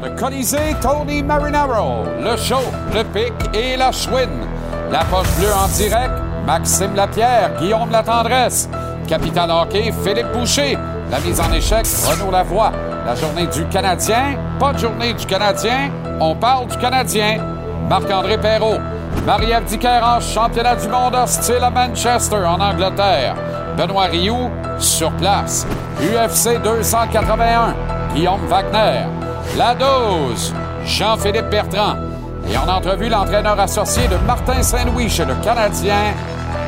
Le Colisée Tony Marinaro, le show, le pic et la chouine. La poche bleue en direct, Maxime Lapierre, Guillaume Latendresse. Capital Hockey, Philippe Boucher. La mise en échec, Renaud Lavoie. La journée du Canadien, pas de journée du Canadien, on parle du Canadien. Marc-André Perrault. Marie-Ève en championnat du monde hostile à Manchester, en Angleterre. Benoît Rioux, sur place. UFC 281, Guillaume Wagner. La dose, Jean-Philippe Bertrand. Et en entrevue, l'entraîneur associé de Martin Saint-Louis chez le Canadien,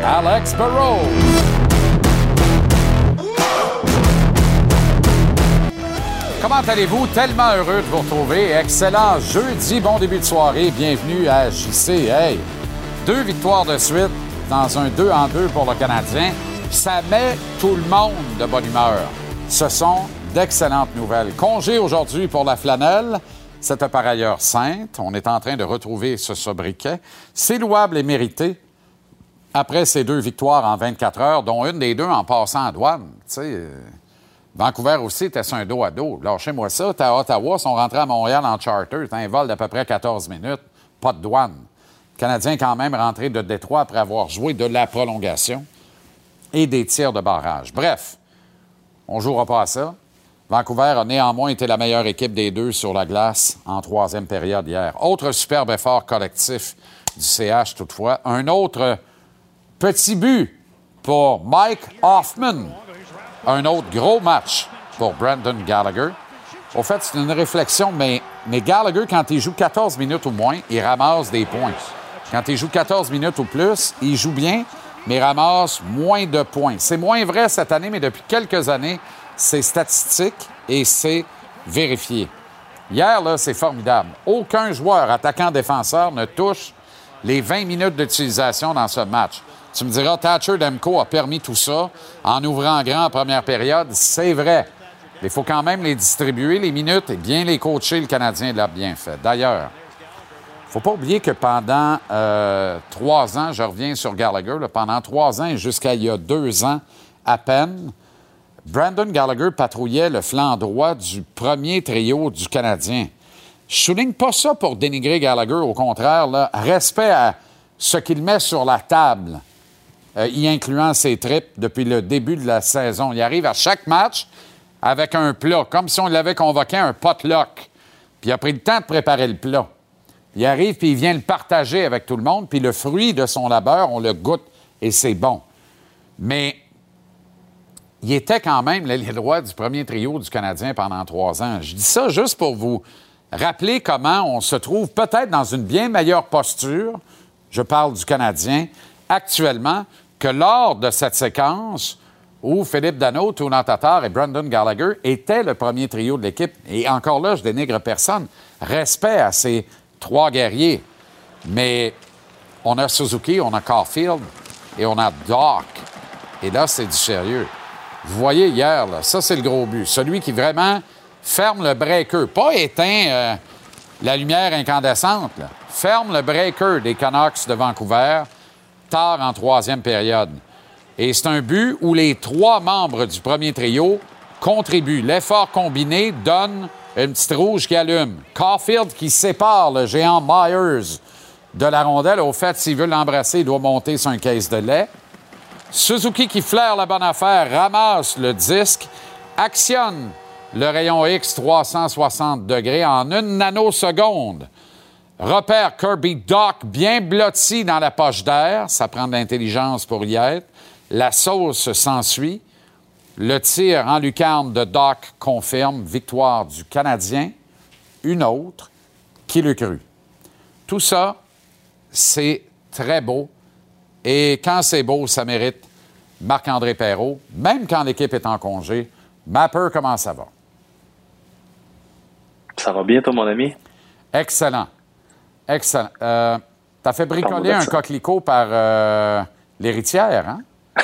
Alex Burrow. Comment allez-vous? Tellement heureux de vous retrouver. Excellent jeudi, bon début de soirée. Bienvenue à JC. Hey, deux victoires de suite dans un 2 en 2 pour le Canadien. Ça met tout le monde de bonne humeur. Ce sont d'excellentes nouvelles. Congé aujourd'hui pour la flanelle. C'est par ailleurs sainte. On est en train de retrouver ce sobriquet. C'est louable et mérité après ces deux victoires en 24 heures, dont une des deux en passant à douane. Euh, Vancouver aussi était un dos à dos. Lâchez-moi ça. T'es à Ottawa, sont rentrés à Montréal en charter. T'as un vol d'à peu près 14 minutes. Pas de douane. Le Canadien quand même rentré de Détroit après avoir joué de la prolongation et des tirs de barrage. Bref, on jouera pas à ça. Vancouver a néanmoins été la meilleure équipe des deux sur la glace en troisième période hier. Autre superbe effort collectif du CH toutefois. Un autre petit but pour Mike Hoffman un autre gros match pour Brandon Gallagher. Au fait, c'est une réflexion, mais, Gallagher, quand il joue 14 minutes ou moins, il ramasse des points. Quand il joue 14 minutes ou plus, il joue bien, mais ramasse moins de points. C'est moins vrai cette année, mais depuis quelques années, c'est statistique et c'est vérifié. Hier, là, c'est formidable. Aucun joueur attaquant-défenseur ne touche les 20 minutes d'utilisation dans ce match. Tu me diras, Thatcher Demko a permis tout ça en ouvrant grand en première période. C'est vrai. Mais il faut quand même les distribuer, les minutes, et bien les coacher. Le Canadien l'a bien fait. D'ailleurs, il ne faut pas oublier que pendant euh, trois ans, je reviens sur Gallagher, pendant trois ans et jusqu'à il y a deux ans à peine, Brandon Gallagher patrouillait le flanc droit du premier trio du Canadien. Je souligne pas ça pour dénigrer Gallagher, au contraire, là, respect à ce qu'il met sur la table euh, y incluant ses tripes depuis le début de la saison. Il arrive à chaque match avec un plat, comme si on l'avait convoqué un potluck. Puis il a pris le temps de préparer le plat. Il arrive, puis il vient le partager avec tout le monde, puis le fruit de son labeur, on le goûte et c'est bon. Mais il était quand même les droits du premier trio du Canadien pendant trois ans. Je dis ça juste pour vous rappeler comment on se trouve peut-être dans une bien meilleure posture, je parle du Canadien, actuellement que lors de cette séquence où Philippe Dano, Tuna Tatar et Brandon Gallagher étaient le premier trio de l'équipe. Et encore là, je dénigre personne. Respect à ces trois guerriers. Mais on a Suzuki, on a Caulfield et on a Doc. Et là, c'est du sérieux. Vous voyez hier, là, ça, c'est le gros but. Celui qui vraiment ferme le breaker, pas éteint euh, la lumière incandescente, ferme le breaker des Canucks de Vancouver tard en troisième période. Et c'est un but où les trois membres du premier trio contribuent. L'effort combiné donne une petite rouge qui allume. Caulfield qui sépare le géant Myers de la rondelle. Au fait, s'il veut l'embrasser, il doit monter sur un caisse de lait. Suzuki qui flaire la bonne affaire, ramasse le disque, actionne le rayon X 360 degrés en une nanoseconde. Repère Kirby Doc bien blotti dans la poche d'air. Ça prend de l'intelligence pour y être. La sauce s'ensuit. Le tir en lucarne de Doc confirme victoire du Canadien. Une autre. Qui le cru? Tout ça, c'est très beau. Et quand c'est beau, ça mérite Marc-André Perrault, même quand l'équipe est en congé. Mapper, comment ça va? Ça va bien, toi, mon ami? Excellent. Excellent. Euh, T'as fait bricoler un coquelicot par euh, l'héritière, hein?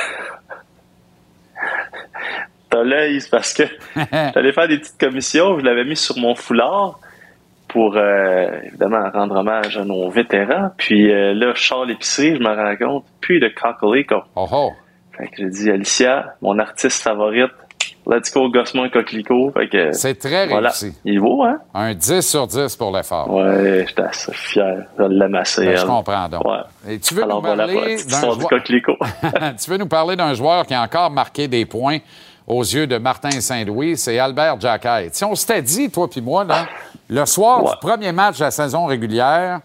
T'as l'œil, c'est parce que j'allais faire des petites commissions, je l'avais mis sur mon foulard pour euh, évidemment rendre hommage à nos vétérans. Puis euh, là, je sors l'épicerie, je me rends compte, puis de coquelicot. Oh oh! Fait que j'ai dit, Alicia, mon artiste favorite, Let's go, Gossement Coquelicot. C'est très réussi. Il beau, hein? Un 10 sur 10 pour l'effort. Ouais, j'étais assez fier de l'amasser. Ben, je comprends donc. Ouais. Et tu veux nous parler d'un joueur... tu veux nous parler d'un joueur qui a encore marqué des points aux yeux de Martin Saint-Louis, c'est Albert Jacquet. Si on s'était dit, toi puis moi, là, le soir du premier match de la saison régulière,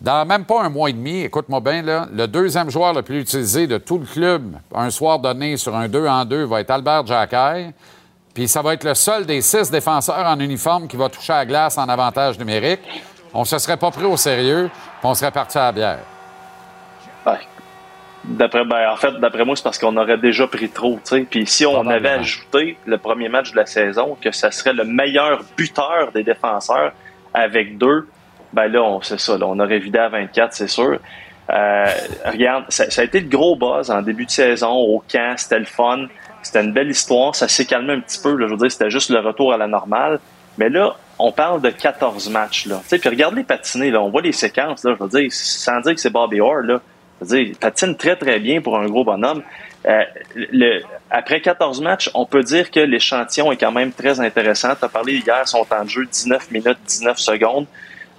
dans même pas un mois et demi, écoute-moi bien, là, le deuxième joueur le plus utilisé de tout le club, un soir donné sur un 2 en 2, va être Albert Jacquet. Puis ça va être le seul des six défenseurs en uniforme qui va toucher à la glace en avantage numérique. On se serait pas pris au sérieux, puis on serait parti à la bière. D'après, ben, en fait, d'après moi, c'est parce qu'on aurait déjà pris trop, tu sais. Puis si on avait ajouté le premier match de la saison, que ça serait le meilleur buteur des défenseurs avec deux, ben là, on sait ça, là, on aurait vidé à 24, c'est sûr. Euh, regarde, ça, a été de gros buzz en début de saison, au camp, c'était le fun, c'était une belle histoire, ça s'est calmé un petit peu, là, je veux dire, c'était juste le retour à la normale. Mais là, on parle de 14 matchs, là. Puis regarde les patinés, là, on voit les séquences, là, je veux dire, sans dire que c'est Bobby Orr, là. Dire, il très, très bien pour un gros bonhomme. Euh, après 14 matchs, on peut dire que l'échantillon est quand même très intéressant. Tu as parlé hier, son temps de jeu, 19 minutes, 19 secondes.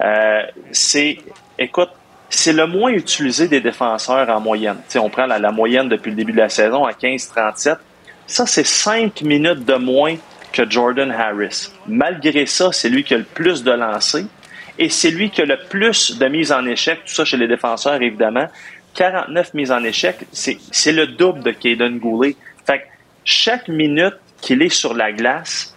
Euh, c'est, écoute, c'est le moins utilisé des défenseurs en moyenne. Si on prend la, moyenne depuis le début de la saison à 15-37. Ça, c'est 5 minutes de moins que Jordan Harris. Malgré ça, c'est lui qui a le plus de lancers et c'est lui qui a le plus de mises en échec, tout ça chez les défenseurs, évidemment. 49 mises en échec, c'est le double de Caden Goulet. Fait chaque minute qu'il est sur la glace,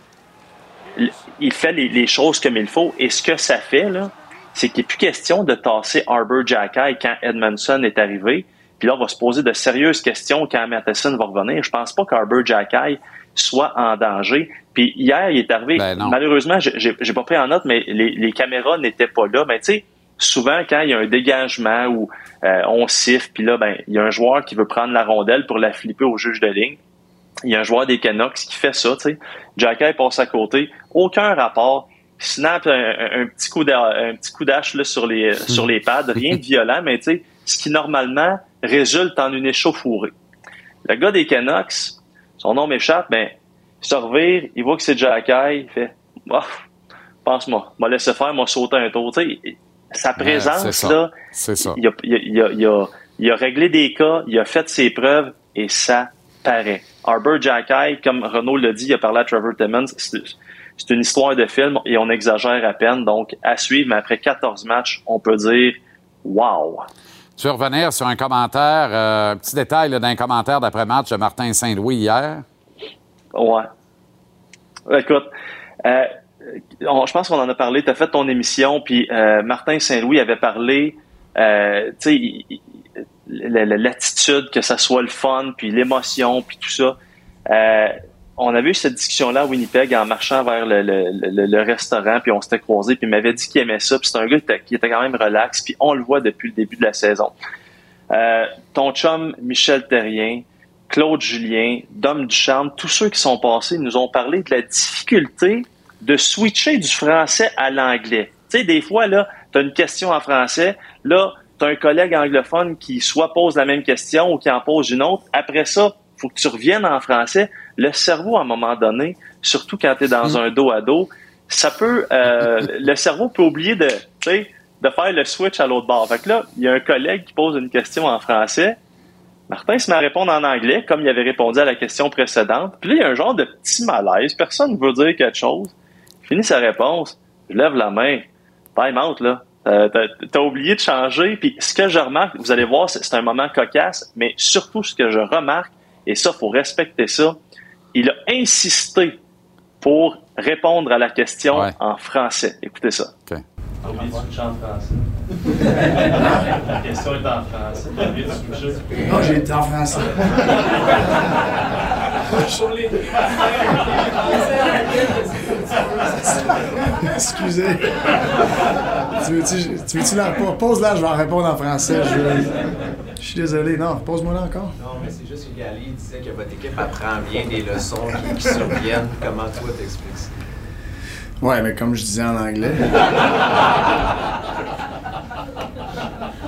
il fait les, choses comme il faut. Et ce que ça fait, là, c'est qu'il n'est plus question de tasser Arbor Jacky quand Edmondson est arrivé. Puis là, on va se poser de sérieuses questions quand Matheson va revenir. Je pense pas qu'Arbor Jacky soit en danger. Puis hier, il est arrivé. Ben malheureusement, j'ai pas pris en note, mais les, caméras n'étaient pas là. Mais tu sais, souvent quand il y a un dégagement où euh, on siffle, puis là, ben, il y a un joueur qui veut prendre la rondelle pour la flipper au juge de ligne il y a un joueur des Canucks qui fait ça, tu sais. Jacky passe à côté, aucun rapport. Snap un, petit coup un petit coup d'âge sur les sur les pads, rien de violent, mais tu sais, ce qui normalement résulte en une échauffourée. Le gars des Canucks, son nom m'échappe, ben, il se revire, il voit que c'est Jacky, il fait oh, pense-moi, m'a laissé faire, m'a sauté un tour. Tu sais, sa présence, là, Il, a, il, a, il, a, il a réglé des cas, il a fait ses preuves et ça paraît. Arbor Jacky, comme Renaud l'a dit, il a parlé à Trevor Timmons, c'est une histoire de film et on exagère à peine. Donc, à suivre, mais après 14 matchs, on peut dire wow. Tu veux revenir sur un commentaire, euh, un petit détail d'un commentaire d'après-match de Martin Saint-Louis hier? Ouais. Écoute, euh, je pense qu'on en a parlé. Tu as fait ton émission, puis euh, Martin Saint-Louis avait parlé. tu sais, l'attitude, que ça soit le fun, puis l'émotion, puis tout ça. Euh, on avait eu cette discussion-là à Winnipeg en marchant vers le, restaurant, puis on s'était croisés, puis il m'avait dit qu'il aimait ça, puis c'est un gars qui était, quand même relax, puis on le voit depuis le début de la saison. Euh, ton chum Michel Terrien, Claude Julien, Dom Ducharme, tous ceux qui sont passés nous ont parlé de la difficulté de switcher du français à l'anglais. Tu sais, des fois, là, tu as une question en français, là, tu as un collègue anglophone qui soit pose la même question ou qui en pose une autre. Après ça, faut que tu reviennes en français. Le cerveau, à un moment donné, surtout quand tu es dans mm. un dos à dos, ça peut, euh, le cerveau peut oublier de, de faire le switch à l'autre bord. Fait que là, il y a un collègue qui pose une question en français. Martin se met à répondre en anglais, comme il avait répondu à la question précédente. Puis là, il y a un genre de petit malaise. Personne ne veut dire quelque chose. Il finit sa réponse. Je lève la main. Time out, là. Euh, t'as oublié de changer. Puis ce que je remarque, vous allez voir, c'est un moment cocasse, mais surtout ce que je remarque, et ça, faut respecter ça, il a insisté pour répondre à la question en français. Écoutez ça. Okay. oublié de switcher en français. la question est en français. T'as oublié de switcher. Non, j'ai été en français. Excusez. tu veux-tu, tu veux-tu la pose là, je vais en répondre en français. Je, suis désolé. Non, pose-moi là encore. Non, mais c'est juste que Gali disait que votre équipe apprend bien des leçons qui, surviennent. Comment toi t'expliques ça? Ouais, mais comme je disais en anglais.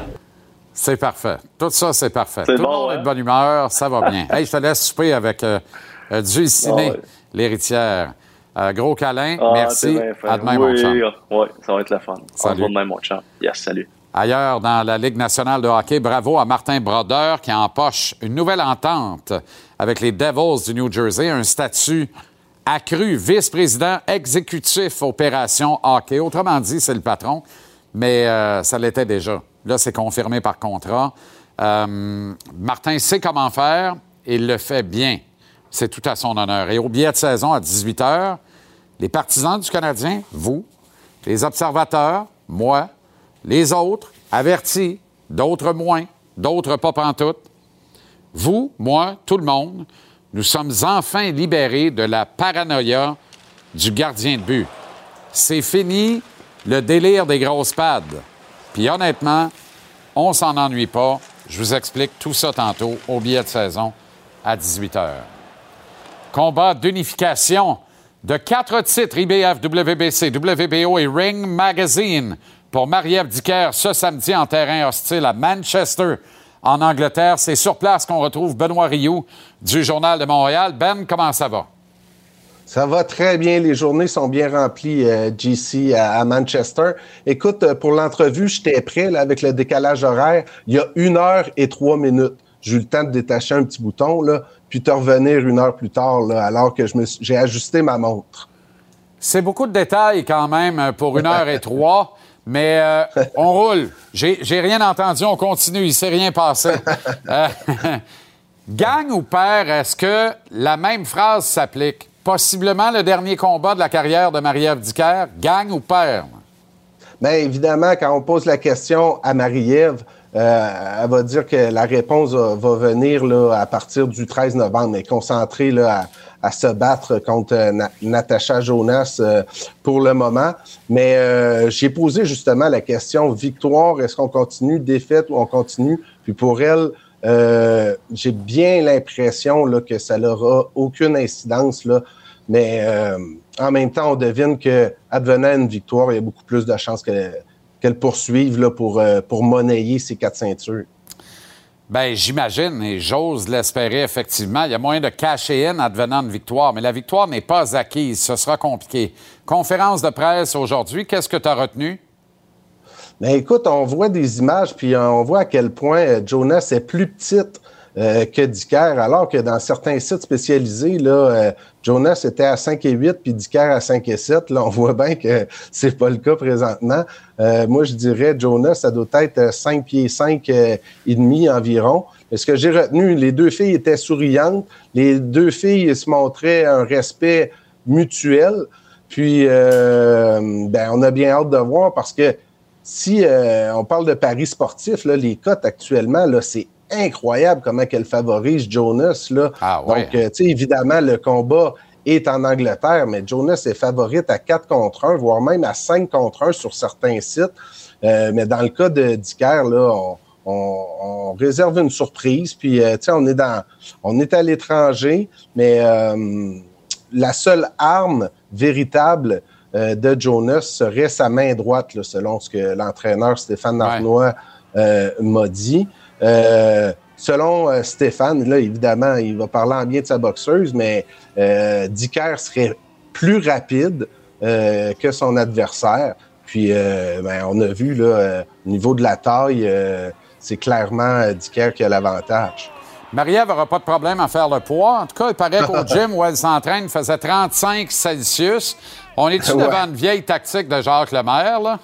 C'est parfait. Tout ça, c'est parfait. Tout le monde est de hein? bonne humeur, ça va bien. hey, je te laisse souper avec euh, euh, ciné. l'héritière. Euh, gros câlin, ah, merci. À demain, mon champ. Oui, ça va être la fun. Salut. demain, mon champ. Yes, salut. Ailleurs, dans la Ligue nationale de hockey, bravo à Martin Brodeur qui empoche une nouvelle entente avec les Devils du New Jersey, un statut accru, vice-président exécutif opération hockey. Autrement dit, c'est le patron, mais euh, ça l'était déjà. Là, c'est confirmé par contrat. Euh, Martin sait comment faire et il le fait bien. C'est tout à son honneur. Et au billet de saison à 18 h, les partisans du Canadien, vous, les observateurs, moi, les autres, avertis, d'autres moins, d'autres pas pantoute. Vous, moi, tout le monde, nous sommes enfin libérés de la paranoïa du gardien de but. C'est fini le délire des grosses pads. Puis honnêtement, on s'en ennuie pas. Je vous explique tout ça tantôt au billet de saison à 18 h. Combat d'unification de quatre titres IBF, WBC, WBO et Ring Magazine pour Marie-Ève Dicker ce samedi en terrain hostile à Manchester, en Angleterre. C'est sur place qu'on retrouve Benoît Rioux du Journal de Montréal. Ben, comment ça va? Ça va très bien. Les journées sont bien remplies, euh, GC, à, Manchester. Écoute, euh, pour l'entrevue, j'étais prêt là, avec le décalage horaire. Il y a une heure et trois minutes. J'ai eu le temps de détacher un petit bouton, là, puis de revenir une heure plus tard, là, alors que j'ai ajusté ma montre. C'est beaucoup de détails quand même pour une heure et trois. Mais euh, on roule. J'ai rien entendu, on continue, il s'est rien passé. Euh, gang ou père, est-ce que la même phrase s'applique? Possiblement le dernier combat de la carrière de Marie-Ève Dicker, gang ou père? Bien, évidemment, quand on pose la question à Marie-Ève, euh, elle va dire que la réponse va, venir là, à partir du 13 novembre, mais concentrée là, à, se battre contre euh, Natacha Jonas euh, pour le moment. Mais j'ai posé justement la question victoire, est-ce qu'on continue, défaite ou on continue? Puis pour elle, j'ai bien l'impression que ça n'aura aucune incidence. Là, mais en même temps, on devine que advenant une victoire, il y a beaucoup plus de chances que qu'elle poursuive là, pour, euh, pour monnayer ces quatre ceintures? Bien, j'imagine et j'ose l'espérer effectivement. Il y a moyen de cacher in advenant une victoire, mais la victoire n'est pas acquise. Ce sera compliqué. Conférence de presse aujourd'hui, qu'est-ce que tu as retenu? Bien, écoute, on voit des images, puis on voit à quel point euh, Jonas est plus petite euh, que Dicker, alors que dans certains sites spécialisés, là, euh, Jonas était à 5 et 8, puis Dicker à 5 et 7. Là, on voit bien que c'est pas le cas présentement. Euh, moi, je dirais Jonas, ça doit être 5 pieds 5 et demi environ. Mais ce que j'ai retenu, les deux filles étaient souriantes. Les deux filles se montraient un respect mutuel. Puis, ben, on a bien hâte de voir parce que si on parle de paris sportifs, là, les cotes actuellement, là, c'est incroyable comment qu'elle favorise Jonas. Là. Ah, Donc, euh, tu sais, évidemment, le combat est en Angleterre, mais Jonas est favorite à 4 contre 1, voire même à 5 contre 1 sur certains sites. Euh, mais dans le cas de Dicker, là, on, réserve une surprise. Puis, euh, tu sais, on est dans, on est à l'étranger, mais la seule arme véritable de Jonas serait sa main droite, là, selon ce que l'entraîneur Stéphane Arnois m'a dit. Euh, selon euh, Stéphane, là, évidemment, il va parler en bien de sa boxeuse, mais euh, Dicker serait plus rapide euh, que son adversaire. Puis, ben, on a vu, là, au niveau de la taille, c'est clairement Dicker qui a l'avantage. Marie-Ève n'aura pas de problème à faire le poids. En tout cas, il paraît qu'au gym où elle s'entraîne, il faisait 35 Celsius. On est-tu devant une vieille tactique de Jacques Lemaire, là?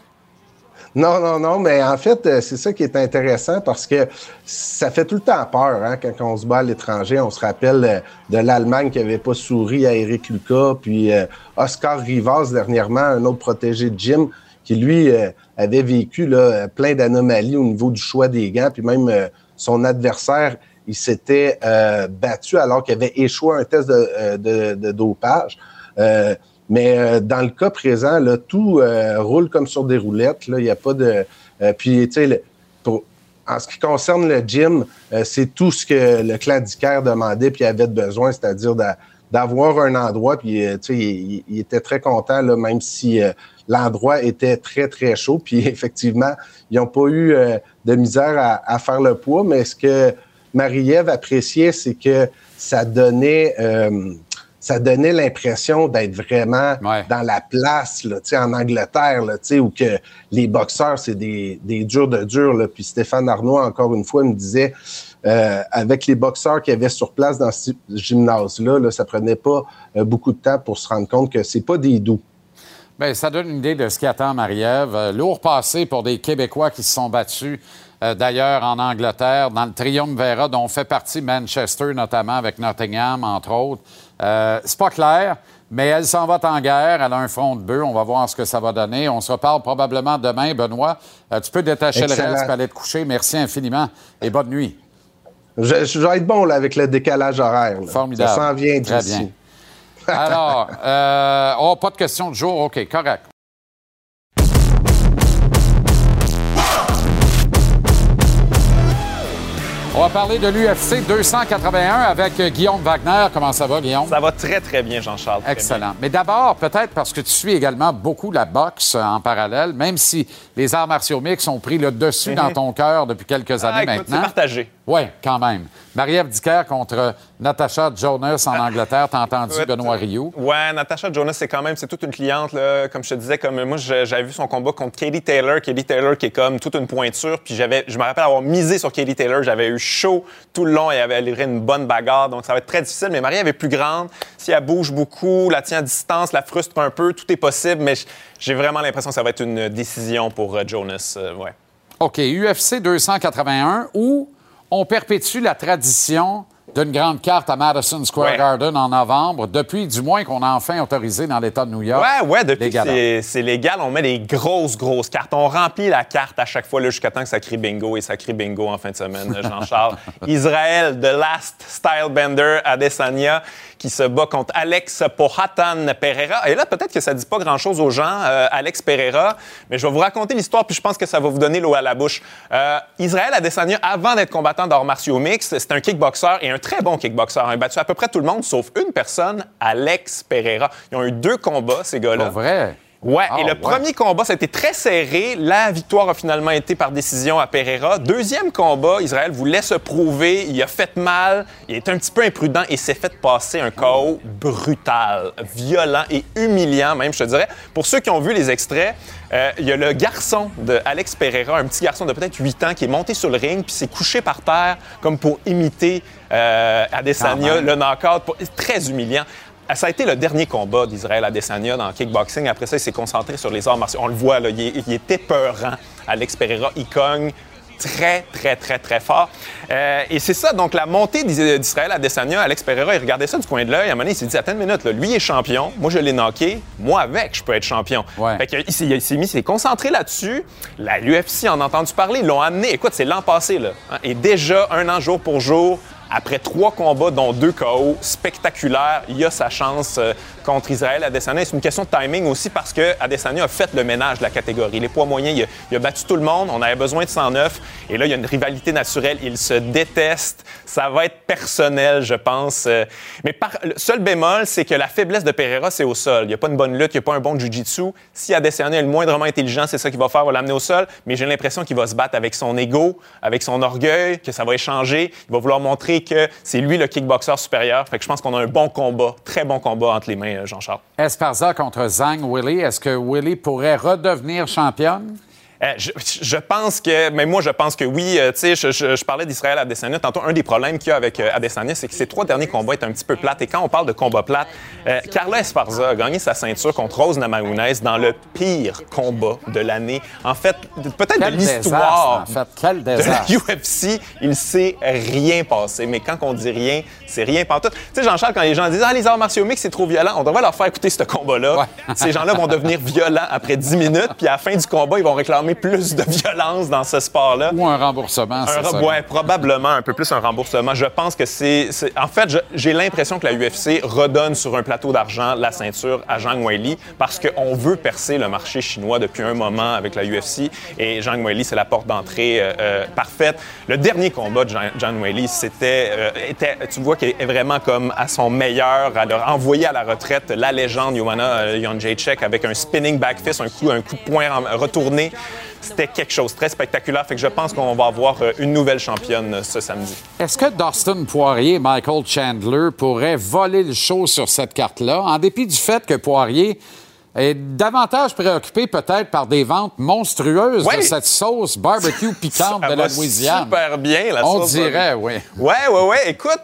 Non, non, non, mais en fait, euh, c'est ça qui est intéressant parce que ça fait tout le temps peur hein, quand on se bat à l'étranger. On se rappelle euh, de l'Allemagne qui n'avait pas souri à Eric Lucas, puis euh, Oscar Rivas dernièrement, un autre protégé de Jim, qui lui avait vécu là, plein d'anomalies au niveau du choix des gants, puis même son adversaire, il s'était battu alors qu'il avait échoué un test de, de, de dopage. Mais euh, dans le cas présent, là, tout euh, roule comme sur des roulettes. Il n'y a pas de. Euh, puis, tu sais, en ce qui concerne le gym, c'est tout ce que le clan d'Iker demandait puis avait besoin, c'est-à-dire d'avoir un endroit. Puis, tu sais, il, était très content, là, même si l'endroit était très, très chaud. Puis, effectivement, ils n'ont pas eu de misère à, à, faire le poids. Mais ce que Marie-Ève appréciait, c'est que ça donnait ça donnait l'impression d'être vraiment Ouais. dans la place, là, en Angleterre, là, où que les boxeurs, c'est des, des durs de durs. Là. Puis Stéphane Arnois, encore une fois, me disait, euh, avec les boxeurs qu'il y avait sur place dans ce gymnase-là, là, ça prenait pas euh, beaucoup de temps pour se rendre compte que c'est pas des doux. Bien, ça donne une idée de ce qui attend Marie-Ève. Euh, lourd passé pour des Québécois qui se sont battus, euh, d'ailleurs, en Angleterre, dans le Triumvirat, dont fait partie Manchester, notamment, avec Nottingham, entre autres. Euh, c'est pas clair, mais elle s'en va en guerre. Elle a un front de bœuf. On va voir ce que ça va donner. On se reparle probablement demain, Benoît. Euh, tu peux détacher Excellent. le reste et aller te coucher. Merci infiniment et bonne nuit. Je, je vais être bon là, avec le décalage horaire. là. Formidable. Ça s'en vient Très d'ici. bien. Alors, euh, oh, pas de question de jour. OK, correct. On va parler de l'UFC 281 avec euh, Guillaume Wagner. Comment ça va, Guillaume? Ça va très, très bien, Jean-Charles. Excellent. Mais d'abord, peut-être parce que tu suis également beaucoup la boxe euh, en parallèle, même si les arts martiaux mixtes ont pris le dessus dans ton cœur depuis quelques années. Ah, écoute, c'est maintenant. partagé. Oui, quand même. Marie-Ève Dicker contre Natasha Jonas en Angleterre. T'as entendu Ouais, Benoît Rioux? Ouais, Natasha Jonas, c'est quand même, c'est toute une cliente, là. Comme je te disais, comme moi, j'avais vu son combat contre Katie Taylor. Katie Taylor qui est comme toute une pointure. Puis j'avais, je me rappelle avoir misé sur Katie Taylor. J'avais eu chaud tout le long et elle avait livré une bonne bagarre. Donc ça va être très difficile. Mais Marie, elle est plus grande. Si elle bouge beaucoup, la tient à distance, la frustre un peu, tout est possible. Mais j'ai vraiment l'impression que ça va être une décision pour euh, Jonas. euh, ouais. OK, UFC 281, où on perpétue la tradition d'une grande carte à Madison Square Ouais. Garden en novembre, depuis du moins qu'on a enfin autorisé dans l'État de New York. Ouais, ouais, depuis que c'est- légal, on met des grosses, grosses cartes. On remplit la carte à chaque fois jusqu'à temps que ça crie bingo et ça crie bingo en fin de semaine, Jean-Charles. Israël, The Last Stylebender Adesanya qui se bat contre Alex Pohatan Pereira. Et là, peut-être que ça dit pas grand-chose aux gens, euh, Alex Pereira, mais je vais vous raconter l'histoire puis je pense que ça va vous donner l'eau à la bouche. Euh, Israël Adesanya, avant d'être combattant d'arts martiaux mixtes, c'est un kickboxer et un très bon kickboxer. Il a battu à peu près tout le monde sauf une personne, Alex Pereira. Ils ont eu deux combats, ces gars-là. Pas vrai? Ouais, Ah, et le ouais. premier combat, ça a été très serré. La victoire a finalement été par décision à Pereira. Deuxième combat, Israël voulait se prouver. Il a fait mal. Il est un petit peu imprudent et s'est fait passer un KO brutal, violent et humiliant, même, je te dirais. Pour ceux qui ont vu les extraits, euh, il y a le garçon de Alex Pereira, un petit garçon de peut-être 8 ans, qui est monté sur le ring puis s'est couché par terre comme pour imiter euh, Adesanya, le knockout. Pour- Très humiliant. Ça a été le dernier combat d'Israël Adesanya dans le kickboxing. Après ça, il s'est concentré sur les arts martiaux. On le voit, là, il, est, il est épeurant. Alex Pereira, il cogne très, très, très, très fort. Euh, et c'est ça, donc la montée d'Is- d'Israël Adesanya, Alex Pereira, il regardait ça du coin de l'œil. À un moment donné, il s'est dit, attends une minute, là, lui est champion, moi je l'ai knocké, moi avec, je peux être champion. Ouais. Fait que, il s'est- mis, il s'est concentré là-dessus. La UFC en a entendu parler, ils l'ont amené. Écoute, c'est l'an passé, là. hein. Et déjà, un an jour pour jour, après trois combats, dont deux KO spectaculaires, il a sa chance euh, contre Israël Adesanya. C'est une question de timing aussi parce que Adesanya a fait le ménage de la catégorie. Les poids moyens, il a, battu tout le monde. On avait besoin de 109. Et là, il y a une rivalité naturelle. Ils se détestent. Ça va être personnel, je pense. Euh, Mais le seul bémol, c'est que la faiblesse de Pereira, c'est au sol. Il n'y a pas une bonne lutte, il n'y a pas un bon jiu-jitsu. Si Adesanya est le moindrement intelligent, c'est ça qu'il va faire, va l'amener au sol. Mais j'ai l'impression qu'il va se battre avec son ego, avec son orgueil, que ça va échanger. Il va vouloir montrer que c'est lui le kickboxer supérieur. Fait que je pense qu'on a un bon combat, très bon combat entre les mains, euh, Jean-Charles. Esparza contre Zhang Willy. Est-ce que Willy pourrait redevenir championne? Euh, je, je pense que, mais moi, je pense que oui. Euh, tu sais, je, je- je parlais d'Israël Adesanya. Tantôt, un des problèmes qu'il y a avec euh, Adesanya, c'est que ses trois derniers combats étaient un petit peu plates. Et quand on parle de combat plate, euh, Carla Esparza a gagné sa ceinture contre Rose Namajunas dans le pire combat de l'année. En fait, peut-être de l'histoire en fait. Quel de la. UFC, il s'est rien passé. Mais quand on dit rien, c'est rien pantoute. Tu sais, Jean-Charles, quand les gens disent « Ah, les arts martiaux mixtes, c'est trop violent », on devrait leur faire écouter ce combat-là. Ouais. Ces gens-là vont devenir violents après 10 minutes, puis à la fin du combat, ils vont réclamer plus de violence dans ce sport-là. Ou un remboursement, c'est ça? ouais, probablement un peu plus un remboursement. Je pense que c'est. En fait, j'ai l'impression que la UFC redonne sur un plateau d'argent la ceinture à Zhang Weili parce qu'on veut percer le marché chinois depuis un moment avec la UFC et Zhang Weili, c'est la porte d'entrée euh, euh, parfaite. Le dernier combat de Zhang, Weili, c'était. euh, était- tu vois qu'il est vraiment comme à son meilleur. Elle a envoyé à la retraite la légende Joanna Jędrzejczyk avec un spinning back fist, un coup, un coup de poing retourné. C'était quelque chose, très spectaculaire. Fait que je pense qu'on va avoir euh, une nouvelle championne euh, ce samedi. Est-ce que Dustin Poirier et Michael Chandler pourraient voler le show sur cette carte-là, en dépit du fait que Poirier est davantage préoccupé peut-être par des ventes monstrueuses Oui. de cette sauce barbecue piquante Ça de la Louisiane? super bien, la On sauce dirait, oui. Ouais, ouais, ouais. Écoute,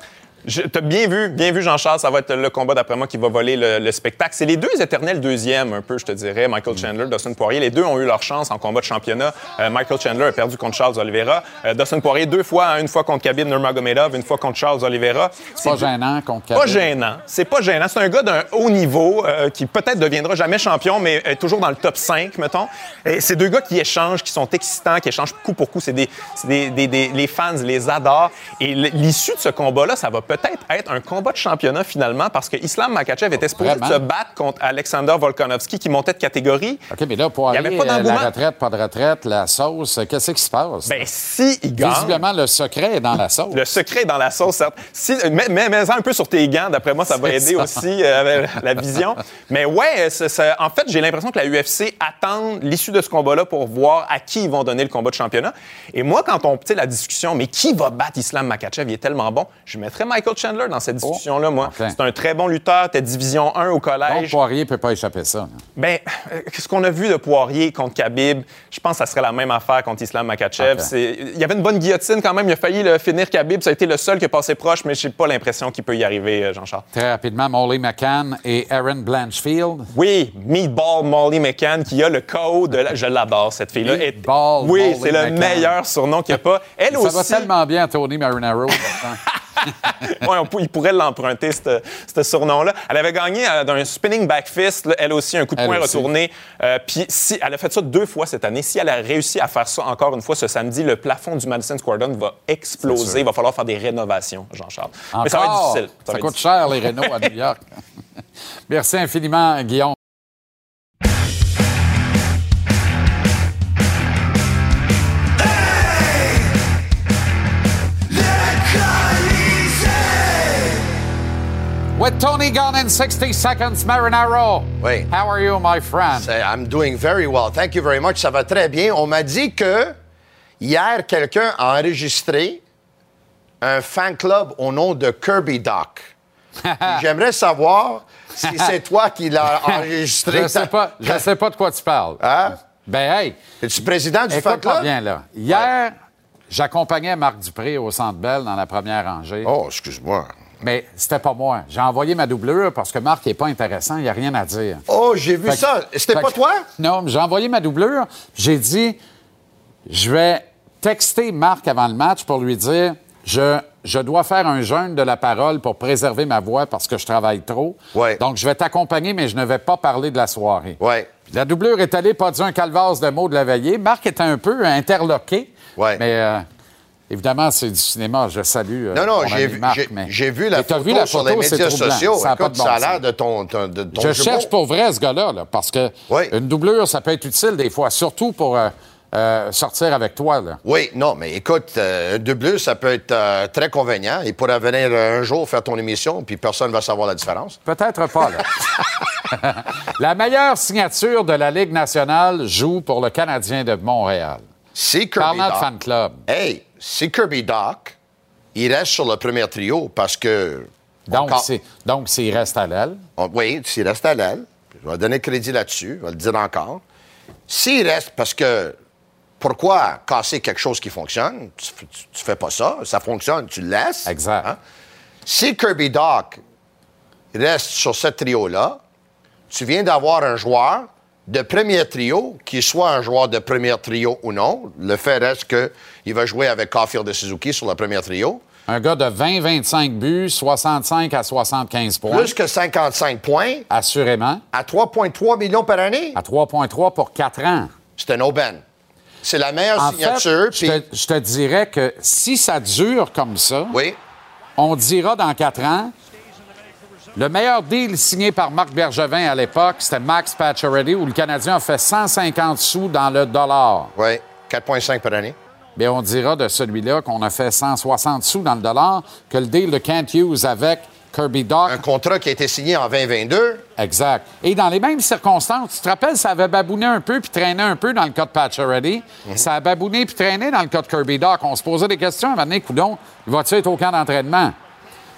t'as bien vu, bien vu, Jean-Charles. Ça va être le combat, d'après moi, qui va voler le, le spectacle. C'est les deux éternels deuxièmes, un peu, je te dirais. Michael Chandler, Dustin Poirier. Les deux ont eu leur chance en combat de championnat. Euh, Michael Chandler a perdu contre Charles Oliveira. Euh, Dustin Poirier, deux fois, hein, une fois contre Khabib Nurmagomedov, une fois contre Charles Oliveira. C'est pas gênant contre Pas gênant. C'est pas gênant. C'est un gars d'un haut niveau euh, qui peut-être deviendra jamais champion, mais est toujours dans le top 5, mettons. Et c'est deux gars qui échangent, qui sont excitants, qui échangent coup pour coup. C'est des, des, des- des- les fans les adorent. Et l'issue de ce combat-là, ça va peut-être être un combat de championnat finalement, parce que Islam Makachev était supposé Vraiment? se battre contre Alexander Volkanovski qui montait de catégorie. OK, mais là, Poirier, Il y avait pas euh, la retraite, pas de retraite, la sauce, euh, qu'est-ce qui se passe? Ben, si il gagne. Visiblement, le secret est dans la sauce. Le secret est dans la sauce, certes. Si, mets, mets- mets un peu sur tes gants, d'après moi, ça va aider ça. aussi euh, avec la vision. Mais ouais, c'est- en fait, j'ai l'impression que la UFC attend l'issue de ce combat-là pour voir à qui ils vont donner le combat de championnat. Et moi, quand on, tu sais, la discussion, mais qui va battre Islam Makachev, il est tellement bon, je mettrais Michael Chandler dans cette discussion-là, moi. C'est un très bon lutteur, t'es division 1 au Donc, collège. Poirier peut pas échapper ça. Ben, euh, ce qu'on a vu de Poirier contre Khabib, je pense que ça serait la même affaire contre Islam Makachev. Il y avait une bonne guillotine quand même. Il a failli le finir Khabib. Ça a été le seul qui est passé proche, mais j'ai pas l'impression qu'il peut y arriver, euh, Jean-Charles. Très rapidement, Molly McCann et Aaron Blanchfield. Oui, Meatball Molly McCann qui a le code. de la- Je l'adore, cette fille-là. Meatball Oui, c'est le McCann. meilleur surnom qu'il n'y a pas. Elle Ça aussi. va tellement bien à Tony Marinaro. Ouais, on il pourrait l'emprunter, ce surnom-là. Elle avait gagné euh, d'un spinning back fist, là, elle aussi, un coup de poing retourné. Euh, Puis si, elle a fait ça deux fois cette année. Si elle a réussi à faire ça encore une fois ce samedi, le plafond du Madison Square Garden va exploser. Il va falloir faire des rénovations, Jean-Charles. Mais ça va être difficile. Ça, coûte difficile. cher, les Renault à New York. Merci infiniment, Guillaume. With Tony gone in 60 seconds, Marinaro. Oui. How are you, my friend? I'm doing very well. Thank you very much. Ça va très bien. On m'a dit que hier, quelqu'un a enregistré un fan club au nom de Kirby Doc. J'aimerais savoir si c'est toi qui l'as enregistré. Je sais pas, je sais pas de quoi tu parles. Hein? Ben, hey, Es-tu président du fan club? bien, là. Hier, j'accompagnais Marc Dupré au Centre Bell dans la première rangée. Oh, excuse-moi. Mais c'était pas moi. J'ai envoyé ma doublure parce que Marc n'est pas intéressant, il n'y a rien à dire. Oh, j'ai vu Fait ça. C'était pas que- toi? Non, mais j'ai envoyé ma doublure. J'ai dit, je vais texter Marc avant le match pour lui dire, je, je dois faire un jeûne de la parole pour préserver ma voix parce que je travaille trop. Ouais. Donc, je vais t'accompagner, mais je ne vais pas parler de la soirée. Ouais. La doublure est allée, pas dit un calvasse de mots de la veillée. Marc était un peu interloqué. Ouais. Mais euh, évidemment, c'est du cinéma. Je salue. euh, Non, non, j'ai vu, mais- vu la photo vu la sur les photo, médias troublant. sociaux. Ça a Écoute, de bon ça a sens. l'air de ton, ton- de ton Je cherche pour vrai ce gars-là, là, parce que Oui. une doublure, ça peut être utile des fois, surtout pour euh, euh, sortir avec toi. Là. Oui, non, mais écoute, euh, un doublure, ça peut être euh, très convenient. Il pourrait venir un jour faire ton émission, puis personne ne va savoir la différence. Peut-être pas, là. la meilleure signature de la Ligue nationale joue pour le Canadien de Montréal. Si Kirby Doc- fan club. Hey, si Kirby Doc, il reste sur le premier trio parce que. Donc, c'est, donc s'il reste à l'aile, oui, s'il reste à l'aile, je vais donner crédit là-dessus, je vais le dire encore. S'il reste parce que. Pourquoi casser quelque chose qui fonctionne? Tu, tu- tu fais pas ça, ça fonctionne, tu le laisses. Exact. Hein? Si Kirby Doc reste sur ce trio-là, tu viens d'avoir un joueur de premier trio, qui soit un joueur de premier trio ou non. Le fait reste qu'il va jouer avec Caulfield et Suzuki sur le premier trio. un gars de 20-25 buts, 65 à 75 points, Plus que 55 points assurément, à 3,3 millions par année. à 3,3 pour 4 ans. C'est un aubaine. C'est la meilleure En signature. fait, je te, je te dirais que si ça dure comme ça, Oui. on dira dans quatre ans, le meilleur deal signé par Marc Bergevin à l'époque, c'était Max Pacioretty, où le Canadien a fait 150 sous dans le dollar. Oui. 4,5 par année. Bien, on dira de celui-là qu'on a fait 160 sous dans le dollar, que le deal de Kent Hughes avec Kirby Doc. Un contrat qui a été signé en 2022. Exact. Et dans les mêmes circonstances, tu te rappelles, ça avait babouné un peu puis traîné un peu dans le cas de Patch Ready. Ça a babouné puis traîné dans le cas de Kirby Doc. On se posait des questions à un moment donné, coudon, il va-tu être au camp d'entraînement?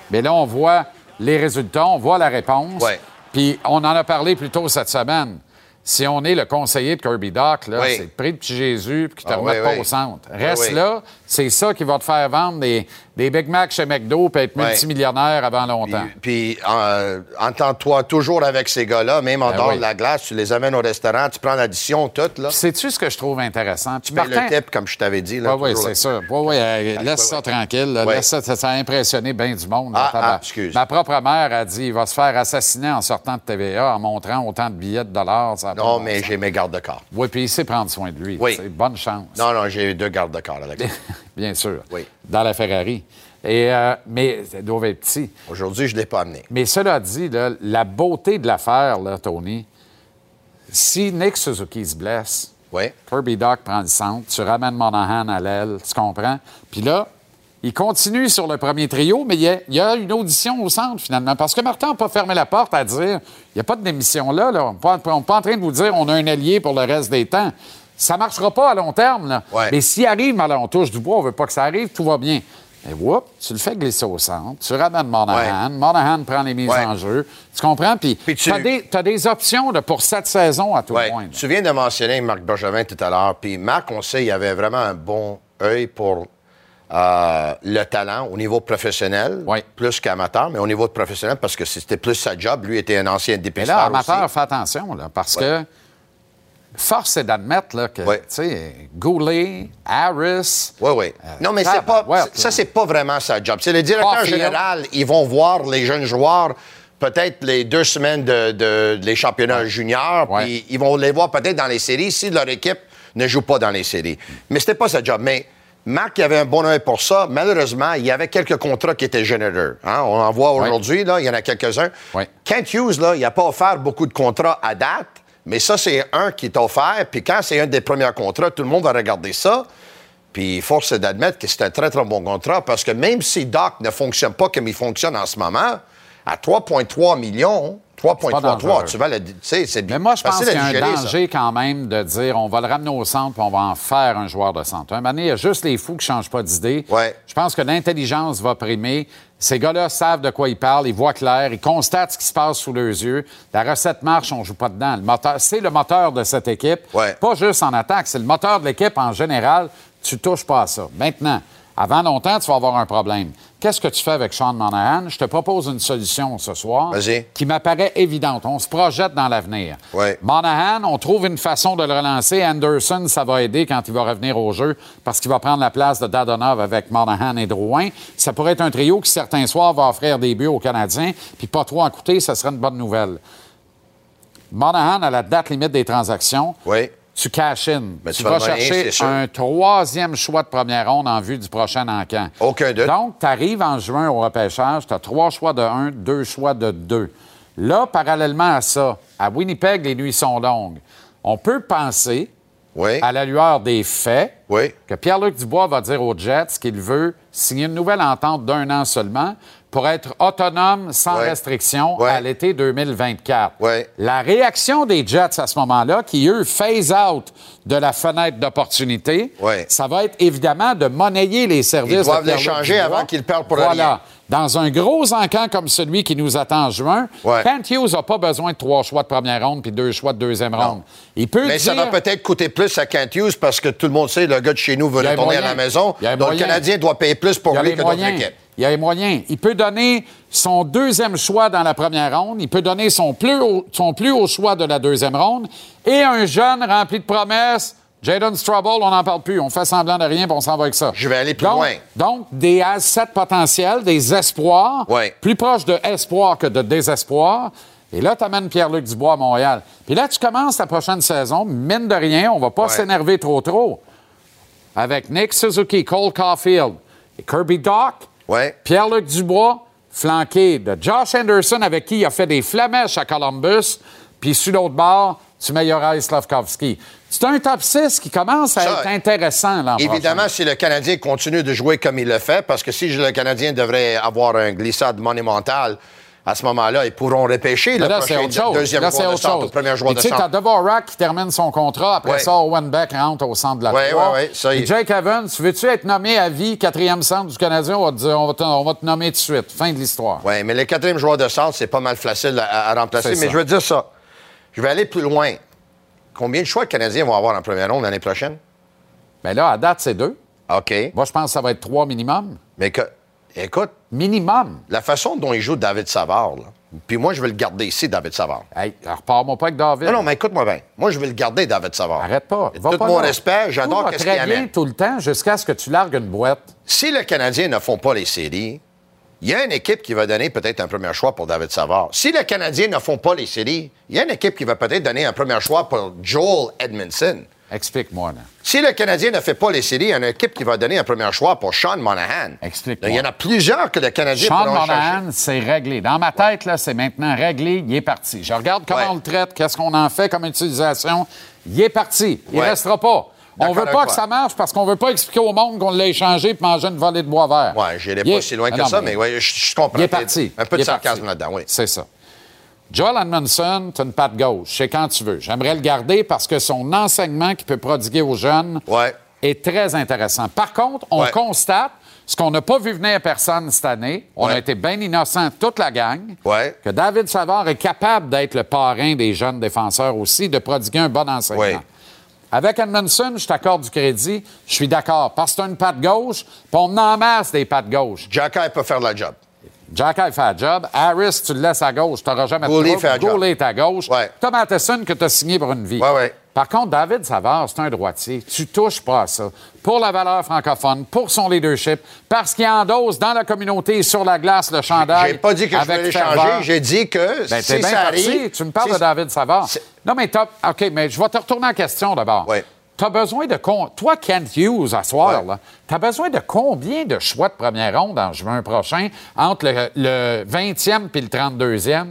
Mais là, on voit les résultats, on voit la réponse. Ouais. Puis on en a parlé plus tôt cette semaine. Si on est le conseiller de Kirby Doc, là, Oui. c'est de prix de petit Jésus puis qu'il te Ah, remette oui, pas oui. au centre. Oui, Reste là, c'est ça qui va te faire vendre des, des Big Mac chez McDo puis être Ouais. multimillionnaire avant longtemps. puis euh, entends-toi toujours avec ces gars-là, même en Ben dehors oui. de la glace, tu les amènes au restaurant, tu prends l'addition, tout, là. Puis Sais-tu ce que je trouve intéressant? Tu payes le tip, comme je t'avais dit. Là, Oui, oui, c'est ça. Oui, oui, euh, laisse ça tranquille. là. Laisse ça, ça, a impressionné bien du monde. Ah, ah, excuse. Ma propre mère a dit il va se faire assassiner en sortant de TVA en montrant autant de billets de dollars. Ça Non, mais j'ai mes gardes de corps. Oui, puis il sait prendre soin de lui. Oui. Bonne chance. Non, non, j'ai deux gardes de corps, Alex. Bien sûr. Oui. Dans la Ferrari. Et, euh, mais ça doit être petit. Aujourd'hui, je ne l'ai pas amené. Mais cela dit, là, la beauté de l'affaire, là, Tony, si Nick Suzuki se blesse, Oui. Kirby Doc prend le centre, tu ramènes Monahan à l'aile, tu comprends? Puis là, il continue sur le premier trio, mais il y a, une audition au centre, finalement. Parce que Martin n'a pas fermé la porte à dire il n'y a pas de démission là. là. On n'est pas en train de vous dire on a un allié pour le reste des temps. Ça ne marchera pas à long terme. Là. Ouais. Mais s'il arrive, mal on touche du bois, on ne veut pas que ça arrive, tout va bien. Mais whoop, tu le fais glisser au centre, tu ramènes Monahan, Monahan prend les mises Ouais. en jeu. Tu comprends? Puis, Puis tu- as des, options là, pour cette saison à tout Ouais. là. Tu viens de mentionner Marc Bergevin tout à l'heure. Puis Marc, on sait, il avait vraiment un bon œil pour euh, le talent au niveau professionnel, Ouais. plus qu'amateur, mais au niveau professionnel, parce que c'était plus sa job. Lui était un ancien Mais dépisteur là, amateur, aussi. fais attention, là, parce Ouais. que force est d'admettre là, que, Ouais. tu sais, Goulet, Harris, Oui, oui. non, mais c'est pas, ça, c'est pas vraiment sa job. C'est le directeur général, ils vont voir les jeunes joueurs peut-être les deux semaines de, de- les championnats juniors, puis ils vont les voir peut-être dans les séries si leur équipe ne joue pas dans les séries. Mais c'était pas sa job. Mais Marc il avait un bon œil pour ça. Malheureusement, il y avait quelques contrats qui étaient généreux. hein. On en voit aujourd'hui, là, il y en a quelques-uns. Kent Hughes, là, il n'a pas offert beaucoup de contrats à date, mais ça, c'est un qui est offert. Puis quand c'est un des premiers contrats, tout le monde va regarder ça. Puis force est d'admettre que c'est un très, très bon contrat parce que même si Doc ne fonctionne pas comme il fonctionne en ce moment, à 3,3 millions, C'est pas 3,33, dangereux. tu vas le. Tu sais, c'est Mais moi, je pense qu'il y a un ça. danger quand même de dire on va le ramener au centre puis on va en faire un joueur de centre. Un moment donné, il y a juste les fous qui ne changent pas d'idée. Ouais. Je pense que l'intelligence va primer. Ces gars-là savent de quoi ils parlent, ils voient clair, ils constatent ce qui se passe sous leurs yeux. La recette marche, on ne joue pas dedans. Le moteur, c'est le moteur de cette équipe. Ouais. Pas juste en attaque, c'est le moteur de l'équipe en général. Tu touches pas à ça. Maintenant, avant longtemps, tu vas avoir un problème. Qu'est-ce que tu fais avec Sean Monahan? Je te propose une solution ce soir qui m'apparaît évidente. On se projette dans l'avenir. Ouais. Monahan, on trouve une façon de le relancer. Anderson, ça va aider quand il va revenir au jeu parce qu'il va prendre la place de Dadonov avec Monahan et Drouin. Ça pourrait être un trio qui, certains soirs, va offrir des buts aux Canadiens, puis pas trop en coûter, ça serait une bonne nouvelle. Monahan, à la date limite des transactions, Oui. Tu cash in. Ben, tu tu vas chercher un troisième choix de première ronde en vue du prochain encamp. Aucun doute. Donc, tu arrives en juin au repêchage, tu as trois choix de un, deux choix de deux. Là, parallèlement à ça, à Winnipeg, les nuits sont longues. On peut penser, Oui. à la lueur des faits, Oui. que Pierre-Luc Dubois va dire aux Jets qu'il veut signer une nouvelle entente d'un an seulement pour être autonome sans Ouais. restriction Ouais. à l'été 2024. Ouais. La réaction des Jets à ce moment-là, qui eux phase out de la fenêtre d'opportunité, ça va être évidemment de monnayer les services. Ils doivent de l'échanger Dubois. avant qu'il perde pour voilà. rien. Dans un gros encamp comme celui qui nous attend en juin, Ouais. Kent Hughes n'a pas besoin de trois choix de première ronde puis deux choix de deuxième ronde. Il peut Mais ça va peut-être coûter plus à Kent Hughes parce que tout le monde sait le gars de chez nous veut retourner à la maison. Donc le. Canadien doit payer plus pour lui que d'autres équipes. Il y a les moyens. Il peut donner son deuxième choix dans la première ronde. Il peut donner son plus haut, son plus haut choix de la deuxième ronde. Et un jeune rempli de promesses. Jaden Strouble, on n'en parle plus. On fait semblant de rien puis on s'en va avec ça. Je vais aller plus Donc- loin. Donc, des assets potentiels, des espoirs. Ouais. Plus proche de espoir que de désespoir. Et là, tu amènes Pierre-Luc Dubois à Montréal. Puis là, tu commences ta prochaine saison. Mine de rien, on va pas Ouais. s'énerver trop trop. Avec Nick Suzuki, Cole Caulfield et Kirby Doc. Ouais. Pierre-Luc Dubois, flanqué de Josh Anderson, avec qui il a fait des flamèches à Columbus. Puis sur l'autre bord, Juraj Slavkovski. C'est un top 6 qui commence à Ça, être intéressant l'an Évidemment, si le Canadien continue de jouer comme il le fait, parce que si le Canadien devrait avoir un glissade monumental, à ce moment-là, ils pourront repêcher le là, prochain deuxième Là, joueur de centre, le premier joueur Et de tu sais, t'as centre. Dvorak qui termine son contrat. Après Ouais. ça, Owen Beck rentre au centre de la Ouais, 3. ouais, ça, il- Jake Evans, veux-tu être nommé à vie quatrième centre du Canadien? On va te, dire, on va te, on va te nommer tout de suite. Fin de l'histoire. Oui, mais le quatrième joueur de centre, c'est pas mal facile à, à remplacer. Mais ça. je veux dire ça. Je vais aller plus loin. Combien de choix les Canadiens vont avoir en première ronde l'année prochaine? Mais là, à date, c'est deux. OK. Moi, je pense que ça va être trois minimum. Mais que, écoute, Minimum. la façon dont il joue David Savard, là, puis moi, je vais le garder ici, David Savard. Hey, repars-moi pas avec David. Non, non, mais écoute-moi bien. Moi, je vais le garder, David Savard. Arrête pas. Va Tout pas mon respect, j'adore qu'est-ce qu'il amène. tout le temps jusqu'à ce que tu largues une boîte. Si les Canadiens ne font pas les séries, il y a une équipe qui va donner peut-être un premier choix pour David Savard. Si les Canadiens ne font pas les séries, il y a une équipe qui va peut-être donner un premier choix pour Joel Edmondson. Explique-moi. Si le Canadien ne fait pas les séries, il y a une équipe qui va donner un premier choix pour Sean Monahan. Explique-moi. Il y en a plusieurs que le Canadien Sean Monahan, c'est réglé. Dans ma tête, là, c'est maintenant réglé. Il est parti. Je regarde comment Ouais. on le traite, qu'est-ce qu'on en fait comme utilisation. Il est parti. Il Ouais. restera pas. On D'accord veut pas que ça marche parce qu'on veut pas expliquer au monde qu'on l'a échangé et manger une volée de bois vert. Ouais, j'irai pas si loin Ah que non, ça, mais, ouais, je, je comprends. Il est parti. Un peu de sarcasme là-dedans, oui. C'est ça. Joel Edmondson, tu une patte gauche. C'est quand tu veux. J'aimerais le garder parce que son enseignement qu'il peut prodiguer aux jeunes Ouais. est très intéressant. Par contre, on Ouais. constate ce qu'on n'a pas vu venir personne cette année. On a été bien innocents, toute la gang. Que David Savard est capable d'être le parrain des jeunes défenseurs aussi, de prodiguer un bon enseignement. Avec Edmondson, je t'accorde du crédit. Je suis d'accord. Parce que as une patte gauche, puis on en masse des pattes gauches. Jacka peut faire la job. Jack fait un job. Harris, tu le laisses à gauche. Tu n'auras jamais de Goulet fait un job. Goulet est à gauche. Ouais. Thomas Matheson que tu as signé pour une vie. Ouais, ouais. Par contre, David Savard, c'est un droitier. Tu touches pas à ça. Pour la valeur francophone, pour son leadership, parce qu'il endosse dans la communauté et sur la glace le chandail. J'ai pas dit que je avec voulais l'échanger. J'ai dit que Ben, si bien ça parti. arrive... Tu me parles de David Savard. Non, mais top. OK, mais je vais te retourner en question d'abord. Oui. Tu as besoin de. Toi, Kent Hughes, à soir, Ouais. là, tu as besoin de combien de choix de première ronde en juin prochain entre le, le 20e puis le 32e?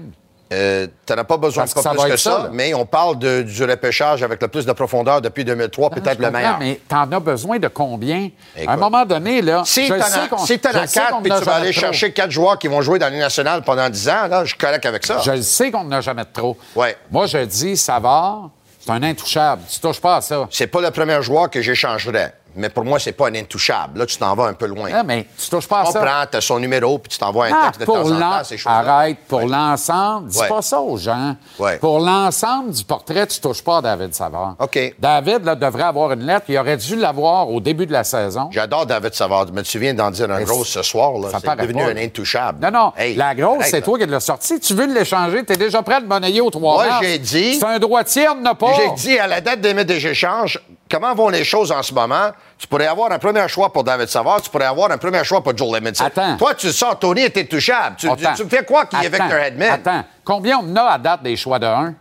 Euh, tu n'as pas besoin Parce de pas ça plus va que ça, ça, mais on parle de- du repêchage avec le plus de profondeur depuis 2003, peut-être Je le meilleur. Mais t'en as besoin de combien? Écoute. à un moment donné, là. Si tu as, si quatre puis en tu vas aller trop. chercher quatre joueurs qui vont jouer dans l'Union nationale pendant 10 ans, là, je suis correct avec ça. Je le sais qu'on n'en a jamais de trop. Ouais. Moi, je dis, Savard, c'est un intouchable. Tu touches pas à ça. C'est pas le premier joueur que j'échangerais. Mais pour moi, c'est pas un intouchable. Là, tu t'en vas un peu loin. Ah, mais tu touches pas à On ça. prend, t'as son numéro, puis tu t'envoies un Ah, texte de pour temps en temps, ces. Arrête, pour Ouais. l'ensemble, dis Ouais. pas ça aux gens. Ouais. Pour l'ensemble du portrait, tu touches pas à David Savard. OK. David là, devrait avoir une lettre. Il aurait dû l'avoir au début de la saison. J'adore David Savard, mais tu viens d'en dire un gros ce soir. Là. ça C'est devenu pas, un intouchable. Non, non. Hey, la grosse, c'est toi qui l'as sorti. Tu veux l'échanger. Tu es déjà prêt à le monnayer au 3 Moi, j'ai dit- C'est un droitier, on n'a pas. J'ai dit à la date des échanges, comment vont les choses en ce moment? Tu pourrais avoir un premier choix pour David Savard, tu pourrais avoir un premier choix pour Joel Edmondson. Attends. Toi, tu sors, Tony est intouchable. Tu, tu me fais quoi qu'il y a Attends, Victor Hedman? Attends. Combien on a à date des choix de 1?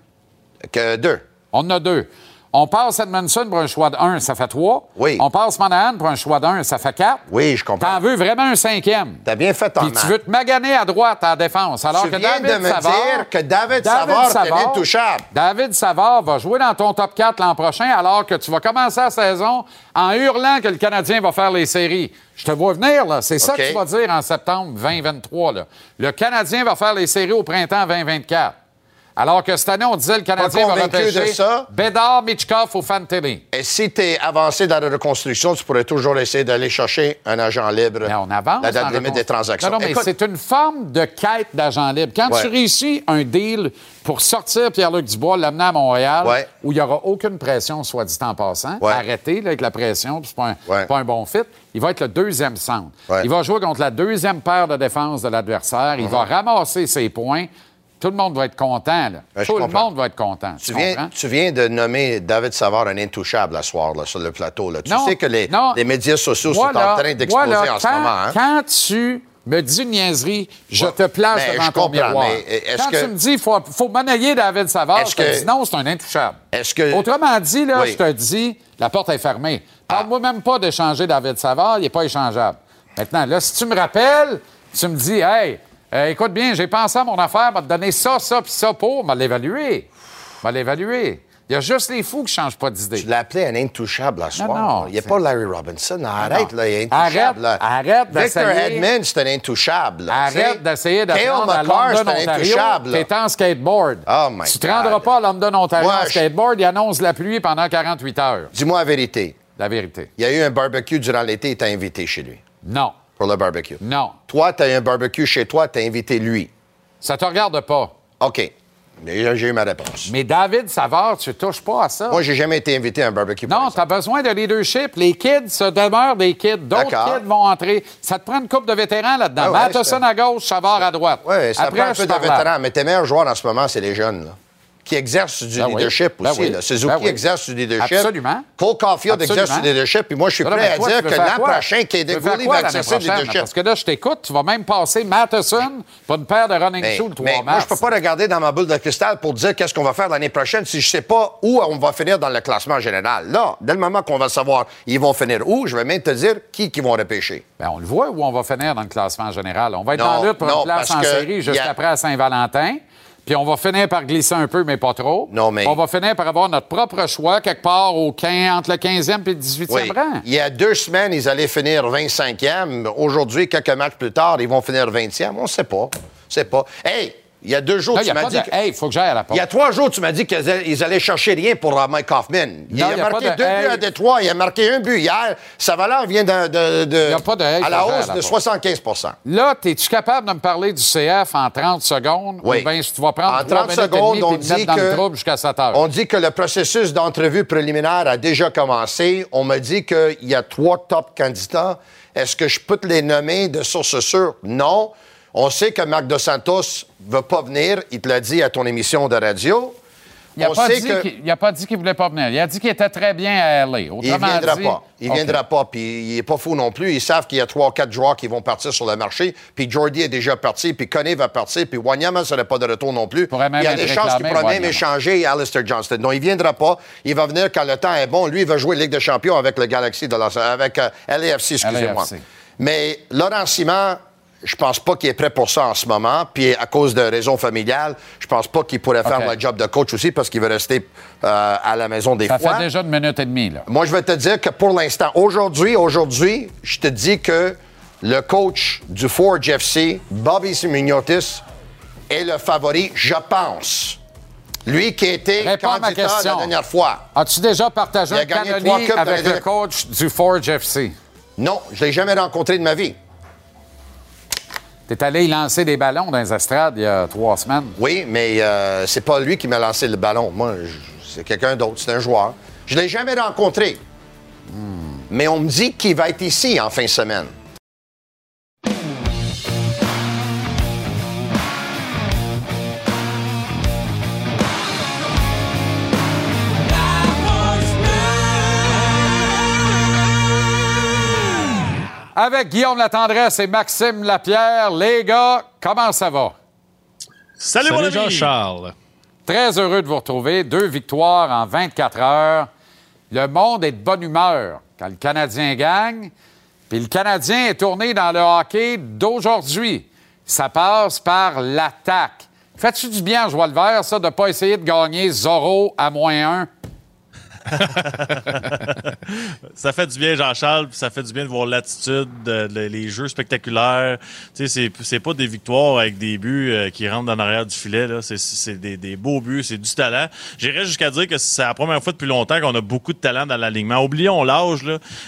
Que deux. On en a deux. On passe Edmondson pour un choix de 1, ça fait 3. Oui. On passe Monahan pour un choix de 1, ça fait 4. Oui, je comprends. T'en veux vraiment un cinquième? T'as bien fait ton Puis tu veux te maganer à droite en défense. Alors Tu que viens David de me Savard, dire que David Savard est intouchable. David Savard va jouer dans ton top 4 l'an prochain alors que tu vas commencer la saison en hurlant que le Canadien va faire les séries. Je te vois venir, là. C'est ça que tu vas dire en septembre 2023. Là. Le Canadien va faire les séries au printemps 2024. Alors que cette année, on disait le Canadien va repêcher. Bédard, Mitchkov ou Fantilli. Et si tu es avancé dans la reconstruction, tu pourrais toujours essayer d'aller chercher un agent libre. Mais on avance. La date limite des transactions. Non, non, mais c'est une forme de quête d'agent libre. Quand Ouais. tu réussis un deal pour sortir Pierre-Luc Dubois, l'amener à Montréal, Ouais. où il n'y aura aucune pression, soit dit en passant, Ouais. arrêtez là, avec la pression, puis c'est pas, pas un bon fit, il va être le deuxième centre. Il va jouer contre la deuxième paire de défense de l'adversaire. Il va ramasser ses points. Tout le monde va être content. Là. Je Tout le monde va être content. Tu Tu viens, tu viens de nommer David Savard un intouchable à soir là, sur le plateau. Là. Tu Non, sais que les, non. les médias sociaux sont en train d'exploser en ce moment. Hein? Quand tu me dis une niaiserie, je Ouais. te place Mais devant je ton miroir. quand que- tu me dis qu'il faut, faut monnayer David Savard, je te que- dis non, c'est un intouchable. Que- Autrement dit, là, Oui. Ah. je te dis, la porte est fermée. Parle-moi même pas d'échanger David Savard, il n'est pas échangeable. Maintenant, là, si tu me rappelles, tu me dis, hey, euh, écoute bien, j'ai pensé à mon affaire, m'a te donner ça, ça, puis ça pour, m'a l'évaluer. M'a l'évaluer. Il y a juste les fous qui changent pas d'idée. Tu l'as appelé un intouchable à soir. non, il n'y a pas Larry Robinson. Arrête, non. là, il est Arrête, intouchable. arrête Victor d'essayer- Edmonds, c'est un intouchable. là. Arrête d'essayer de à McCarr, c'est un intouchable. T'es en skateboard. Oh my tu te rendras pas à London, Ontario Moi, en skateboard. Il annonce la pluie pendant 48 heures. Dis-moi la vérité. La vérité. Il y a eu un barbecue durant l'été et t'as invité chez lui Non. Pour le barbecue. Non. Toi, t'as eu un barbecue chez toi, t'as invité lui. Ça te regarde pas. OK. Déjà, J'ai eu ma réponse. Mais David Savard, tu touches pas à ça. Moi, j'ai jamais été invité à un barbecue. non, tu as besoin de leadership. Les kids se demeurent des kids. D'autres kids vont entrer. Ça te prend une coupe de vétérans là-dedans. Ah ouais, Matheson à gauche, Savard à droite. Oui, ça Après, prend un peu de vétérans. Mais tes meilleurs joueurs en ce moment, c'est les jeunes, là, qui exercent du Ben oui. leadership Ben aussi. oui. là. Suzuki Ben oui. exerce du leadership. Absolument. Cole Caulfield Absolument. exerce du leadership. Puis moi, je suis prêt à toi, dire que l'an prochain, Gooley quoi va exercer du leadership. Parce que là, je t'écoute, tu vas même passer Matheson pour une paire de running shoes le 3 mais moi, je peux pas regarder dans ma boule de cristal pour dire qu'est-ce qu'on va faire l'année prochaine si je sais pas où on va finir dans le classement général. Là, dès le moment qu'on va savoir ils vont finir où, je vais même te dire qui qui vont repêcher. Ben, on le voit où on va finir dans le classement général. On va être Non, dans la lutte pour non, une place en série y juste a- après à Saint-Valentin. Puis on va finir par glisser un peu, mais pas trop. Non, mais- On va finir par avoir notre propre choix quelque part au 15, entre le 15e et le 18e Oui. rang. Il y a deux semaines, ils allaient finir 25e. Aujourd'hui, quelques matchs plus tard, ils vont finir 20e. On ne sait pas. On sait pas. Hey, il y a deux jours, tu m'as dit de... que- Hey, faut que j'aille à la porte. Il y a trois jours, tu m'as dit qu'ils allaient- chercher rien pour Mike Hoffman. Il Non, a il y a marqué de deux hey. buts à Détroit. Il a marqué un but hier. Sa valeur vient de, de- a pas hey, à la hausse la de porte. 75% Là, es-tu capable de me parler du CF en 30 secondes? Oui. Ou bien si tu vas prendre En 3 30 minutes et secondes, on dit dans que- trouble jusqu'à 7 heures. On dit que le processus d'entrevue préliminaire a déjà commencé. On me dit qu'il y a trois top candidats. Est-ce que je peux te les nommer de source sûre? Non. On sait que Marc Dos Santos ne veut pas venir. Il te l'a dit à ton émission de radio. Il n'a pas, dit que- qu'il- pas dit qu'il voulait pas venir. Il a dit qu'il était très bien à LA. Il Autrement viendra dit- pas. Il OK. viendra pas. Puis il est pas fou non plus. Ils savent qu'il y a trois ou quatre joueurs qui vont partir sur le marché. Puis Jordy est déjà parti. Puis Coney va partir. Puis Wanyama ne serait pas de retour non plus. même il y a des chances qu'il pourrait même échanger Alistair Johnston. Non, il viendra pas. Il va venir quand le temps est bon. Lui, il va jouer Ligue des champions avec le Galaxy de Los avec euh, LAFC, excusez-moi. Mais Laurent Simon, je pense pas qu'il est prêt pour ça en ce moment. Puis à cause de raisons familiales, je pense pas qu'il pourrait faire le job de coach aussi parce qu'il veut rester euh, à la maison des Ça fois. fait déjà une minute et demie, là. Moi, je vais te dire que pour l'instant, aujourd'hui, aujourd'hui, je te dis que le coach du Forge FC, Bobby Simoniotis, est le favori, je pense. Lui qui était Réponds candidat la dernière fois. As-tu déjà partagé Il a un avec les- le coach du Forge FC? Non, je l'ai jamais rencontré de ma vie. T'es allé y lancer des ballons dans les estrades il y a trois semaines. Oui, mais euh, c'est pas lui qui m'a lancé le ballon. Moi, c'est quelqu'un d'autre, c'est un joueur. Je l'ai jamais rencontré. Mais on me dit qu'il va être ici en fin de semaine. Avec Guillaume Latendresse et Maxime Lapierre, les gars, comment ça va? Salut, mon ami. Jean-Charles. Très heureux de vous retrouver. Deux victoires en 24 heures. Le monde est de bonne humeur quand le Canadien gagne. Puis le Canadien est tourné dans le hockey d'aujourd'hui. Ça passe par l'attaque. Fais-tu du bien, Joie le vert, ça, de ne pas essayer de gagner Zorro à moins un? Ça fait du bien, Jean-Charles, ça fait du bien de voir l'attitude, de- de- les jeux spectaculaires. Tu sais, c'est- pas des victoires avec des buts euh, qui rentrent dans l'arrière du filet. C'est- des, des beaux buts, c'est du talent. J'irais jusqu'à dire que c'est la première fois depuis longtemps qu'on a beaucoup de talent dans l'alignement. Oublions l'âge.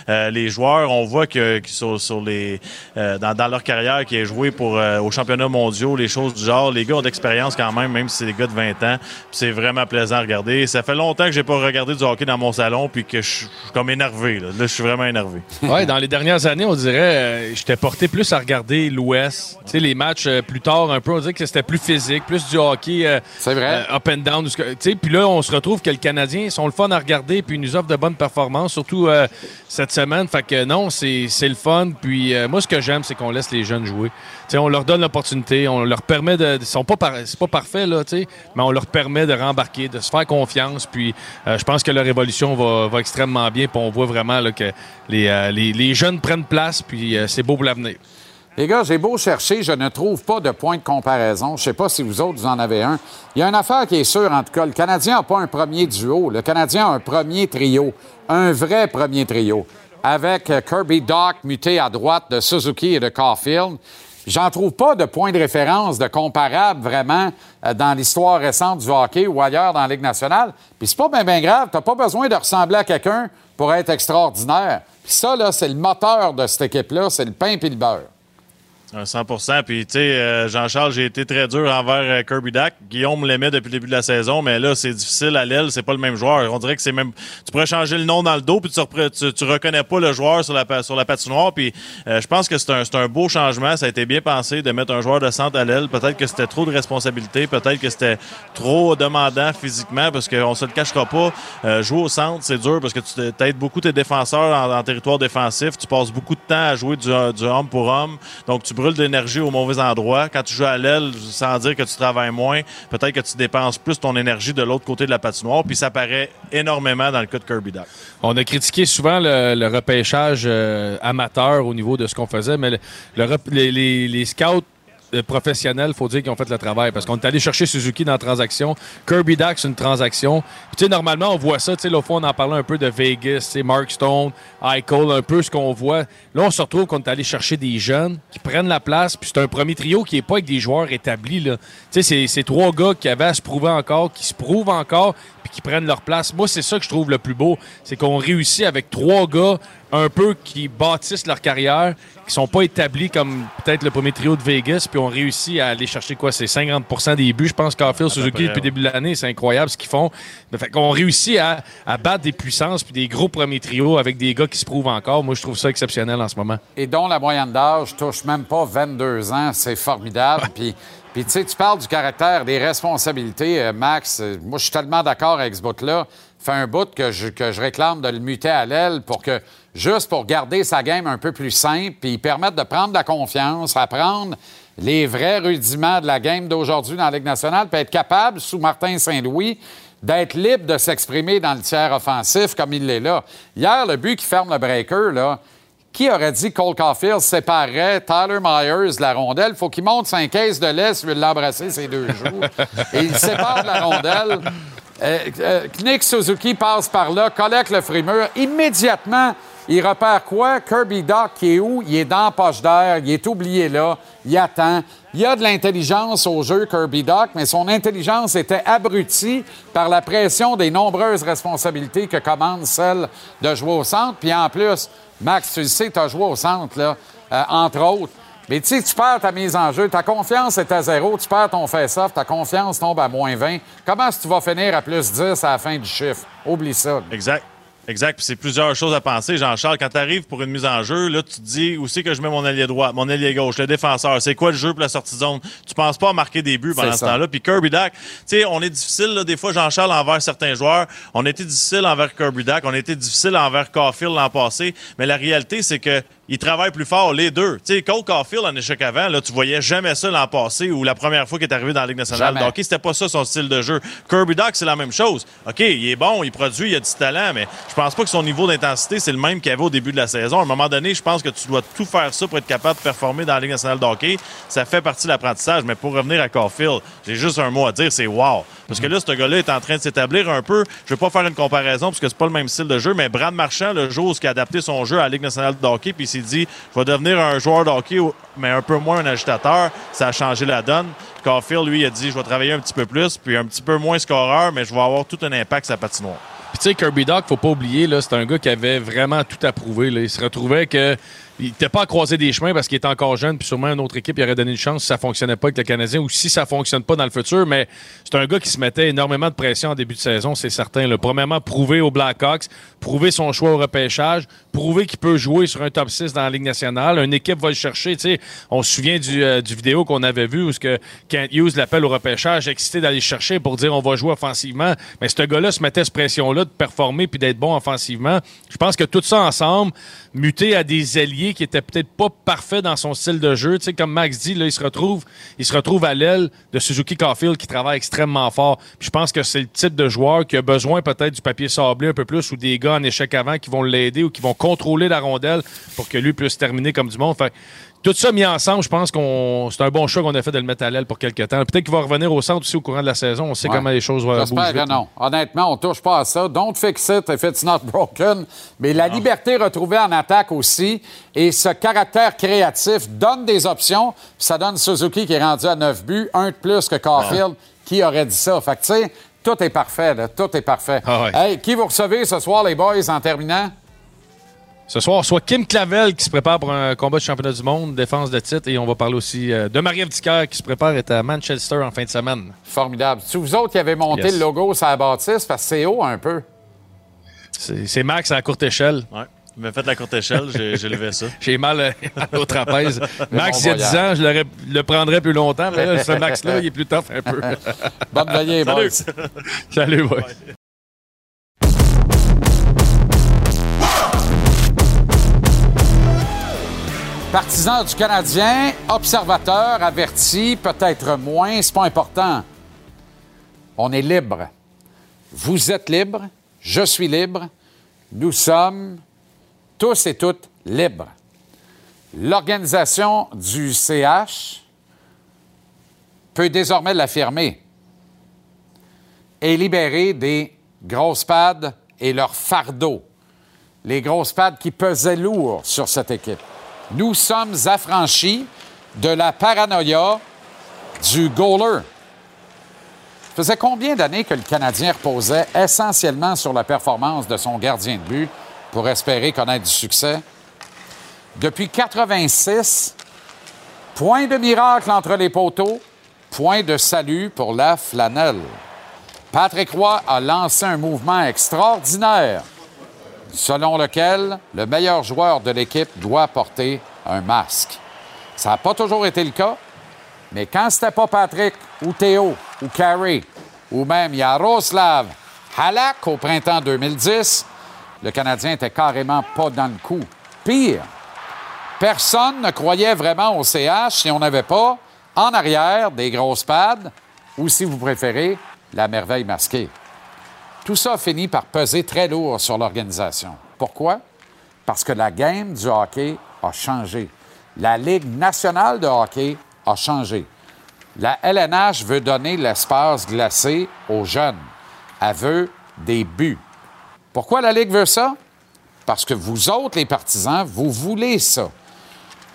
Euh, les joueurs, on voit que, que sur, sur les, euh, dans, dans leur carrière, qui est joué pour euh, aux championnats mondiaux, les choses du genre. Les gars ont d'expérience quand même, même si c'est des gars de 20 ans. C'est vraiment plaisant à regarder. Ça fait longtemps que j'ai pas regardé du hockey dans mon salon, puis que je suis comme énervé. Là, Là, je suis vraiment énervé. Ouais, dans les dernières années, on dirait, euh, j'étais porté plus à regarder l'Ouest. Tu sais, les matchs euh, plus tard, un peu, on dirait que c'était plus physique, plus du hockey euh, C'est vrai. euh, up and down. Tu sais, puis là, on se retrouve que le Canadien, ils sont le fun à regarder, puis ils nous offrent de bonnes performances, surtout euh, cette semaine. Fait que non, c'est c'est le fun. Puis euh, moi, ce que j'aime, c'est qu'on laisse les jeunes jouer. On leur donne l'opportunité, on leur permet de. Ils sont pas c'est pas parfait là, mais on leur permet de rembarquer, de se faire confiance. Puis euh, je pense que leur évolution va, va extrêmement bien. Puis on voit vraiment que les, euh, les, les jeunes prennent place. Puis euh, c'est beau pour l'avenir. Les gars, j'ai beau chercher, je ne trouve pas de point de comparaison. Je sais pas si vous autres, vous en avez un. Il y a une affaire qui est sûre, en tout cas. Le Canadien n'a pas un premier duo. Le Canadien a un premier trio. Un vrai premier trio. Avec Kirby Doc muté à droite de Suzuki et de Caulfield. J'en trouve pas de point de référence, de comparable vraiment euh, dans l'histoire récente du hockey ou ailleurs dans la Ligue nationale. Puis c'est pas bien ben grave. T'as pas besoin de ressembler à quelqu'un pour être extraordinaire. Puis ça, là, c'est le moteur de cette équipe-là. C'est le pain et le beurre. Un 100 Puis, tu sais, euh, Jean-Charles, j'ai été très dur envers euh, Kirby Dack. Guillaume l'aimait depuis le début de la saison, mais là, c'est difficile à l'aile. C'est pas le même joueur. On dirait que c'est même. Tu pourrais changer le nom dans le dos, puis tu, tu reconnais pas le joueur sur la, sur la patinoire. Puis, euh, je pense que c'est un, un, beau changement. Ça a été bien pensé de mettre un joueur de centre à l'aile. Peut-être que c'était trop de responsabilité. Peut-être que c'était trop demandant physiquement, parce qu'on se le cachera pas. jouer au centre, c'est dur parce que tu aides beaucoup tes défenseurs en, territoire défensif. Tu passes beaucoup de temps à jouer du, du homme pour homme. Donc, tu brûles de l'énergie au mauvais endroit. Quand tu joues à l'aile, sans dire que tu travailles moins, peut-être que tu dépenses plus ton énergie de l'autre côté de la patinoire, puis ça paraît énormément dans le cas de Kirby Duck. On a critiqué souvent le, repêchage euh, amateur au niveau de ce qu'on faisait, mais les scouts professionnels, faut dire qu'ils ont fait le travail parce qu'on est allé chercher Suzuki dans la transaction. Kirby Dax, une transaction. tu sais, normalement, on voit ça. Tu sais, l'autre fois, on en parlait un peu de Vegas, tu Mark Stone, Eichel, un peu ce qu'on voit. Là, on se retrouve qu'on est allé chercher des jeunes qui prennent la place. Puis c'est un premier trio qui n'est pas avec des joueurs établis. Tu sais, c'est, c'est trois gars qui avaient à se prouver encore, qui se prouvent encore, puis qui prennent leur place. Moi, c'est ça que je trouve le plus beau. C'est qu'on réussit avec trois gars un peu qui bâtissent leur carrière, qui sont pas établis comme peut-être le premier trio de Vegas, puis ont réussi à aller chercher quoi, c'est 50% des buts. Je pense qu'Arfield Suzuki depuis le début de l'année, c'est incroyable ce qu'ils font. Fait qu'on réussit à, à, battre des puissances puis des gros premiers trios avec des gars qui se prouvent encore. Moi, je trouve ça exceptionnel en ce moment. Et dont la moyenne d'âge touche même pas 22 ans, c'est formidable. Puis puis, tu sais, tu parles du caractère, des responsabilités, euh, Max. Euh, moi, je suis tellement d'accord avec ce bout-là. Fait un bout que je, que je réclame de le muter à l'aile pour que, juste pour garder sa game un peu plus simple, puis permettre de prendre la confiance, apprendre les vrais rudiments de la game d'aujourd'hui dans la Ligue nationale, puis être capable, sous Martin Saint-Louis, d'être libre de s'exprimer dans le tiers offensif comme il l'est là. Hier, le but qui ferme le breaker, là, qui aurait dit que Cole Caulfield séparerait Tyler Myers de la rondelle? Il faut qu'il monte 5 caisses de lait lui l'embrasser ses deux joues. Et il sépare de la rondelle. Euh, euh, Nick Suzuki passe par là, collecte le frimur. Immédiatement, il repère quoi? Kirby Doc qui est où? Il est dans la poche d'air, il est oublié là, il attend. Il a de l'intelligence au jeu Kirby Doc, mais son intelligence était abrutie par la pression des nombreuses responsabilités que commande celle de jouer au centre. Puis en plus, Max, tu le sais, tu as joué au centre, là, euh, entre autres. Mais tu sais, tu perds ta mise en jeu, ta confiance est à zéro, tu perds ton face-off, ta confiance tombe à moins 20. Comment est-ce que tu vas finir à plus 10 à la fin du chiffre? Oublie ça. Exact. Exact. Puis c'est plusieurs choses à penser. Jean-Charles, quand tu arrives pour une mise en jeu, là, tu te dis où c'est que je mets mon allié droit, mon allié gauche, le défenseur? C'est quoi le jeu pour la sortie de zone? Tu penses pas à marquer des buts pendant ce temps-là. Puis Kirby Dack, tu sais, on est difficile, là, des fois, Jean-Charles, envers certains joueurs. On était difficile envers Kirby Dack. On était difficile envers Caulfield l'an passé. Mais la réalité, c'est que ils travaillent plus fort, les deux. Tu sais, Cole Caulfield en échec avant, là, tu voyais jamais ça l'an passé ou la première fois qu'il est arrivé dans la Ligue nationale. Donc, c'était pas ça son style de jeu. Kirby Doc, c'est la même chose. OK, il est bon, il produit, il a du talent, mais je pense pas que son niveau d'intensité, c'est le même qu'il avait au début de la saison. À un moment donné, je pense que tu dois tout faire ça pour être capable de performer dans la Ligue nationale de hockey. Ça fait partie de l'apprentissage, mais pour revenir à Caulfield, j'ai juste un mot à dire, c'est wow. Parce que là, ce gars-là est en train de s'établir un peu. Je vais pas faire une comparaison parce que c'est pas le même style de jeu, mais Brad Marchand, le jour où il a adapté son jeu à la Ligue nationale de hockey, puis s'est dit, je vais devenir un joueur de hockey, mais un peu moins un agitateur. Ça a changé la donne. Caulfield, lui, a dit je vais travailler un petit peu plus, puis un petit peu moins scoreur, mais je vais avoir tout un impact sur patinoire. Puis tu sais, Kirby Doc, faut pas oublier, c'est un gars qui avait vraiment tout approuvé. Là. Il se retrouvait que il n'était pas à croiser des chemins parce qu'il était encore jeune, puis sûrement une autre équipe il aurait donné une chance si ça fonctionnait pas avec le Canadien ou si ça fonctionne pas dans le futur. Mais c'est un gars qui se mettait énormément de pression en début de saison, c'est certain. Le Premièrement, prouver aux Blackhawks, prouver son choix au repêchage, prouver qu'il peut jouer sur un top 6 dans la Ligue nationale. Une équipe va le chercher. sais on se souvient du, euh, du vidéo qu'on avait vu où ce que Kent Hughes l'appelle au repêchage, excité d'aller chercher pour dire on va jouer offensivement. Mais ce gars-là se mettait cette pression-là de performer puis d'être bon offensivement. Je pense que tout ça ensemble, muté à des alliés qui étaient peut-être pas parfaits dans son style de jeu. Tu sais, comme Max dit, là, il se retrouve, il se retrouve à l'aile de Suzuki Caulfield qui travaille extrêmement fort. je pense que c'est le type de joueur qui a besoin peut-être du papier sablé un peu plus ou des gars en échec avant qui vont l'aider ou qui vont contrôler la rondelle pour que lui puisse terminer comme du monde. Fait tout ça mis ensemble, je pense qu'on c'est un bon choix qu'on a fait de le mettre à l'aile pour quelques temps. Peut-être qu'il va revenir au centre aussi au courant de la saison. On sait Ouais. comment les choses vont J'espère bouger. que non. Honnêtement, on touche pas à ça. Don't fix it if it's not broken. Mais la liberté retrouvée en attaque aussi et ce caractère créatif donne des options. Ça donne Suzuki qui est rendu à 9 buts, un de plus que Caulfield. Qui aurait dit ça? Fait que, tu sais, tout est parfait, là. Tout est parfait. Ah ouais. Hey, qui vous recevez ce soir, les boys, en terminant? Ce soir, soit Kim Clavel qui se prépare pour un combat de championnat du monde, défense de titre, et on va parler aussi euh, de Marie-Ève Dicker qui se prépare à être à Manchester en fin de semaine. Formidable. C'est vous autres qui avez monté Yes. le logo sur la bâtisse parce que c'est haut un peu. C'est Max à la courte échelle. Ouais. Mais faites la courte échelle, j'ai levé ça. J'ai mal euh, au trapèze. Max, bon il y a 10 voyage. ans, je l'aurais- le prendrais plus longtemps, mais là, ce Max-là, il est plus tough un peu. Bonne veillée, boys. Salut, boy. Partisan du Canadien, observateur, averti, peut-être moins, c'est pas important. On est libre. Vous êtes libre, je suis libre, nous sommes tous et toutes libres. L'organisation du CH peut désormais l'affirmer et libérer des grosses pads et leurs fardeaux les grosses pads qui pesaient lourd sur cette équipe. Nous sommes affranchis de la paranoïa du goaler. Ça faisait combien d'années que le Canadien reposait essentiellement sur la performance de son gardien de but pour espérer connaître du succès? Depuis 86, point de miracle entre les poteaux, point de salut pour la flanelle. Patrick Roy a lancé un mouvement extraordinaire selon lequel le meilleur joueur de l'équipe doit porter un masque. Ça n'a pas toujours été le cas, mais quand c'était pas Patrick ou Théo ou Carey ou même Yaroslav Halak au printemps 2010, le Canadien était carrément pas dans le coup. Pire, personne ne croyait vraiment au CH si on n'avait pas en arrière des grosses pads ou, si vous préférez, la merveille masquée. Tout ça a fini par peser très lourd sur l'organisation. Pourquoi? Parce que la game du hockey a changé. La Ligue nationale de hockey a changé. La LNH veut donner l'espace glacé aux jeunes. Elle veut des buts. Pourquoi la Ligue veut ça? Parce que vous autres, les partisans, vous voulez ça.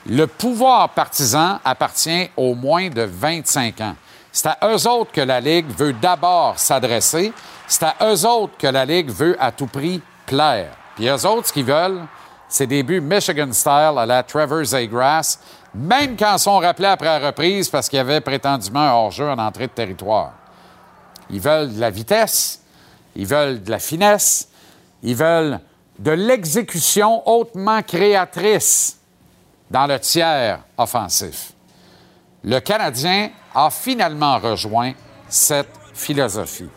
Le pouvoir partisan appartient aux moins de 25 ans. C'est à eux autres que la Ligue veut d'abord s'adresser. C'est à eux autres que la Ligue veut à tout prix plaire. Puis eux autres, ce qu'ils veulent, c'est des buts Michigan style à la Trevor Zegras, même quand ils sont rappelés après la reprise parce qu'il y avait prétendument un hors-jeu en entrée de territoire. Ils veulent de la vitesse, ils veulent de la finesse, ils veulent de l'exécution hautement créatrice dans le tiers offensif. Le Canadien a finalement rejoint cette philosophie.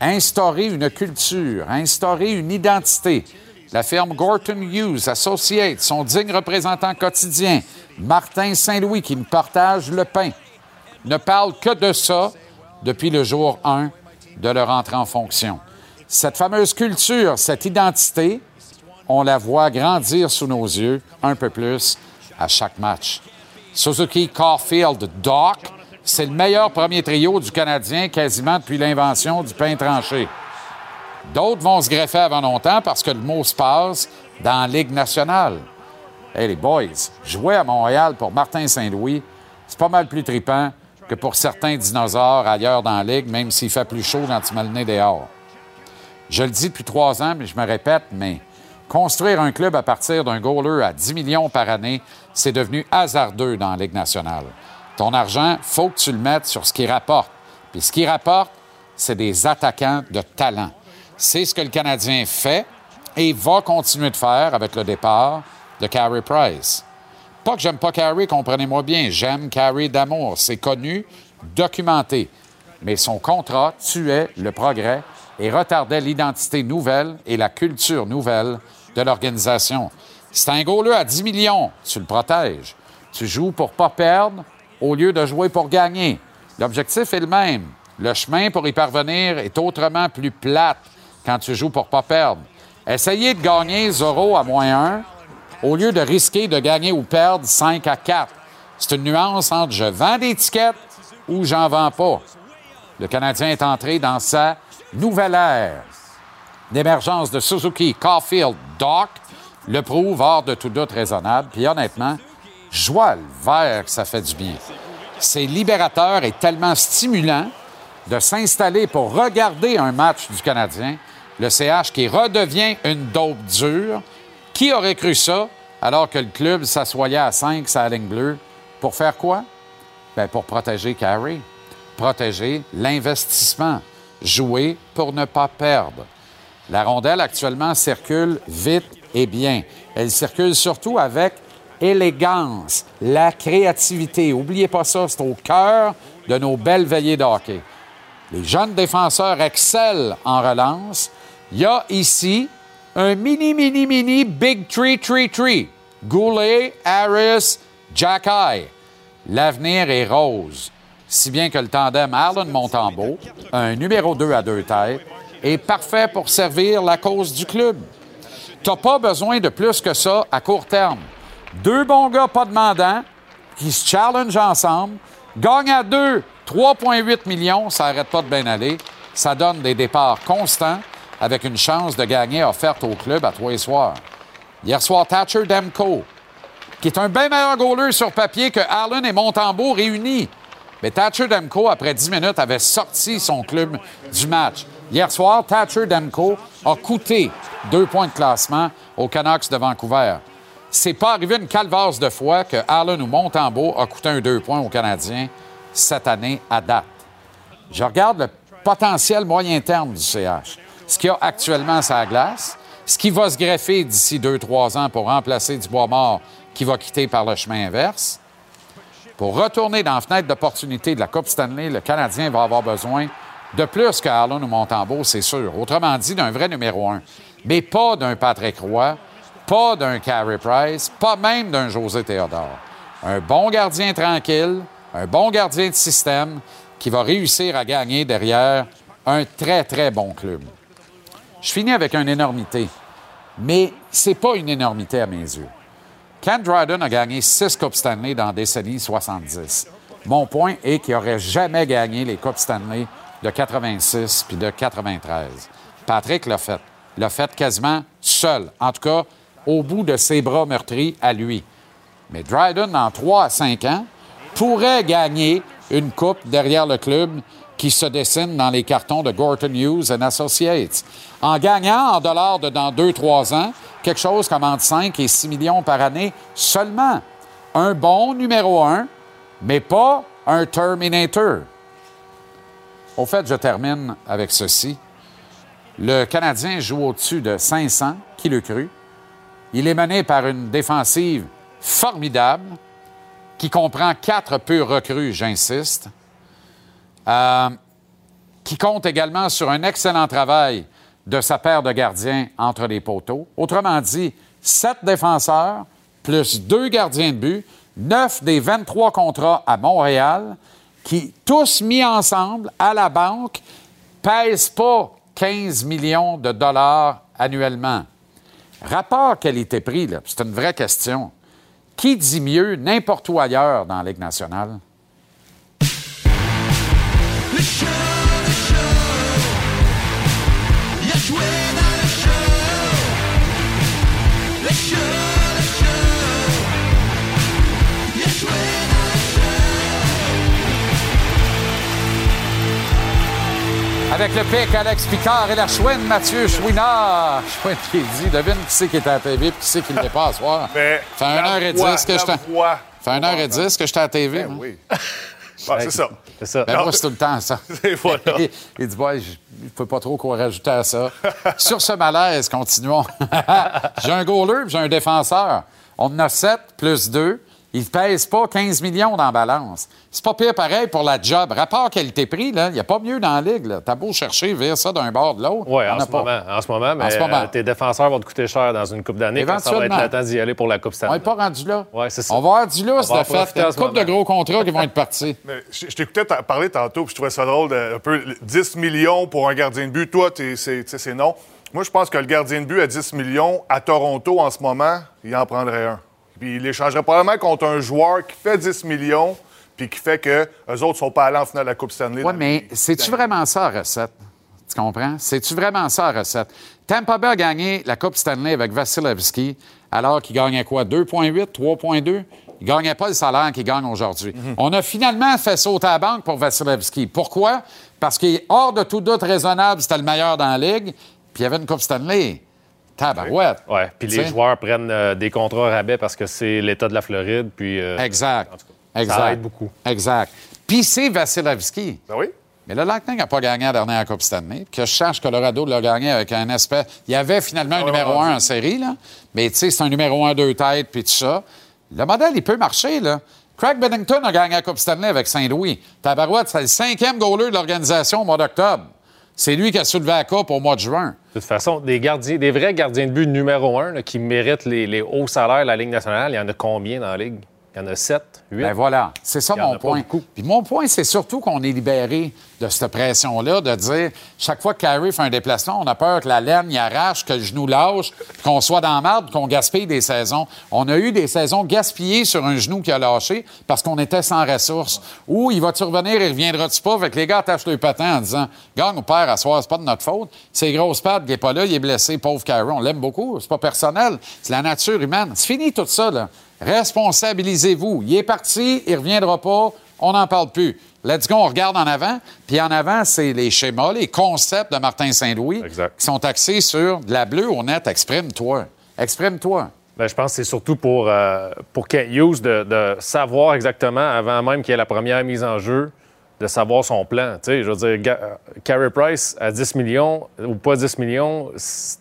Instaurer une culture, instaurer une identité. La firme Gorton Hughes Associates, son digne représentant quotidien, Martin Saint-Louis, qui me partage le pain, ne parle que de ça depuis le jour 1 de leur entrée en fonction. Cette fameuse culture, cette identité, on la voit grandir sous nos yeux un peu plus à chaque match. Suzuki, Caulfield, Doc, c'est le meilleur premier trio du Canadien quasiment depuis l'invention du pain tranché. D'autres vont se greffer avant longtemps parce que le mot se passe dans la Ligue nationale. Hey, les boys, jouer à Montréal pour Martin Saint-Louis, c'est pas mal plus tripant que pour certains dinosaures ailleurs dans la Ligue, même s'il fait plus chaud quand tu mets le dehors. Je le dis depuis trois ans, mais je me répète, mais construire un club à partir d'un goaler à 10 millions par année, c'est devenu hasardeux dans la Ligue nationale. Ton argent, faut que tu le mettes sur ce qui rapporte. Puis ce qui rapporte, c'est des attaquants de talent. C'est ce que le Canadien fait et va continuer de faire avec le départ de Carey Price. Pas que j'aime pas Carey, comprenez-moi bien. J'aime Carey d'amour. C'est connu, documenté. Mais son contrat tuait le progrès et retardait l'identité nouvelle et la culture nouvelle de l'organisation. C'est un goaler à 10 millions. Tu le protèges. Tu joues pour pas perdre au lieu de jouer pour gagner. L'objectif est le même. Le chemin pour y parvenir est autrement plus plate quand tu joues pour pas perdre. Essayer de gagner 0 à moins 1, au lieu de risquer de gagner ou perdre 5 à 4. C'est une nuance entre je vends des tickets ou j'en vends pas. Le Canadien est entré dans sa nouvelle ère. L'émergence de Suzuki, Caulfield, Doc le prouve hors de tout doute raisonnable. Puis honnêtement, je vois le vert ça fait du bien. C'est libérateur et tellement stimulant de s'installer pour regarder un match du Canadien. Le CH qui redevient une dope dure. Qui aurait cru ça alors que le club s'assoyait à 5 sa ligne bleue? Pour faire quoi? Bien, pour protéger Carey, protéger l'investissement, jouer pour ne pas perdre. La rondelle actuellement circule vite et bien. Elle circule surtout avec élégance, la créativité. Oubliez pas ça, c'est au cœur de nos belles veillées de. Les jeunes défenseurs excellent en relance. Il y a ici un mini, mini, mini Big Tree, Tree, Tree. Goulet, Harris, Jack Eye. L'avenir est rose. Si bien que le tandem Arlen Montembeau, un numéro 2 à deux têtes, est parfait pour servir la cause du club. T'as pas besoin de plus que ça à court terme. Deux bons gars pas demandants qui se challengent ensemble, gagnent à deux 3,8 millions, ça n'arrête pas de bien aller. Ça donne des départs constants avec une chance de gagner offerte au club à trois soirs. Hier soir, Thatcher Demko, qui est un bien meilleur goaler sur papier que Allen et Montembeau réunis. Mais Thatcher Demko, après 10 minutes, avait sorti son club du match. Hier soir, Thatcher Demko a coûté deux points de classement aux Canucks de Vancouver. C'est pas arrivé une calvasse de fois que Allen ou Montembeau a coûté un deux points aux Canadiens cette année à date. Je regarde le potentiel moyen terme du CH. Ce qu'il y a actuellement la glace, ce qui va se greffer d'ici deux, trois ans pour remplacer du bois mort qui va quitter par le chemin inverse. Pour retourner dans la fenêtre d'opportunité de la Coupe Stanley, le Canadien va avoir besoin de plus qu'Arlon ou Montembeau, c'est sûr. Autrement dit, d'un vrai numéro un. Mais pas d'un Patrick Roy, pas d'un Carey Price, pas même d'un José Théodore. Un bon gardien tranquille, un bon gardien de système qui va réussir à gagner derrière un très, très bon club. Je finis avec une énormité, mais c'est pas une énormité à mes yeux. Ken Dryden a gagné six Coupes Stanley dans la décennie 70. Mon point est qu'il n'aurait jamais gagné les Coupes Stanley de 86 puis de 93. Patrick l'a fait. L'a fait quasiment seul. En tout cas, au bout de ses bras meurtris à lui. Mais Dryden, en 3 à 5 ans, pourrait gagner une coupe derrière le club qui se dessine dans les cartons de Gorton Hughes and Associates. En gagnant en dollars de dans 2-3 ans, quelque chose comme entre 5 et 6 millions par année seulement. Un bon numéro 1, mais pas un Terminator. Au fait, je termine avec ceci. Le Canadien joue au-dessus de 500, qui le cru. Il est mené par une défensive formidable qui comprend quatre purs recrues, j'insiste, euh, qui compte également sur un excellent travail de sa paire de gardiens entre les poteaux. Autrement dit, sept défenseurs plus deux gardiens de but, neuf des 23 contrats à Montréal, qui, tous mis ensemble à la banque, pèsent pas 15 millions de dollars annuellement. Rapport qualité-prix, c'est une vraie question. Qui dit mieux n'importe où ailleurs dans la Ligue nationale? Avec le pic, Alex Picard et la chouine, Mathieu Chouinard. Chouine qui dit, devine qui c'est qui est à la TV et qui c'est qui ne l'est pas à soir. Mais fait 1h10 que je t'ai... Fait 1h10 que j'étais à la TV. Ben oui. Ben, c'est ça. C'est ça. Ben moi, c'est tout le temps ça. Et voilà. Il dit, ouais, je ne peux pas trop quoi rajouter à ça. Sur ce malaise, continuons. j'ai un goaler j'ai un défenseur. On en a 7 plus 2. Il ne pèse pas 15 millions dans la balance. C'est pas pire pareil pour la job. Rapport qualité-prix, il n'y a pas mieux dans la ligue. T'as beau chercher, vire ça d'un bord de l'autre. Oui, on en, a ce moment, en ce moment. Mais En ce moment. euh, tes défenseurs vont te coûter cher dans une coupe d'années quand ça va être Éventuellement. le temps d'y aller pour la Coupe On Stanley. n'est pas rendu là. Ouais, c'est ça. On va avoir du lousse On va de en profiter fait. en Une couple de gros contrats qui vont être partis. Mais je, je t'écoutais ta- parler tantôt, puis je trouvais ça drôle, de, un peu 10 millions pour un gardien de but. Toi, c'est sais, c'est non. Moi, je pense que le gardien de but à 10 millions, à Toronto en ce moment, il en prendrait un. Puis il échangerait probablement contre un joueur qui fait 10 millions, puis qui fait que eux autres sont pas allés en finale de la Coupe Stanley. Oui, mais les- c'est-tu vraiment ça recette? Tu comprends? C'est-tu vraiment ça recette? Tampa Bay a gagné la Coupe Stanley avec Vasilevski alors qu'il gagnait quoi? 2,8, 3,2? Il gagnait pas le salaire qu'il gagne aujourd'hui. On a finalement fait sauter à la banque pour Vasilevski. Pourquoi? Parce qu'il est hors de tout doute raisonnable, c'était le meilleur dans la Ligue, puis il y avait une Coupe Stanley. Tabarouette. Ouais, puis les joueurs prennent euh, des contrats à rabais parce que c'est l'État de la Floride, puis... euh, Exact. en tout cas, exact. Ça aide beaucoup. Exact. Puis c'est Vasilevski. Ben oui. Mais le Lightning n'a pas gagné la dernière Coupe Stanley. Que je cherche Colorado l'a gagné avec un espèce. Il y avait finalement un numéro un en série, là. Mais tu sais, c'est un numéro un deux têtes, puis tout ça. Le modèle, il peut marcher, là. Craig Bennington a gagné la Coupe Stanley avec Saint-Louis. Tabarouette, c'est le cinquième goaler de l'organisation au mois d'octobre. C'est lui qui a soulevé la Coupe au mois de juin. De toute façon, des gardiens, des vrais gardiens de but numéro un qui méritent les, les hauts salaires de la Ligue nationale, il y en a combien dans la Ligue? Il y en a sept, Ben voilà, c'est ça Il mon point. Puis mon point, c'est surtout qu'on est libéré de cette pression-là, de dire chaque fois que Carey fait un déplacement, on a peur que la laine y arrache, que le genou lâche, qu'on soit dans la marde, qu'on gaspille des saisons. On a eu des saisons gaspillées sur un genou qui a lâché parce qu'on était sans ressources. Ou il va-tu revenir et reviendra-tu pas? Fait que les gars attachent le patin en disant Gagne ou perd à soir, c'est pas de notre faute. C'est grosse patte qui est pas là, il est blessé, pauvre Carey. On l'aime beaucoup, c'est pas personnel, c'est la nature humaine. C'est fini tout ça, là. Responsabilisez-vous. Il est parti, il reviendra pas, on n'en parle plus. Let's go, on regarde en avant. Puis en avant, c'est les schémas, les concepts de Martin Saint-Louis qui sont axés sur de la bleue au net. Exprime-toi. Exprime-toi. Ben, je pense que c'est surtout pour, euh, pour Kent Hughes de, de savoir exactement, avant même qu'il y ait la première mise en jeu, de savoir son plan. Tu sais, je veux dire, euh, Carey Price à 10 millions ou pas 10 millions,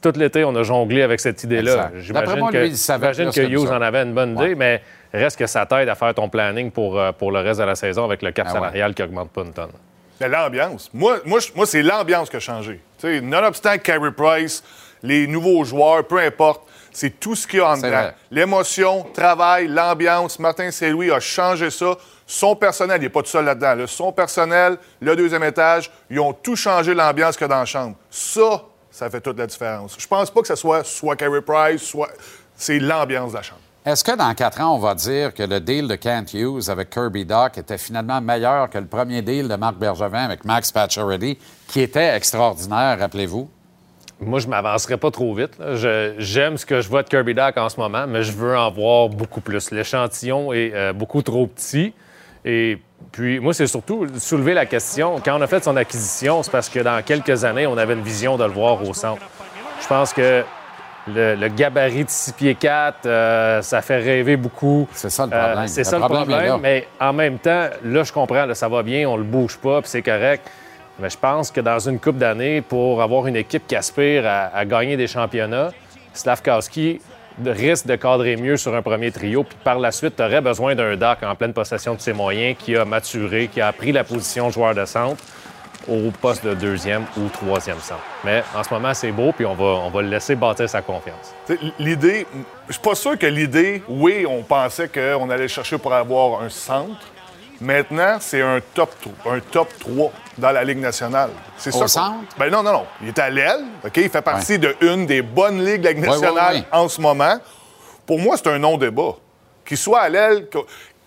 tout l'été, on a jonglé avec cette idée-là. Moi, que, lui, j'imagine que Hughes en avait une bonne idée, Ouais. mais reste que ça t'aide à faire ton planning pour, euh, pour le reste de la saison avec le cap Ah ouais. salarial qui augmente pas une tonne. C'est l'ambiance. Moi, moi, moi c'est l'ambiance qui a changé. Tu sais, nonobstant Carey Price, les nouveaux joueurs, peu importe, c'est tout ce qu'il y a en dedans. L'émotion, travail, l'ambiance. Martin Saint-Louis a changé ça. Son personnel, il n'est pas tout seul là-dedans. là. Son personnel, le deuxième étage, ils ont tout changé l'ambiance qu'il y a dans la chambre. Ça, ça fait toute la différence. Je pense pas que ce soit soit Carey Price, soit. C'est l'ambiance de la chambre. Est-ce que dans quatre ans, on va dire que le deal de Kent Hughes avec Kirby Doc était finalement meilleur que le premier deal de Marc Bergevin avec Max Pacioretty, qui était extraordinaire, rappelez-vous? Moi, je m'avancerai pas trop vite. J'aime ce que je vois de Kirby Doc en ce moment, mais je veux en voir beaucoup plus. L'échantillon est euh, beaucoup trop petit. Et puis, moi, c'est surtout soulever la question. Quand on a fait son acquisition, c'est parce que dans quelques années, on avait une vision de le voir au centre. Je pense que le, le gabarit de 6 pieds 4, euh, ça fait rêver beaucoup. C'est ça le Euh, problème. c'est Le ça le problème mais en même temps, là, je comprends, là, ça va bien, on le bouge pas, puis c'est correct. Mais je pense que dans une coupe d'années, pour avoir une équipe qui aspire à, à gagner des championnats, Slavkowski risque de cadrer mieux sur un premier trio. Puis par la suite, tu aurais besoin d'un DAC en pleine possession de ses moyens, qui a maturé, qui a pris la position joueur de centre au poste de deuxième ou troisième centre. Mais en ce moment, c'est beau, puis on va, on va le laisser bâtir sa confiance. L'idée, je suis pas sûr que l'idée, oui, on pensait qu'on allait chercher pour avoir un centre. Maintenant, c'est un top, un top 3 dans la Ligue nationale. C'est Au ça. qu'on- centre? Ben non, non, non. Il est à l'aile. OK? Il fait partie de une des bonnes ligues de la Ligue Ouais, ouais, nationale ouais. en ce moment. Pour moi, c'est un non-débat. Qu'il soit à l'aile,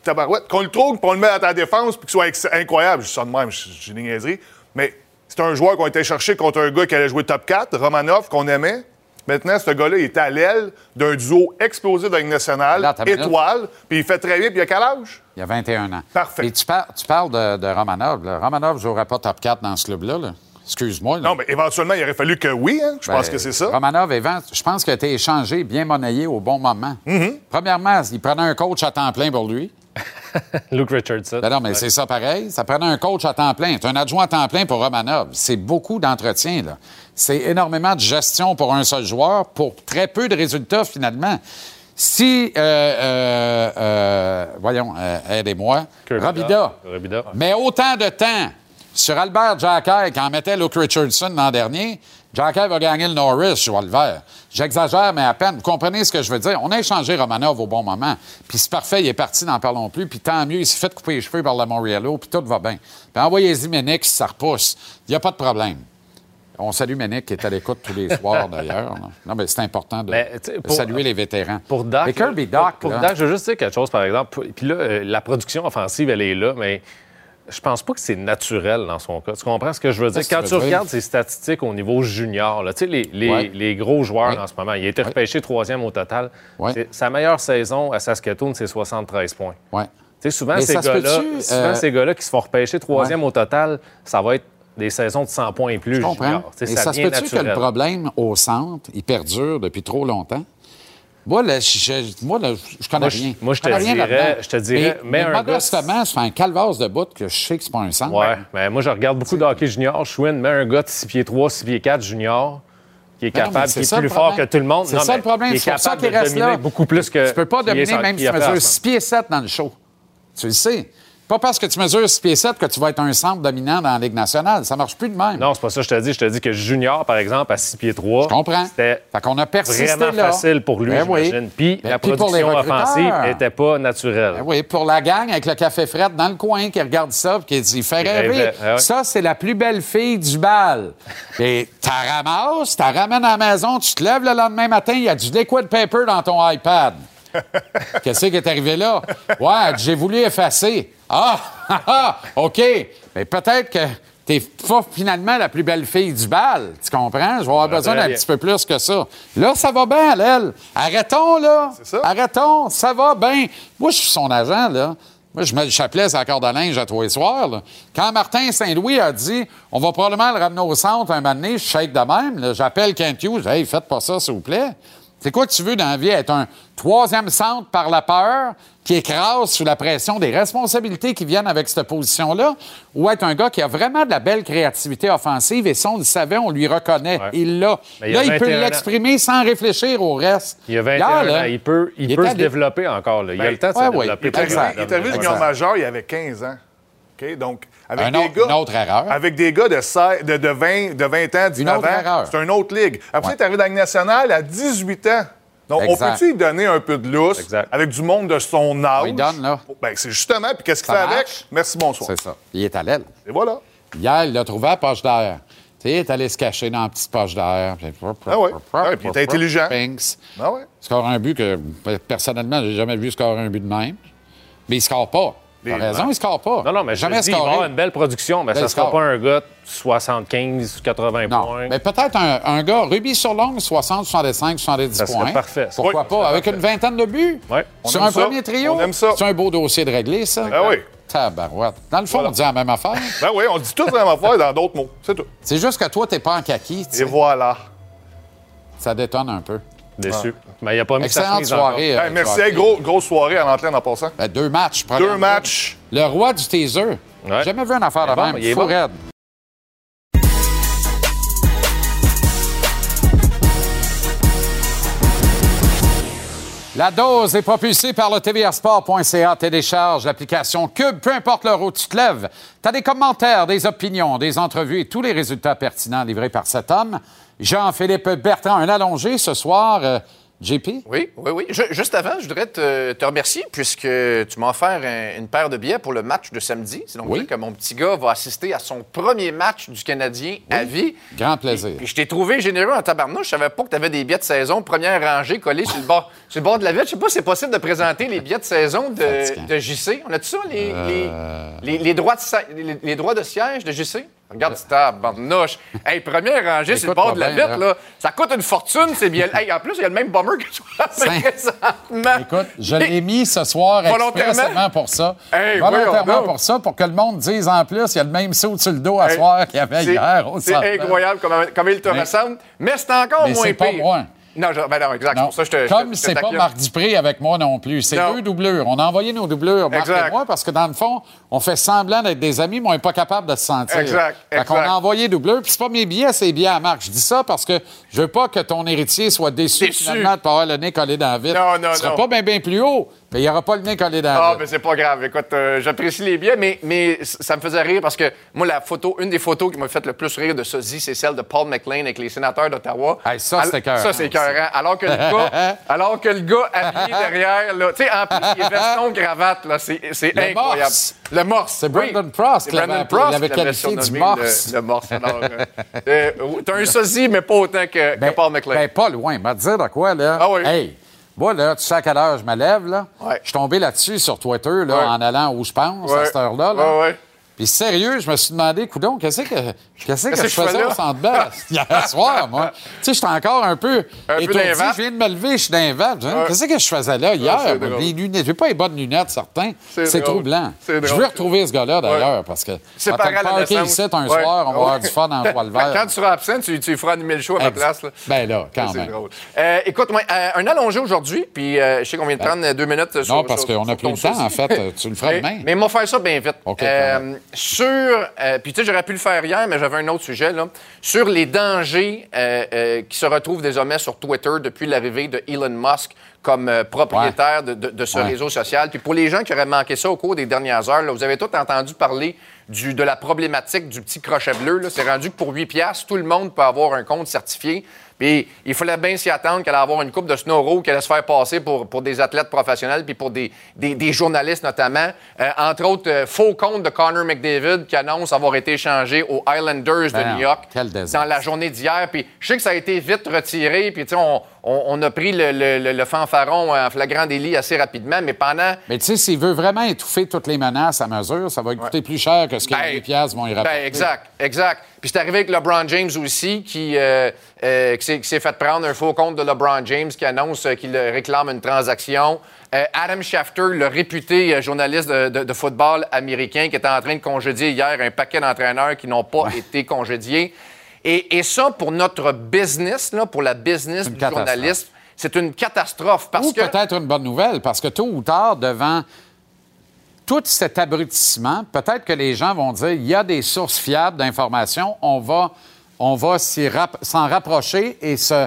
tabarouette, qu'on le trouve, qu'on le met à ta défense, puis qu'il soit ex- incroyable. Je ça de même, j'ai des niaiseries. Mais c'est un joueur qu'on a été chercher contre un gars qui allait jouer top 4, Romanov, qu'on aimait. Maintenant, ce gars-là, il est à l'aile d'un duo explosif de la Ligue nationale, Là, étoile, puis il fait très bien, puis il a quel âge? Il a 21 ans. Parfait. Et tu, par- tu parles de, de Romanov. là. Romanov ne jouerait pas top 4 dans ce club-là. là. Excuse-moi. Non, mais éventuellement, il aurait fallu que oui, hein? Je Ben, pense que c'est ça. Romanov, je pense qu'il a été échangé, bien monnayé au bon moment. Mm-hmm. Premièrement, il prenait un coach à temps plein pour lui. Luke Richardson. Ben non, mais c'est ça pareil. Ça prenait un coach à temps plein. C'est un adjoint à temps plein pour Romanov. C'est beaucoup d'entretien, là. C'est énormément de gestion pour un seul joueur pour très peu de résultats, finalement. Si, euh, euh, euh, voyons, euh, aidez-moi, Robida. Robida. mais autant de temps sur Albert Jacquet qu'en mettait Luke Richardson l'an dernier, Jacquet va gagner le Norris, je vois le vert. J'exagère, mais à peine. Vous comprenez ce que je veux dire? On a échangé Romanov au bon moment. Puis c'est parfait, il est parti, n'en parlons plus. Puis tant mieux, il s'est fait couper les cheveux par la Moriello, puis tout va bien. Puis envoyez-y Ménix, ça repousse. Il n'y a pas de problème. On salue Ménic qui est à l'écoute tous les soirs, d'ailleurs. Non, mais c'est important de, Mais, pour- saluer les vétérans. Pour Dak. Mais Kirby Doc, Pour, Dak, je veux juste dire quelque chose, par exemple. Puis là, euh, la production offensive, elle est là, mais je pense pas que c'est naturel dans son cas. Tu comprends ce que je veux dire? Quand tu regardes ses statistiques au niveau junior, là, tu sais, les, les- Ouais. les gros joueurs Ouais. en ce moment, il a été repêché troisième au total. Sa meilleure saison à Saskatoon, c'est 73 points. ouais. Tu sais, souvent, Mais ces ça gars-là, euh, ces gars-là qui se font repêcher troisième au total, ça va être des saisons de 100 points et plus Je comprends. junior. Tu sais, Et ça, se peut-tu que le problème au centre, il perdure depuis trop longtemps? Moi, là, je, je- moi, là, je connais Moi, je- rien. moi, je te rien dirais- je te dirais, mais, mets mais un gars- modestement, ça fait un calvasse de bout que je sais que c'est pas un centre. Ouais, mais moi, je regarde beaucoup de hockey junior. Schwinn met un gars de 6 pieds 3, 6 pieds 4 junior qui est Mais mais capable, qui est plus fort que tout le monde. C'est ça mais le problème. C'est ça reste là. beaucoup plus que. Tu peux pas dominer même si tu mesures ce 6 pieds 7 dans le show. Tu le sais. Pas parce que tu mesures 6 pieds 7 que tu vas être un centre dominant dans la Ligue nationale. Ça marche plus de même. Non, c'est pas ça que je te dis. Je te dis que junior, par exemple, à 6 pieds 3, Je comprends. c'était Fait qu'on a persisté vraiment là. facile pour lui, Ben oui. j'imagine. Puis Ben, la puis pour les production recruteurs. offensive n'était pas naturelle. Ben oui, pour la gang avec le café fret dans le coin qui regarde ça et qui dit il fait rêver. ah ouais. Ça, c'est la plus belle fille du bal. Et t'as ramasses, t'as ramènes à la maison, tu te lèves le lendemain matin, il y a du liquid paper dans ton iPad. Qu'est-ce qui est arrivé là? Ouais, j'ai voulu effacer. Ah, ah, ah, OK. Mais peut-être que t'es pas finalement la plus belle fille du bal. Tu comprends? Je vais avoir besoin très d'un petit peu plus que ça. Là, ça va bien, elle. Arrêtons, là. C'est ça. Arrêtons, ça va bien. Moi, je suis son agent, là. Moi, je mets le chapelet sur la corde à linge à tous les soirs. là. Quand Martin Saint-Louis a dit on va probablement le ramener au centre un moment donné, je shake de même. là. J'appelle Kent Hughes. Hey, faites pas ça, s'il vous plaît. C'est quoi que tu veux dans la vie? Être un troisième centre par la peur qui écrase sous la pression des responsabilités qui viennent avec cette position-là? Ou être un gars qui a vraiment de la belle créativité offensive et ça, on le savait, on lui reconnaît. Ouais. Il l'a. Il a Là, il peut 21 ans. l'exprimer sans réfléchir au reste. Il y a 21 Hier, là, ans. Il peut, il il peut se allé. développer encore. là. Il a Ben, le temps de se ouais. développer. Il est arrivé, il est arrivé Exact. junior majeur, il avait 15 ans. OK? Donc, avec Un des autre- gars, une autre erreur. Avec des gars de, 16 de, de 20, de 20 ans, 19 autre erreur. ans, c'est une autre ligue. Après, Ouais. il est arrivé dans la Ligue nationale à 18 ans. Donc, Exact. on peut-tu lui donner un peu de lousse Exact. avec du monde de son âge? Lui donne, là. Ben, c'est justement. Puis qu'est-ce qu'il fait avec? Merci, bonsoir. C'est ça. Il est à l'aile. Et voilà. Hier, il l'a trouvé à la poche d'air. Tu sais, il est allé se cacher dans la petite poche d'air. Ah. Ah ouais, puis il était intelligent. Pinks. Ah ouais. Score un but que, personnellement, j'ai jamais vu scorer un but de même. Mais il score pas. T'as raison, il score pas. Non, non, mais je jamais te dis, il va avoir une belle production, mais Belle ça sera score. pas un gars de 75, 80 Non, points. mais peut-être un, un gars, Ruby sur longue, 60, 65, 70 Ça points. parfait. Pourquoi Oui, pas? Avec une vingtaine de buts? Sur un ça. premier trio? On aime ça. C'est un beau dossier de régler, ça? Ben oui. Tabarouette. Dans le fond, on dit la même affaire. Ben oui, on dit tout la même affaire dans d'autres mots. C'est tout. C'est juste que toi, t'es pas en kaki. Et voilà. Ça détonne un peu. Déçu. Mais il n'a pas mis Excellente soirée. euh, Hey, merci. Hey, gros, grosse soirée à l'entraîne en passant. Ben, deux matchs. Deux matchs. Le roi du taser. Ouais. J'ai jamais vu une affaire de Il est même. il est Fou bon. raide. La dose est propulsée par le tvrsport.ca. Télécharge l'application Cube, peu importe l'heure où tu te lèves. Tu as des commentaires, des opinions, des entrevues et tous les résultats pertinents livrés par cet homme. Jean-Philippe Bertrand, un allongé ce soir. euh, JP? Oui, oui, oui. Ju- juste avant, je voudrais te, te remercier puisque tu m'as offert un- une paire de billets pour le match de samedi. C'est donc Oui. que mon petit gars va assister à son premier match du Canadien à vie. Grand plaisir. Puis je t'ai trouvé généreux en tabarnouche. Je savais pas que tu avais des billets de saison, première rangée, collés sur le bord, sur le bord de la ville. Je sais pas si c'est possible de présenter les billets de saison de, JC. On a tout ça, les, Euh. les, les- les droits de, les droits de siège de JC? Regarde, c'est tabarnouche. Hey, première rangée sur le bord de la bien, vitre, là. là. Ça coûte une fortune, c'est bien. Hey, en plus, il y a le même bomber que toi présentement. Écoute, je l'ai mis ce soir Volontairement? expressément pour ça. Hey, Volontairement pour ça, pour que le monde dise en plus, il y a le même saut sur le dos à Hey, soir qu'il y avait C'est- hier C'est incroyable comment il te Mais- ressemble. Mais c'est encore Mais moins c'est pas pire. Non, je- ben non, exact. Non. Pour ça, je te, je te- Comme c'est pas. Marc Dupré avec moi non plus. C'est deux doublures. On a envoyé nos doublures, Marc Exact. et moi, parce que dans le fond, on fait semblant d'être des amis, mais on n'est pas capable de se sentir. Exact, Fait qu'on a envoyé doublure. Puis c'est pas mes billets, c'est les billets à Marc. Je dis ça parce que je veux pas que ton héritier soit déçu, Déçu. finalement de pas avoir le nez collé dans la vitre. Non, non, Ce sera non. pas bien bien plus haut, Mais il n'y aura pas le nez collé dans Ah, mais c'est pas grave. Écoute, euh, j'apprécie les billets, mais, mais ça me faisait rire parce que moi, la photo, une des photos qui m'a fait le plus rire de sosie, c'est celle de Paul McLean avec les sénateurs d'Ottawa. Hey, ça, c'est écœurant Ça, c'est écœurant. Alors que le gars, alors que le gars habillé derrière, là, tu sais, en plus, il est veston, cravate, là, c'est c'est Le incroyable. morse. Le morse. C'est l'avait Brandon Prost qui l'avait qualifié du morse. Le, le morse. Alors, euh, euh, t'as un sosie, mais pas autant que, que Paul McLean. Ben, pas loin. Va dire de quoi, là? Ah oui. Hey, moi, là, tu sais à quelle heure je me lève, là? Ouais. Je suis tombé là-dessus sur Twitter, là, Ouais. en allant où je pense, à cette heure-là. Là. Puis sérieux, je me suis demandé, coudon, qu'est-ce que, qu'est-ce que je que je fais faisais là? au Centre Bell hier soir, moi? Tu sais, j'étais encore un peu Un étourdi. Je viens de me lever, je suis dans dis, Ouais. Qu'est-ce que je faisais là hier? les lunettes, j'ai pas les bonnes lunettes, certains. C'est troublant. Je veux retrouver ce gars-là, d'ailleurs, parce que C'est on la parker naissance. ici un soir, on va avoir du fun en toile verte. Quand tu seras absent, tu, tu feras animer le show à ma place. Là. Ben là, quand C'est même. drôle. Euh, écoute, moi, euh, un allongé aujourd'hui, puis euh, je sais qu'on vient de prendre deux minutes sur Non, parce qu'on a plus le temps, en fait. Tu le feras demain. mais on va faire ça bien vite. OK, quand sur, puis tu sais, j'aurais pu le faire hier, mais j'avais un autre sujet, là. Sur les dangers euh, euh, qui se retrouvent désormais sur Twitter depuis l'arrivée de Elon Musk comme euh, propriétaire de, de- de ce Ouais. réseau social. Puis pour les gens qui auraient manqué ça au cours des dernières heures, là, vous avez tous entendu parler du, de la problématique du petit crochet bleu. C'est rendu que pour 8 piastres, tout le monde peut avoir un compte certifié. Puis il fallait bien s'y attendre qu'elle allait avoir une coupe de snowro qui allait se faire passer pour, pour des athlètes professionnels puis pour des, des, des journalistes notamment. Euh, entre autres, euh, faux compte de Connor McDavid qui annonce avoir été échangé aux Islanders de Ben New York dans la journée d'hier. Puis je sais que ça a été vite retiré. Puis tu sais, on, on- on a pris le, le- fanfaron en flagrant délit assez rapidement. Mais pendant Mais tu sais, s'il veut vraiment étouffer toutes les menaces à mesure, ça va coûter plus cher que ce que Ben, les pièces vont y rapporter. Ben, exact, exact. Puis c'est arrivé avec LeBron James aussi, qui, euh, euh, qui s'est- fait prendre un faux compte de LeBron James qui annonce euh, qu'il réclame une transaction. Euh, Adam Schefter, le réputé journaliste de, de- de football américain, qui était en train de congédier hier un paquet d'entraîneurs qui n'ont pas été congédiés. Et, et ça, pour notre business, là, pour la business du journalisme, c'est une catastrophe parce Ou que... peut-être une bonne nouvelle, parce que tôt ou tard, devant tout cet abrutissement, peut-être que les gens vont dire il y a des sources fiables d'informations, on va, on va rap- s'en rapprocher et se,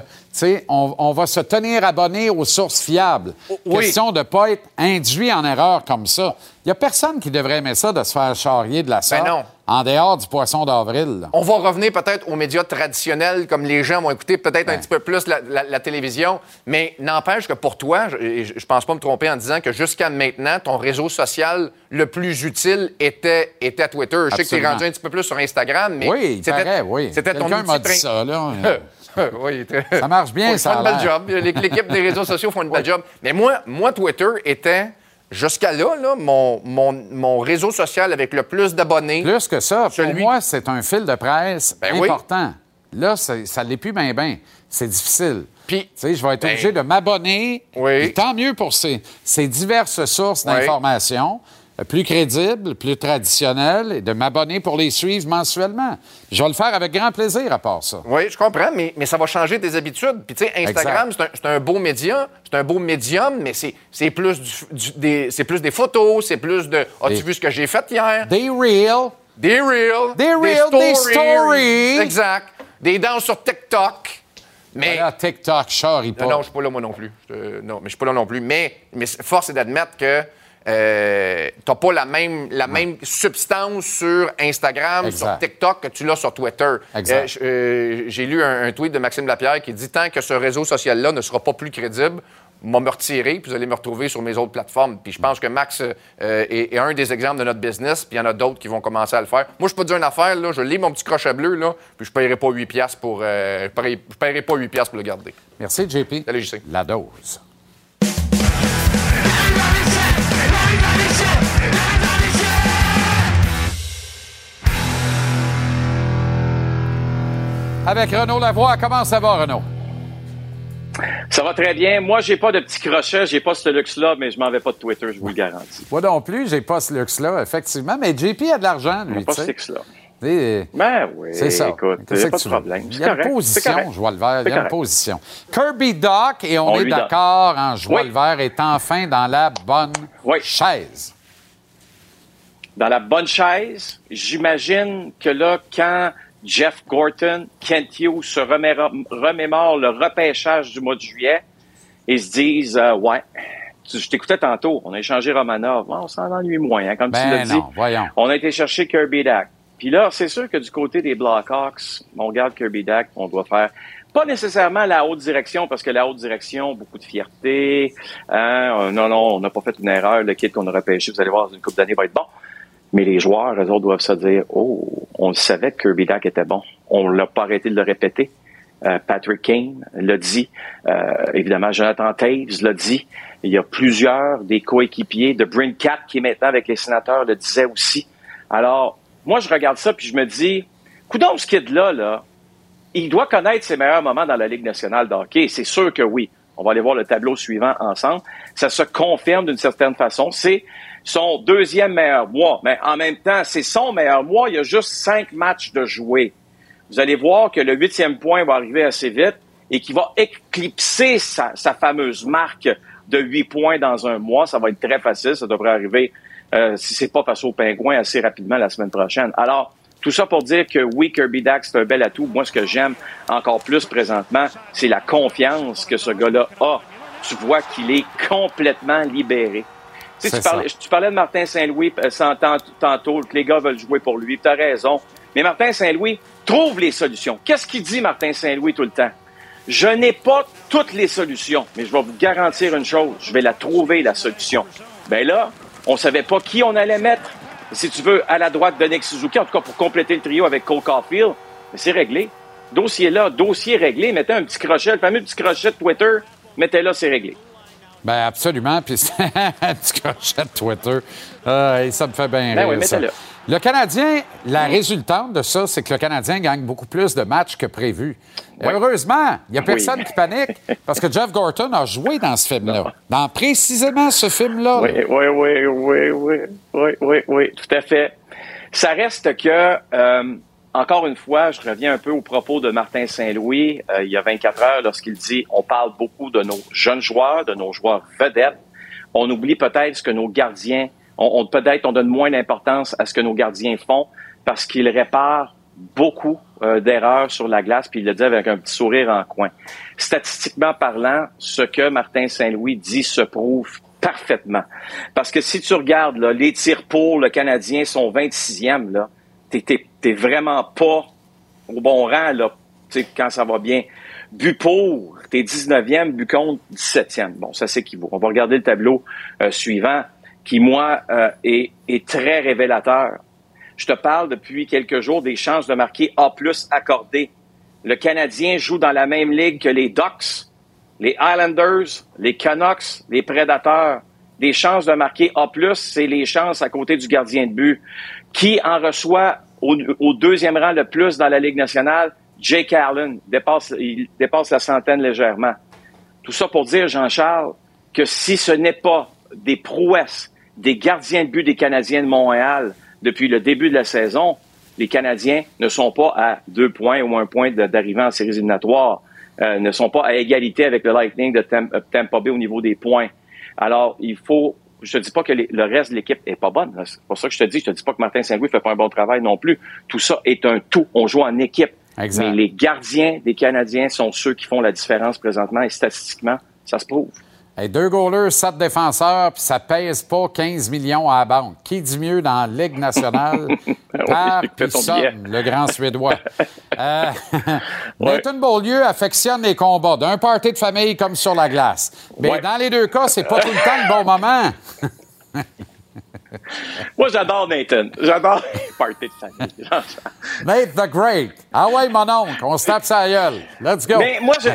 on, on va se tenir abonné aux sources fiables. oui. Question de ne pas être induit en erreur comme ça. Il n'y a personne qui devrait aimer ça de se faire charrier de la sorte Ben non. En dehors du poisson d'avril. On va revenir peut-être aux médias traditionnels, comme les gens vont écouter peut-être un petit peu plus la, la- la télévision, mais n'empêche que pour toi, je, je pense pas me tromper en disant que jusqu'à maintenant, ton réseau social le plus utile était, était Twitter. Je sais que tu es Absolument. rendu un petit peu plus sur Instagram, mais Oui, paraît, oui. c'était ton outil m'a dit ça, là. oui, Ça marche bien, Ils ça font a une belle job. L'équipe des réseaux sociaux font une belle job. Mais moi, moi Twitter était, jusqu'à là, là, mon, mon, mon réseau social avec le plus d'abonnés. Plus que ça, pour moi, c'est un fil de presse Ben oui. important. Là, ça ne l'est plus bien, bien. C'est difficile. Puis- Tu sais, je vais être Ben- obligé de m'abonner. Oui. Tant mieux pour ces, ces diverses sources Oui. d'informations, plus crédibles, plus traditionnelles, et de m'abonner pour les suivre mensuellement. Je vais le faire avec grand plaisir à part ça. Oui, je comprends, mais, mais ça va changer tes habitudes. Puis, tu sais, Instagram, c'est un, c'est un beau média, c'est un beau médium, mais c'est plus, du- du- des, c'est plus des photos, c'est plus de As-tu vu ce que j'ai fait hier? Des reels. Des reels. Des reels, des stories. Exact. Des danses sur TikTok. Mais. Voilà, TikTok, charrie pas. Non, non, je suis pas là, moi non plus. Non, mais je suis pas là non plus. Mais, mais force est d'admettre que euh, t'as pas la même, la même substance sur Instagram, Exact. sur TikTok que tu l'as sur Twitter. Exact. Euh, euh, J'ai lu un, un tweet de Maxime Lapierre qui dit tant que ce réseau social-là ne sera pas plus crédible, m'a me retirer, puis vous allez me retrouver sur mes autres plateformes. Puis je pense que Max euh, est, est un des exemples de notre business, puis il y en a d'autres qui vont commencer à le faire. Moi, je peux te dire une affaire, là, je lis mon petit crochet bleu, là, puis je ne paierai pas 8 piastres pour, euh, je paierai- je paierai pas 8 piastres pour le garder. Merci, JP. JC. La dose. Avec Renaud Lavoie, comment ça va, Renaud? Ça va très bien. Moi, j'ai pas de petit crochet, j'ai pas ce luxe-là, mais je m'en vais pas de Twitter, je vous le garantis. Moi non plus, j'ai pas ce luxe-là, effectivement. Mais JP a de l'argent, lui. Pas ce luxe-là. Ben oui, C'est ça. écoute, a que pas de problème. Il C'est y a une correct, position, correct. je vois le vert. Il y C'est a une position. Kirby Doc, et on, On est d'accord en joie Oui. le vert, est enfin dans la bonne Oui. chaise. Dans la bonne chaise, j'imagine que là, quand Jeff Gorton, Kent Hughes se remémore le repêchage du mois de juillet, ils se disent, euh, ouais, je t'écoutais tantôt, on a échangé Romanov. On s'en ennuie moins, hein, comme tu l'as Ben dit. non, voyons. On a été chercher Kirby Dack. Puis là, c'est sûr que du côté des Blackhawks, on regarde Kirby Dack, on doit faire pas nécessairement la haute direction, parce que la haute direction, beaucoup de fierté. Hein, euh, non, non, on n'a pas fait une erreur. Le kit qu'on a repêché, vous allez voir, une coupe d'années va être bon. Mais les joueurs, eux autres, doivent se dire, oh, on le savait que Kirby Dack était bon. On l'a pas arrêté de le répéter. Euh, Patrick Kane l'a dit. Euh, évidemment, Jonathan Taves l'a dit. Il y a plusieurs des coéquipiers de Cat qui est maintenant avec les sénateurs le disaient aussi. Alors, moi, je regarde ça puis je me dis, coudonc, ce kid-là, là, il doit connaître ses meilleurs moments dans la Ligue nationale de hockey. C'est sûr que oui. On va aller voir le tableau suivant ensemble. Ça se confirme d'une certaine façon. C'est son deuxième meilleur mois. Mais en même temps, c'est son meilleur mois. Il y a juste cinq matchs de jouer. Vous allez voir que le huitième point va arriver assez vite et qu'il va éclipser sa fameuse marque de huit points dans un mois. Ça va être très facile. Ça devrait arriver, euh, si c'est pas face aux pingouins, assez rapidement la semaine prochaine. Alors, tout ça pour dire que oui, Kirby Dax, c'est un bel atout. Moi, ce que j'aime encore plus présentement, c'est la confiance que ce gars-là a. Tu vois qu'il est complètement libéré. Tu, sais, tu, parlais, tu parlais de Martin Saint-Louis euh, tantôt, que les gars veulent jouer pour lui. Tu as raison. Mais Martin Saint-Louis trouve les solutions. Qu'est-ce qu'il dit, Martin Saint-Louis, tout le temps? Je n'ai pas toutes les solutions, mais je vais vous garantir une chose, je vais la trouver, la solution. Ben là, on savait pas qui on allait mettre. Si tu veux, à la droite de Nick Suzuki, en tout cas pour compléter le trio avec Cole Caulfield, mais c'est réglé. Dossier là, dossier réglé. Mettez un petit crochet, le fameux petit crochet de Twitter, mettez là, c'est réglé. Ben absolument. Puis un petit crochet de Twitter. Ah, et ça me fait bien Ben rire. oui, ça. mettez-le. Le Canadien, la résultante de ça, c'est que le Canadien gagne beaucoup plus de matchs que prévu. Heureusement, il n'y a personne Oui. qui panique parce que Jeff Gorton a joué dans ce film-là. Dans précisément ce film-là. Oui, oui, oui, oui, oui, oui, oui, oui, tout à fait. Ça reste que, euh, encore une fois, je reviens un peu au propos de Martin Saint-Louis euh, il y a 24 heures lorsqu'il dit on parle beaucoup de nos jeunes joueurs, de nos joueurs vedettes. On oublie peut-être ce que nos gardiens, on, on- peut-être on donne moins d'importance à ce que nos gardiens font parce qu'ils réparent beaucoup euh, d'erreurs sur la glace, puis il le dit avec un petit sourire en coin. Statistiquement parlant, ce que Martin Saint-Louis dit se prouve parfaitement. Parce que si tu regardes là, les tirs pour le Canadien sont 26e, là, t'es, vraiment pas au bon rang là, quand ça va bien. But pour, t'es 19e, but contre 17e. Bon, ça s'équivaut. On va regarder le tableau euh, suivant qui, moi, euh, est, très révélateur. Je te parle depuis quelques jours des chances de marquer A+, accordées. Le Canadien joue dans la même ligue que les Ducks, les Islanders, les Canucks, les Prédateurs. Des chances de marquer A+, c'est les chances à côté du gardien de but. Qui en reçoit au, deuxième rang le plus dans la Ligue nationale? Jake Allen il dépasse la centaine légèrement. Tout ça pour dire, Jean-Charles, que si ce n'est pas des prouesses des gardiens de but des Canadiens de Montréal depuis le début de la saison, les Canadiens ne sont pas à deux points ou un point d'arrivée en séries éliminatoires, euh, ne sont pas à égalité avec le Lightning de euh, Tampa Bay au niveau des points. Alors, il faut... Je te dis pas que les- le reste de l'équipe est pas bonne. là. C'est pour ça que je te dis. Je te dis pas que Martin Saint-Louis fait pas un bon travail non plus. Tout ça est un tout. On joue en équipe. Exact. Mais les gardiens des Canadiens sont ceux qui font la différence présentement et statistiquement, ça se prouve. Hey, deux goalers, sept défenseurs, puis ça pèse pas 15 millions à la banque. Qui dit mieux dans la Ligue nationale? Par Pisson, billet. le grand Suédois. Euh, Nathan Beaulieu affectionne les combats d'un party de famille comme sur la glace. Mais Ouais. dans les deux cas, c'est pas tout le temps le bon moment. Moi, j'adore Nathan. J'adore les parties de famille. Nate the Great. Ah ouais, mon oncle, on se tape sa gueule. Let's go. Mais moi, je,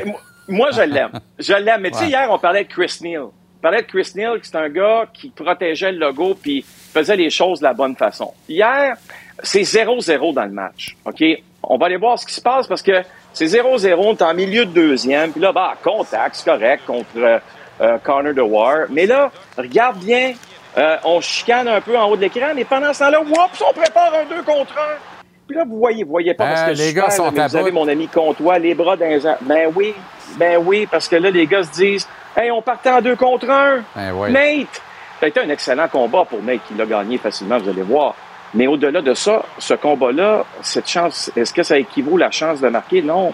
moi, je l'aime. Je l'aime. Mais tu sais, hier, on parlait de Chris Neal. On parlait de Chris Neal, qui c'est un gars qui protégeait le logo puis faisait les choses de la bonne façon. Hier, c'est 0-0 dans le match. OK? On va aller voir ce qui se passe parce que c'est 0-0, on est en milieu de deuxième. Puis là, bah, contact, c'est correct contre euh, euh, Connor DeWar. Mais là, regarde bien, euh, on chicane un peu en haut de l'écran, mais pendant ce temps-là, whoops, on prépare un 2 contre 1. Puis là, vous voyez, vous voyez pas parce Euh, que les super, gars sont mais à vous avez mon ami Comtois, les bras les airs. Ben oui, ben oui, parce que là, les gars se disent Hey, on partait en deux contre un. Ben oui. Nate! Ça a été un excellent combat pour Nate, qui l'a gagné facilement, vous allez voir. Mais au-delà de ça, ce combat-là, cette chance, est-ce que ça équivaut la chance de marquer? Non.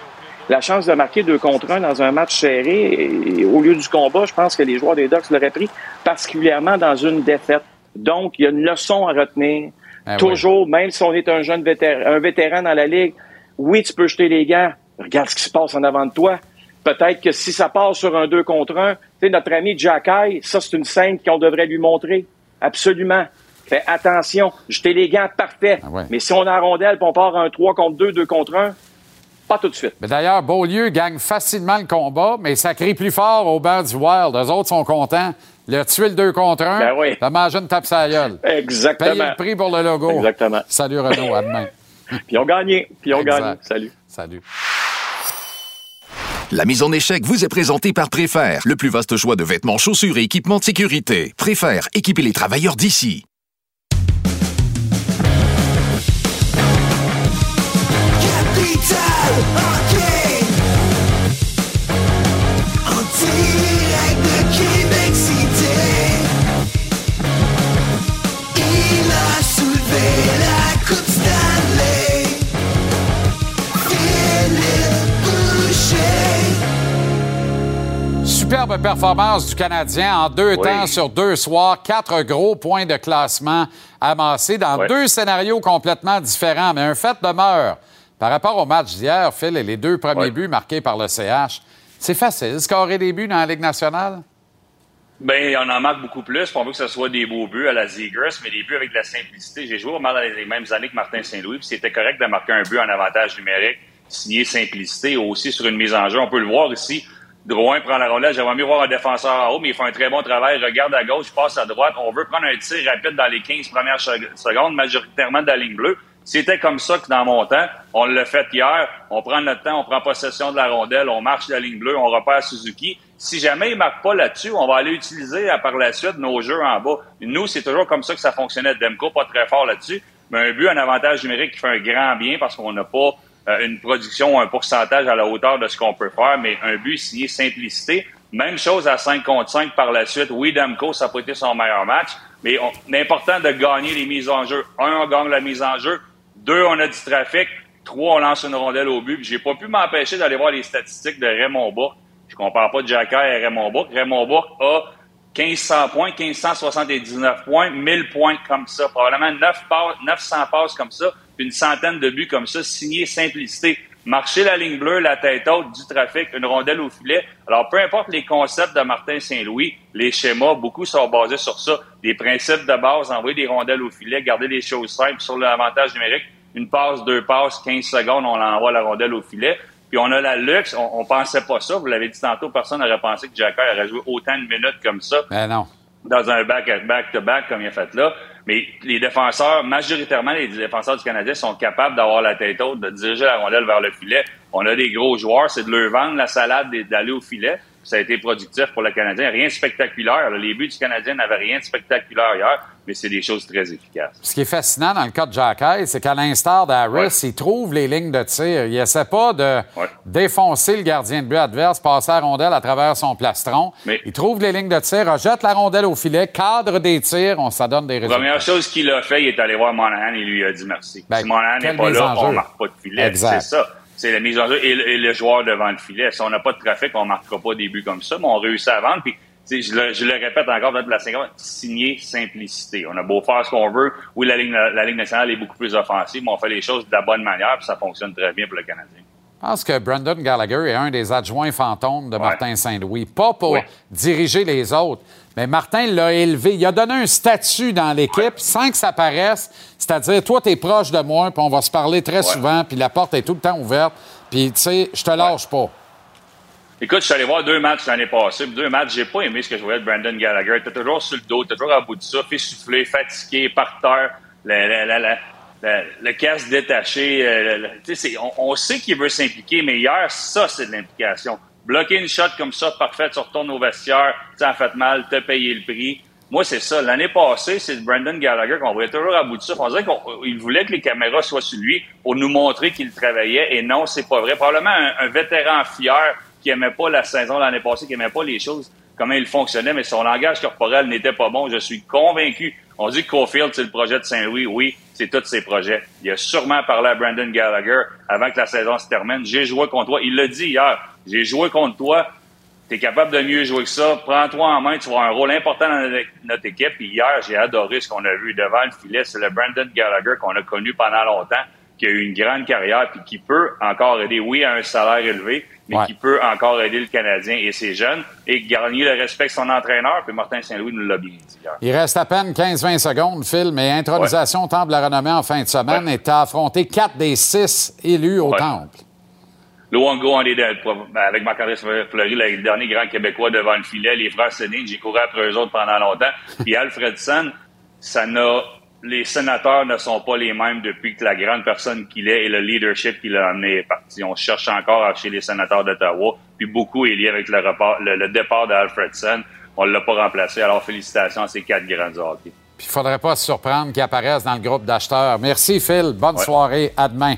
la chance de marquer deux contre un dans un match serré. Et au lieu du combat, je pense que les joueurs des Ducks l'auraient pris, particulièrement dans une défaite. Donc, il y a une leçon à retenir. Ah Toujours, même si on est un jeune vétéran, un vétéran dans la ligue, oui, tu peux jeter les gants. Regarde ce qui se passe en avant de toi. Peut-être que si ça passe sur un deux contre un, tu sais, notre ami Jack Eye, ça, c'est une scène qu'on devrait lui montrer. Absolument. Fais attention. Jeter les gants, parfait. Ah ouais. Mais si on a un rondelle on part un 3 contre 2, 2 contre 1, pas tout de suite. Mais d'ailleurs, Beaulieu gagne facilement le combat, mais ça crie plus fort au banc du Wild. Eux autres sont contents. Le tué le 2 contre 1. Ben oui. La manger une tape sa gueule. Exactement. Payer le prix pour le logo. Exactement. Salut Renaud, à demain. Puis ont gagné. Puis ont Exact. gagné. Salut. Salut. La mise en échec vous est présentée par Préfère, le plus vaste choix de vêtements, chaussures et équipements de sécurité. Préfère, équiper les travailleurs d'ici. En direct de Superbe performance du Canadien en deux Oui. temps sur deux soirs. Quatre gros points de classement amassés dans deux scénarios complètement différents. Mais un fait demeure. Par rapport au match d'hier, Phil, et les deux premiers buts marqués par le CH, c'est facile, scorer des buts dans la Ligue nationale? Ben, on en marque beaucoup plus. On veut que ce soit des beaux buts à la Zegers, mais des buts avec de la simplicité. J'ai joué au moins dans les mêmes années que Martin Saint-Louis, puis c'était correct de marquer un but en avantage numérique, signé simplicité, aussi sur une mise en jeu. On peut le voir ici. Drouin prend la rondelle. J'aimerais mieux voir un défenseur en haut, mais il fait un très bon travail. Regarde à gauche, passe à droite. On veut prendre un tir rapide dans les 15 premières secondes, majoritairement de la ligne bleue. C'était comme ça que dans mon temps, on l'a fait hier. On prend notre temps, on prend possession de la rondelle, on marche la ligne bleue, on repère Suzuki. Si jamais il marque pas là-dessus, on va aller utiliser par la suite nos jeux en bas. Nous, c'est toujours comme ça que ça fonctionnait. Demko, pas très fort là-dessus, mais un but, un avantage numérique qui fait un grand bien parce qu'on n'a pas une production, un pourcentage à la hauteur de ce qu'on peut faire, mais un but signé simplicité. Même chose à 5 contre 5 par la suite. Oui, Demko, ça pas été son meilleur match, mais on- c'est important de gagner les mises en jeu. Un, on gagne la mise en jeu. Deux, on a du trafic. Trois, on lance une rondelle au but. J'ai pas pu m'empêcher d'aller voir les statistiques de Raymond Bourque. Je compare pas Jacky à Raymond Bourque. Raymond Bourque a 1500 points, 1579 points, 1000 points comme ça. Probablement 9 passes, 900 passes comme ça, une centaine de buts comme ça, signé simplicité. Marcher la ligne bleue, la tête haute, du trafic, une rondelle au filet. Alors, peu importe les concepts de Martin Saint-Louis, les schémas, beaucoup sont basés sur ça. Des principes de base, envoyer des rondelles au filet, garder les choses simples sur l'avantage numérique. Une passe, deux passes, 15 secondes, on envoie la rondelle au filet. Puis on a la luxe, on, on pensait pas ça. Vous l'avez dit tantôt, personne n'aurait pensé que Jacker aurait joué autant de minutes comme ça Ben non. dans un back back-to-back comme il a fait là. Mais les défenseurs, majoritairement les défenseurs du Canadien sont capables d'avoir la tête haute, de diriger la rondelle vers le filet. On a des gros joueurs, c'est de leur vendre la salade d'aller au filet. Ça a été productif pour le Canadien. Rien de spectaculaire. Les buts du Canadien n'avaient rien de spectaculaire hier, mais c'est des choses très efficaces. Ce qui est fascinant dans le cas de Jack Hayes, c'est qu'à l'instar d'Harris, il trouve les lignes de tir. Il essaie pas de défoncer le gardien de but adverse, passer la rondelle à travers son plastron. Il trouve les lignes de tir, rejette la rondelle au filet, cadre des tirs, on ça donne des résultats. Première chose qu'il a fait, il est allé voir Monahan et lui a dit merci. si Monahan n'est pas là, on jeu. marque pas de filet. C'est ça. C'est la mise en jeu et, le- et le joueur devant le filet. Si on n'a pas de trafic, on marquera pas des buts comme ça, mais on réussit à vendre. Puis, je, le, je le répète encore, peut-être la 50, signer simplicité. On a beau faire ce qu'on veut. Oui, la Ligue, la Ligue nationale est beaucoup plus offensive, mais on fait les choses de la bonne manière, puis ça fonctionne très bien pour le Canadien. Je pense que Brendan Gallagher est un des adjoints fantômes de Martin Saint-Louis. Pas pour diriger les autres, mais Martin l'a élevé. Il a donné un statut dans l'équipe sans que ça paraisse. C'est-à-dire, toi, tu es proche de moi, puis on va se parler très souvent, puis la porte est tout le temps ouverte. Puis, tu sais, je te lâche pas. Écoute, je suis allé voir deux matchs l'année passée. Deux matchs, j'ai pas aimé ce que je voyais de Brandon Gallagher. T'es toujours sur le dos, t'es toujours à bout de ça, fait souffler, fatigué, par terre, le, le, le, le- le- le casque détaché. euh, on sait qu'il veut s'impliquer, mais hier, ça, c'est de l'implication. Bloquer une shot comme ça, parfaite, tu retournes au vestiaire, ça a fait mal, t'as payé le prix. Moi, c'est ça. L'année passée, c'est Brandon Gallagher qu'on voyait toujours à bout de ça. On dirait qu'il voulait que les caméras soient sur lui pour nous montrer qu'il travaillait. Et non, c'est pas vrai. Probablement un, un vétéran fier qui aimait pas la saison l'année passée, qui aimait pas les choses, comment il fonctionnait, mais son langage corporel n'était pas bon. Je suis convaincu. On dit que Caulfield, c'est le projet de Saint-Louis. Oui, c'est tous ses projets. Il a sûrement parlé à Brandon Gallagher avant que la saison se termine. J'ai joué contre toi. Il l'a dit hier. J'ai joué contre toi. Tu es capable de mieux jouer que ça. Prends-toi en main. Tu vas avoir un rôle important dans notre- équipe. Puis hier, j'ai adoré ce qu'on a vu devant le filet. C'est le Brandon Gallagher qu'on a connu pendant longtemps, qui a eu une grande carrière puis qui peut encore aider, oui, à un salaire élevé, mais Ouais. qui peut encore aider le Canadien et ses jeunes et gagner le respect de son entraîneur. Puis Martin Saint-Louis nous l'a bien dit hier. Il reste à peine 15-20 secondes, Phil, mais intronisation au Temple de la Renommée en fin de semaine et tu as affronté quatre des six élus au. Temple. Luongo, on est de- avec Marc-André Fleury, le dernier grand Québécois devant le filet, les frères Sedin, j'ai couru après eux autres pendant longtemps. Puis Alfredson, ça n'a, les sénateurs ne sont pas les mêmes depuis que la grande personne qu'il est et le leadership qu'il a amené est parti. On cherche encore chez les sénateurs d'Ottawa. Puis beaucoup est lié avec le, repart- le, le départ d'Alfredson. On ne l'a pas remplacé. Alors félicitations à ces quatre grands hockey. Puis il faudrait pas se surprendre qu'ils apparaissent dans le groupe d'acheteurs. Merci, Phil. Bonne Ouais. soirée. À demain.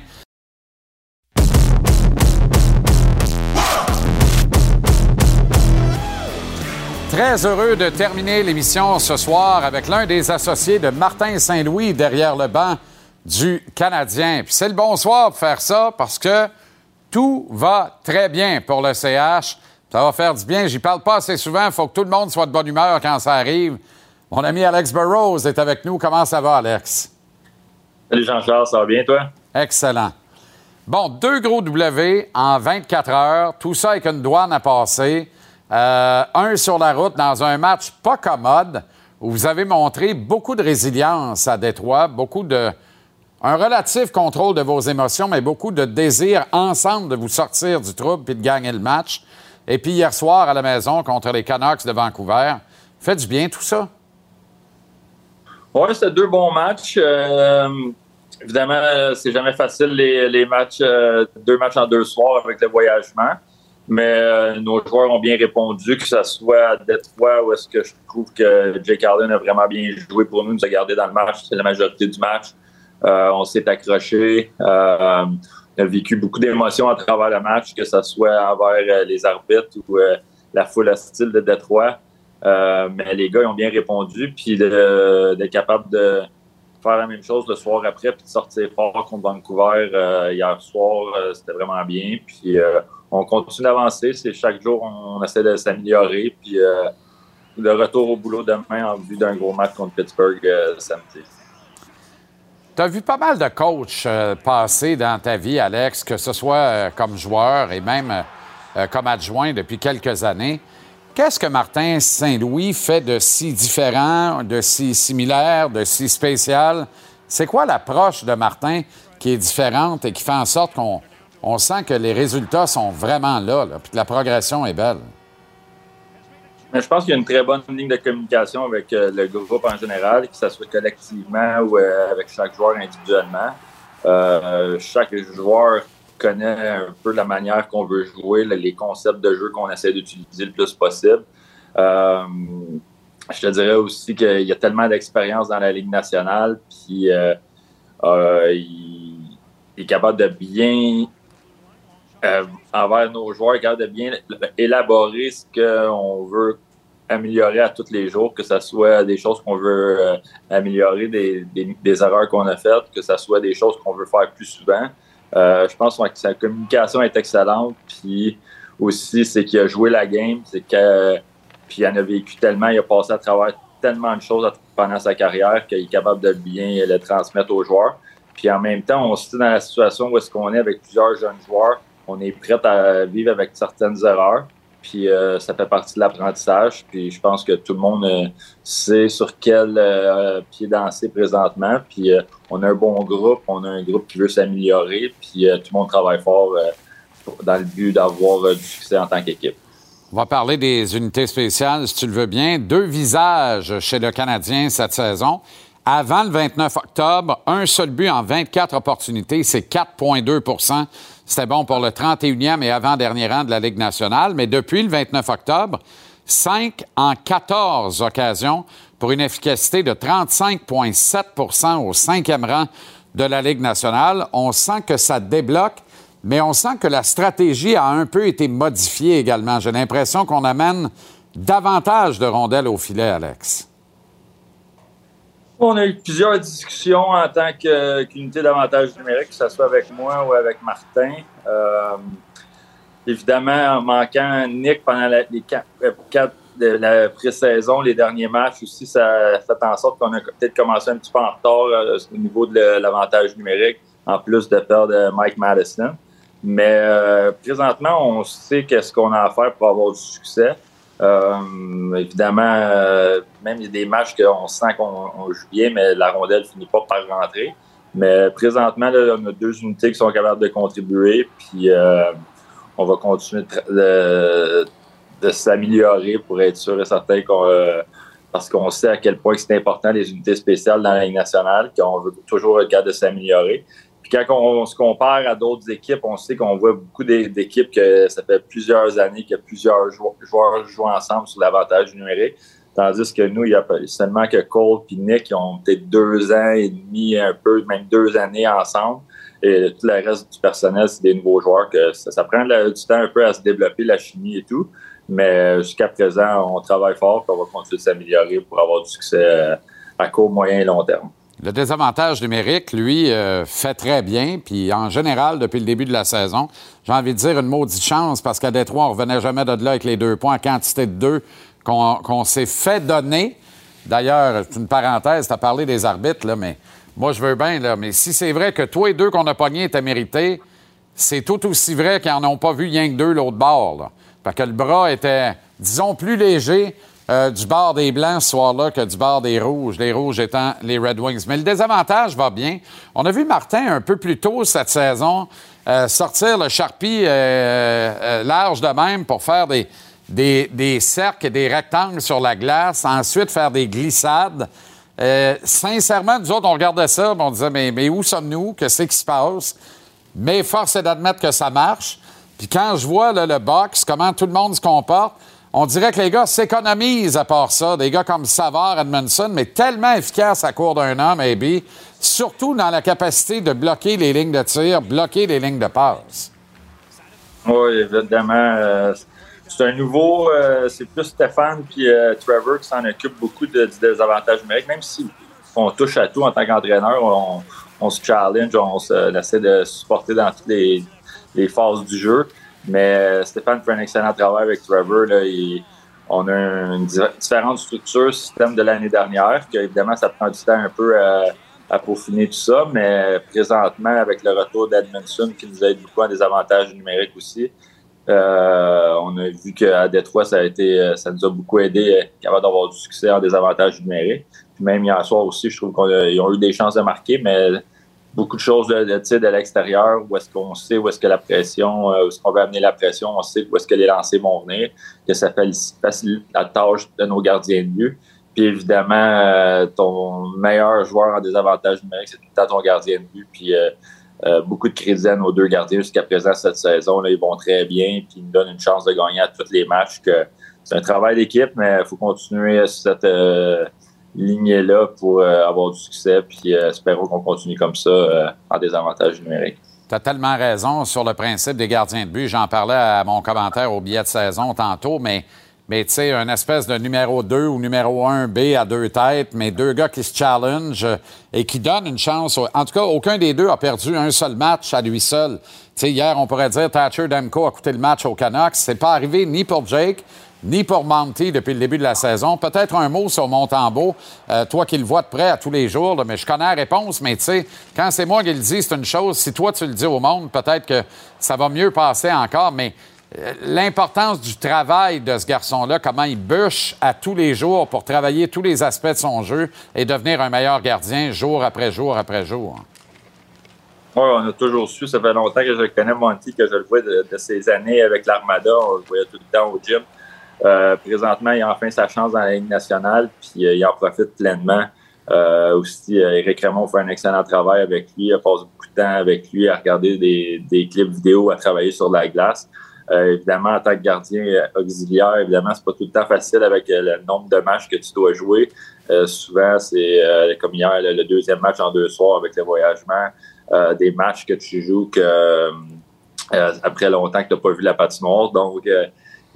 Très heureux de terminer l'émission ce soir avec l'un des associés de Martin Saint-Louis derrière le banc du Canadien. Puis c'est le bonsoir pour faire ça parce que tout va très bien pour le CH. Ça va faire du bien. J'y parle pas assez souvent. Il faut que tout le monde soit de bonne humeur quand ça arrive. Mon ami Alex Burrows est avec nous. Comment ça va, Alex? Salut Jean-Charles, ça va bien toi? Excellent. Bon, deux gros W en 24 heures. Tout ça avec une douane à passer. Euh, un sur la route dans un match pas commode où vous avez montré beaucoup de résilience à Détroit, beaucoup de. un relatif contrôle de vos émotions, mais beaucoup de désir ensemble de vous sortir du trouble et de gagner le match. Et puis hier soir à la maison contre les Canucks de Vancouver. Fait du bien tout ça? Oui, c'était deux bons matchs. Euh, évidemment, euh, c'est jamais facile les, matchs, deux matchs en deux soirs avec le voyagement. Mais euh, nos joueurs ont bien répondu, que ce soit à Détroit où est-ce que je trouve que Jake Allen a vraiment bien joué pour nous, nous a gardé dans le match, c'est la majorité du match. Euh, on s'est accroché. Euh, on a vécu beaucoup d'émotions à travers le match, que ce soit envers euh, les arbitres ou euh, la foule hostile de Détroit. Euh, mais les gars ils ont bien répondu, puis d'être capable de faire la même chose le soir après, puis de sortir fort contre Vancouver hier soir, c'était vraiment bien. Puis on continue d'avancer, c'est chaque jour on essaie de s'améliorer, puis euh, le retour au boulot demain en vue d'un gros match contre Pittsburgh euh, samedi. Tu as vu pas mal de coachs euh, passer dans ta vie, Alex, que ce soit comme joueur et même comme adjoint depuis quelques années. Qu'est-ce que Martin Saint-Louis fait de si différent, de si similaire, de si spécial? C'est quoi l'approche de Martin qui est différente et qui fait en sorte qu'on on sent que les résultats sont vraiment là, puis que la progression est belle? Mais je pense qu'il y a une très bonne ligne de communication avec euh, le groupe en général, que ce soit collectivement ou euh, avec chaque joueur individuellement. Euh, chaque joueur connaît un peu la manière qu'on veut jouer, le- les concepts de jeu qu'on essaie d'utiliser le plus possible. Je te dirais aussi qu'il y a tellement d'expérience dans la Ligue nationale, puis il est capable de bien euh, envers nos joueurs, capable de bien élaborer ce qu'on veut améliorer à tous les jours, que ce soit des choses qu'on veut euh, améliorer, des, des- erreurs qu'on a faites, que ce soit des choses qu'on veut faire plus souvent. Euh, je pense que sa communication est excellente, puis aussi c'est qu'il a joué la game, c'est que il en a vécu tellement, il a passé à travers tellement de choses pendant sa carrière qu'il est capable de bien le transmettre aux joueurs. Puis en même temps, on se dit dans la situation où est-ce qu'on est avec plusieurs jeunes joueurs, on est prêt à vivre avec certaines erreurs. Puis euh, ça fait partie de l'apprentissage. Puis je pense que tout le monde euh, sait sur quel euh, pied danser présentement. Puis on a un bon groupe, on a un groupe qui veut s'améliorer. Puis tout le monde travaille fort dans le but d'avoir du succès en tant qu'équipe. On va parler des unités spéciales, si tu le veux bien. Deux visages chez le Canadien cette saison. Avant le 29 octobre, un seul but en 24 opportunités, c'est 4,2 C'était bon pour le 31e et avant-dernier rang de la Ligue nationale. Mais depuis le 29 octobre, 5 en 14 occasions pour une efficacité de 35,7% au cinquième rang de la Ligue nationale. On sent que ça débloque, mais on sent que la stratégie a un peu été modifiée également. J'ai l'impression qu'on amène davantage de rondelles au filet, Alex. On a eu plusieurs discussions en tant qu'unité d'avantage numérique, que ce soit avec moi ou avec Martin. Euh, évidemment, en manquant Nick pendant les quatre, euh, quatre de la pré-saison, les derniers matchs aussi, ça fait en sorte qu'on a peut-être commencé un petit peu en retard euh, au niveau de l'avantage numérique, en plus de perdre euh, Mike Madison. Mais euh, présentement, on sait qu'est-ce qu'on a à faire pour avoir du succès. Euh, évidemment, euh, même il y a des matchs qu'on sent qu'on on joue bien, mais la rondelle finit pas par rentrer. Mais présentement, là, on a deux unités qui sont capables de contribuer, puis euh, on va continuer de, s'améliorer pour être sûr et certain qu'on parce qu'on sait à quel point c'est important les unités spéciales dans la Ligue nationale, qu'on veut toujours être capable de s'améliorer. Quand on se compare à d'autres équipes, on sait qu'on voit beaucoup d'é- d'équipes que ça fait plusieurs années que plusieurs jou- joueurs jouent ensemble sur l'avantage numérique. Tandis que nous, il y a seulement que Cole et Nick qui ont peut-être deux ans et demi, un peu, même deux années ensemble. Et tout le reste du personnel, c'est des nouveaux joueurs que ça, prend du temps un peu à se développer, la chimie et tout. Mais jusqu'à présent, on travaille fort et on va continuer de s'améliorer pour avoir du succès à court, moyen et long terme. Le désavantage numérique, lui, euh, fait très bien. Puis en général, depuis le début de la saison, j'ai envie de dire une maudite chance parce qu'à Détroit, on revenait jamais de là avec les deux points quantité de deux qu'on qu'on s'est fait donner. D'ailleurs, c'est une parenthèse, tu as parlé des arbitres, là, mais moi, je veux bien, là, mais si c'est vrai que toi et deux qu'on a pognés étaient mérités, c'est tout aussi vrai qu'ils n'en ont pas vu rien que deux l'autre bord. Là. Parce que le bras était, disons, plus léger euh, du bord des Blancs ce soir-là que du bord des Rouges, les Rouges étant les Red Wings. Mais le désavantage va bien. On a vu Martin un peu plus tôt cette saison euh, sortir le charpie euh, euh, large de même pour faire des, des, des cercles et des rectangles sur la glace, ensuite faire des glissades. Euh, sincèrement, nous autres, on regardait ça, on disait, mais, mais où sommes-nous? Qu'est-ce qui se passe? Mais force est d'admettre que ça marche. Puis quand je vois là, le box, comment tout le monde se comporte, on dirait que les gars s'économisent à part ça. Des gars comme Savard, Edmondson, mais tellement efficaces à court d'un an, maybe. Surtout dans la capacité de bloquer les lignes de tir, bloquer les lignes de passe. Oui, évidemment. euh, c'est un nouveau, euh, c'est plus Stéphane puis euh, Trevor qui s'en occupent beaucoup de, du désavantage numérique, même si on touche à tout en tant qu'entraîneur, on, se challenge, on, essaie de supporter dans toutes les phases du jeu. Mais euh, Stéphane fait un excellent travail avec Trevor. Là, on a une di- différente structure, système de l'année dernière, que évidemment, ça prend du temps un peu à, à peaufiner tout ça, mais présentement, avec le retour d'Edmondson, qui nous aide beaucoup à des avantages numériques aussi, euh, on a vu qu'à Détroit, ça a été, euh, ça nous a beaucoup aidé, capable d'avoir du succès en des avantages numériques. Puis même hier soir aussi, je trouve qu'ils ont eu des chances de marquer, mais beaucoup de choses de, de, tu sais, de l'extérieur, où est-ce qu'on sait où est-ce que la pression, euh, où est-ce qu'on veut amener la pression, on sait où est-ce que les lancers vont venir, que ça faci- facilite la tâche de nos gardiens de but. Puis évidemment, euh, ton meilleur joueur en désavantage numérique, c'est tout le temps ton gardien de but. Puis euh, euh, beaucoup de crédit à nos deux gardiens jusqu'à présent cette saison. Là, ils vont très bien, puis ils nous donnent une chance de gagner à tous les matchs. Que c'est un travail d'équipe, mais il faut continuer sur cette euh, lignée-là pour euh, avoir du succès. Puis euh, espérons qu'on continue comme ça euh, en désavantage numérique. Tu as tellement raison sur le principe des gardiens de but. J'en parlais à mon commentaire au billet de saison tantôt, mais, mais tu sais, un espèce de numéro 2 ou numéro 1 B à deux têtes, mais deux gars qui se challenge euh, et qui donnent une chance. au- En tout cas, aucun des deux a perdu un seul match à lui seul. Hier, on pourrait dire Thatcher Demko a coûté le match aux Canucks. C'est pas arrivé ni pour Jake, ni pour Monty depuis le début de la saison. Peut-être un mot sur Montembeau, euh, toi qui le vois de près à tous les jours, mais je connais la réponse, mais tu sais, quand c'est moi qui le dis, c'est une chose. Si toi, tu le dis au monde, peut-être que ça va mieux passer encore, mais euh, l'importance du travail de ce garçon-là, comment il bûche à tous les jours pour travailler tous les aspects de son jeu et devenir un meilleur gardien jour après jour après jour. Oui, on a toujours su, ça fait longtemps que je connais Monty, que je le vois de, de ses années avec l'Armada. On le voyait tout le temps au gym. Euh, présentement, il a enfin sa chance dans la Ligue nationale, puis euh, il en profite pleinement. Euh, aussi, euh, Eric Raymond fait un excellent travail avec lui. Il passe beaucoup de temps avec lui à regarder des, clips vidéo, à travailler sur la glace. Évidemment, en tant que gardien auxiliaire, évidemment, c'est pas tout le temps facile avec le nombre de matchs que tu dois jouer. Souvent, c'est comme hier, le, le deuxième match en deux soirs avec le voyagement, des matchs que tu joues que après longtemps que tu n'as pas vu la patinoire. Donc,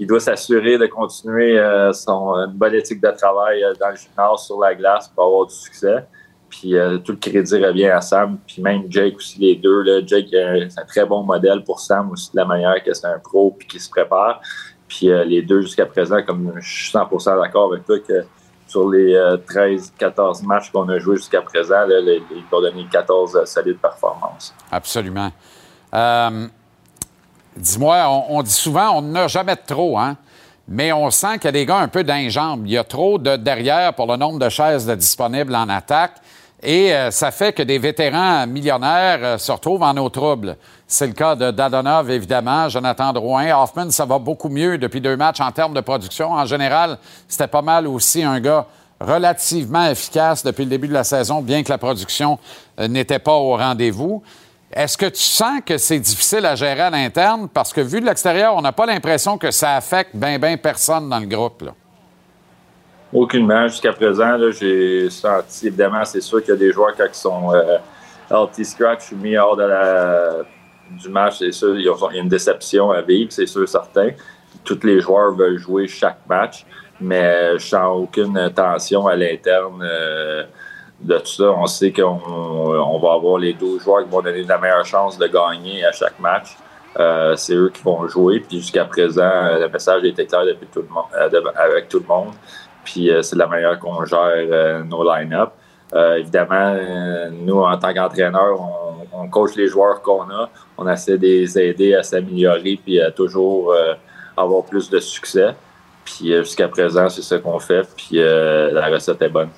il doit s'assurer de continuer euh, son une bonne éthique de travail euh, dans le gymnase, sur la glace pour avoir du succès. Puis euh, tout le crédit revient à Sam. Puis même Jake aussi, les deux. Là, Jake, euh, c'est un très bon modèle pour Sam aussi, de la manière que c'est un pro puis qu'il se prépare. Puis euh, les deux, jusqu'à présent, comme je suis 100% d'accord avec toi, que sur les 13-14 matchs qu'on a joués jusqu'à présent, là, les- ils ont donné 14 euh, solides performances. Absolument. Euh, Dis-moi, on, on dit souvent on n'a jamais trop, hein? Mais on sent qu'il y a des gars un peu d'injambes. Il y a trop de derrière pour le nombre de chaises disponibles en attaque. Et euh, ça fait que des vétérans millionnaires euh, se retrouvent en eau trouble. C'est le cas de Dadonov, évidemment, Jonathan Drouin. Hoffman, ça va beaucoup mieux depuis deux matchs en termes de production. En général, c'était pas mal aussi un gars relativement efficace depuis le début de la saison, bien que la production euh, n'était pas au rendez-vous. Est-ce que tu sens que c'est difficile à gérer à l'interne? Parce que vu de l'extérieur, on n'a pas l'impression que ça affecte bien, bien personne dans le groupe. Là. Aucunement. Jusqu'à présent, j'ai senti, évidemment, c'est sûr qu'il y a des joueurs quand ils sont euh, healthy scratch mis hors du match, c'est sûr, il y a une déception à vivre, c'est sûr, certain. Tous les joueurs veulent jouer chaque match, mais je sens aucune tension à l'interne euh, de tout ça. On sait qu'on on va avoir les 12 joueurs qui vont donner la meilleure chance de gagner à chaque match. Euh, c'est eux qui vont jouer. Puis jusqu'à présent, euh, le message été clair depuis tout le monde, euh, avec tout le monde. Puis euh, c'est la manière qu'on gère euh, nos line-up. Évidemment, nous, en tant qu'entraîneurs, on, on coach les joueurs qu'on a. On essaie de les aider à s'améliorer puis à toujours avoir plus de succès. Puis jusqu'à présent, c'est ce qu'on fait. Puis la recette est bonne.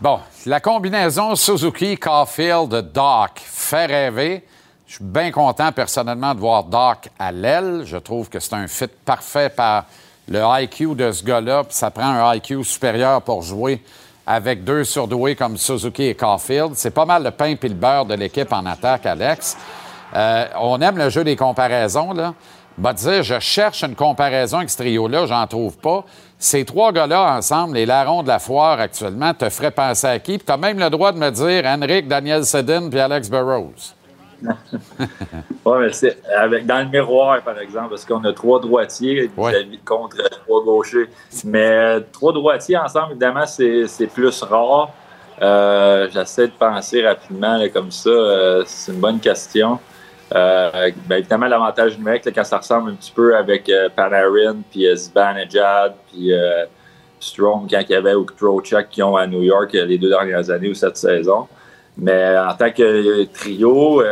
Bon, la combinaison Suzuki, Caulfield, Doc fait rêver. Je suis bien content personnellement de voir Doc à l'aile. Je trouve que c'est un fit parfait par le IQ de ce gars-là. Ça prend un IQ supérieur pour jouer avec deux surdoués comme Suzuki et Caulfield. C'est pas mal le pain et le beurre de l'équipe en attaque, Alex. Euh, on aime le jeu des comparaisons, là. Va te dire, je cherche une comparaison avec ce trio-là, j'en trouve pas. Ces trois gars-là ensemble, les larrons de la foire actuellement, te feraient penser à qui? Puis tu as même le droit de me dire Henrik, Daniel Sedin puis Alex Burrows. Oui, mais c'est avec, dans le miroir, par exemple, parce qu'on a trois droitiers vis-à-vis- contre trois gauchers. Mais euh, trois droitiers ensemble, évidemment, c'est c'est plus rare. Euh, J'essaie de penser rapidement là, comme ça. euh, c'est une bonne question. Euh, ben, évidemment, l'avantage numérique, là, quand ça ressemble un petit peu avec euh, Panarin, puis euh, Zibanejad, puis euh, Strom, quand il y avait ou Trocheck qui ont à New York les deux dernières années ou cette saison. Mais en tant que trio,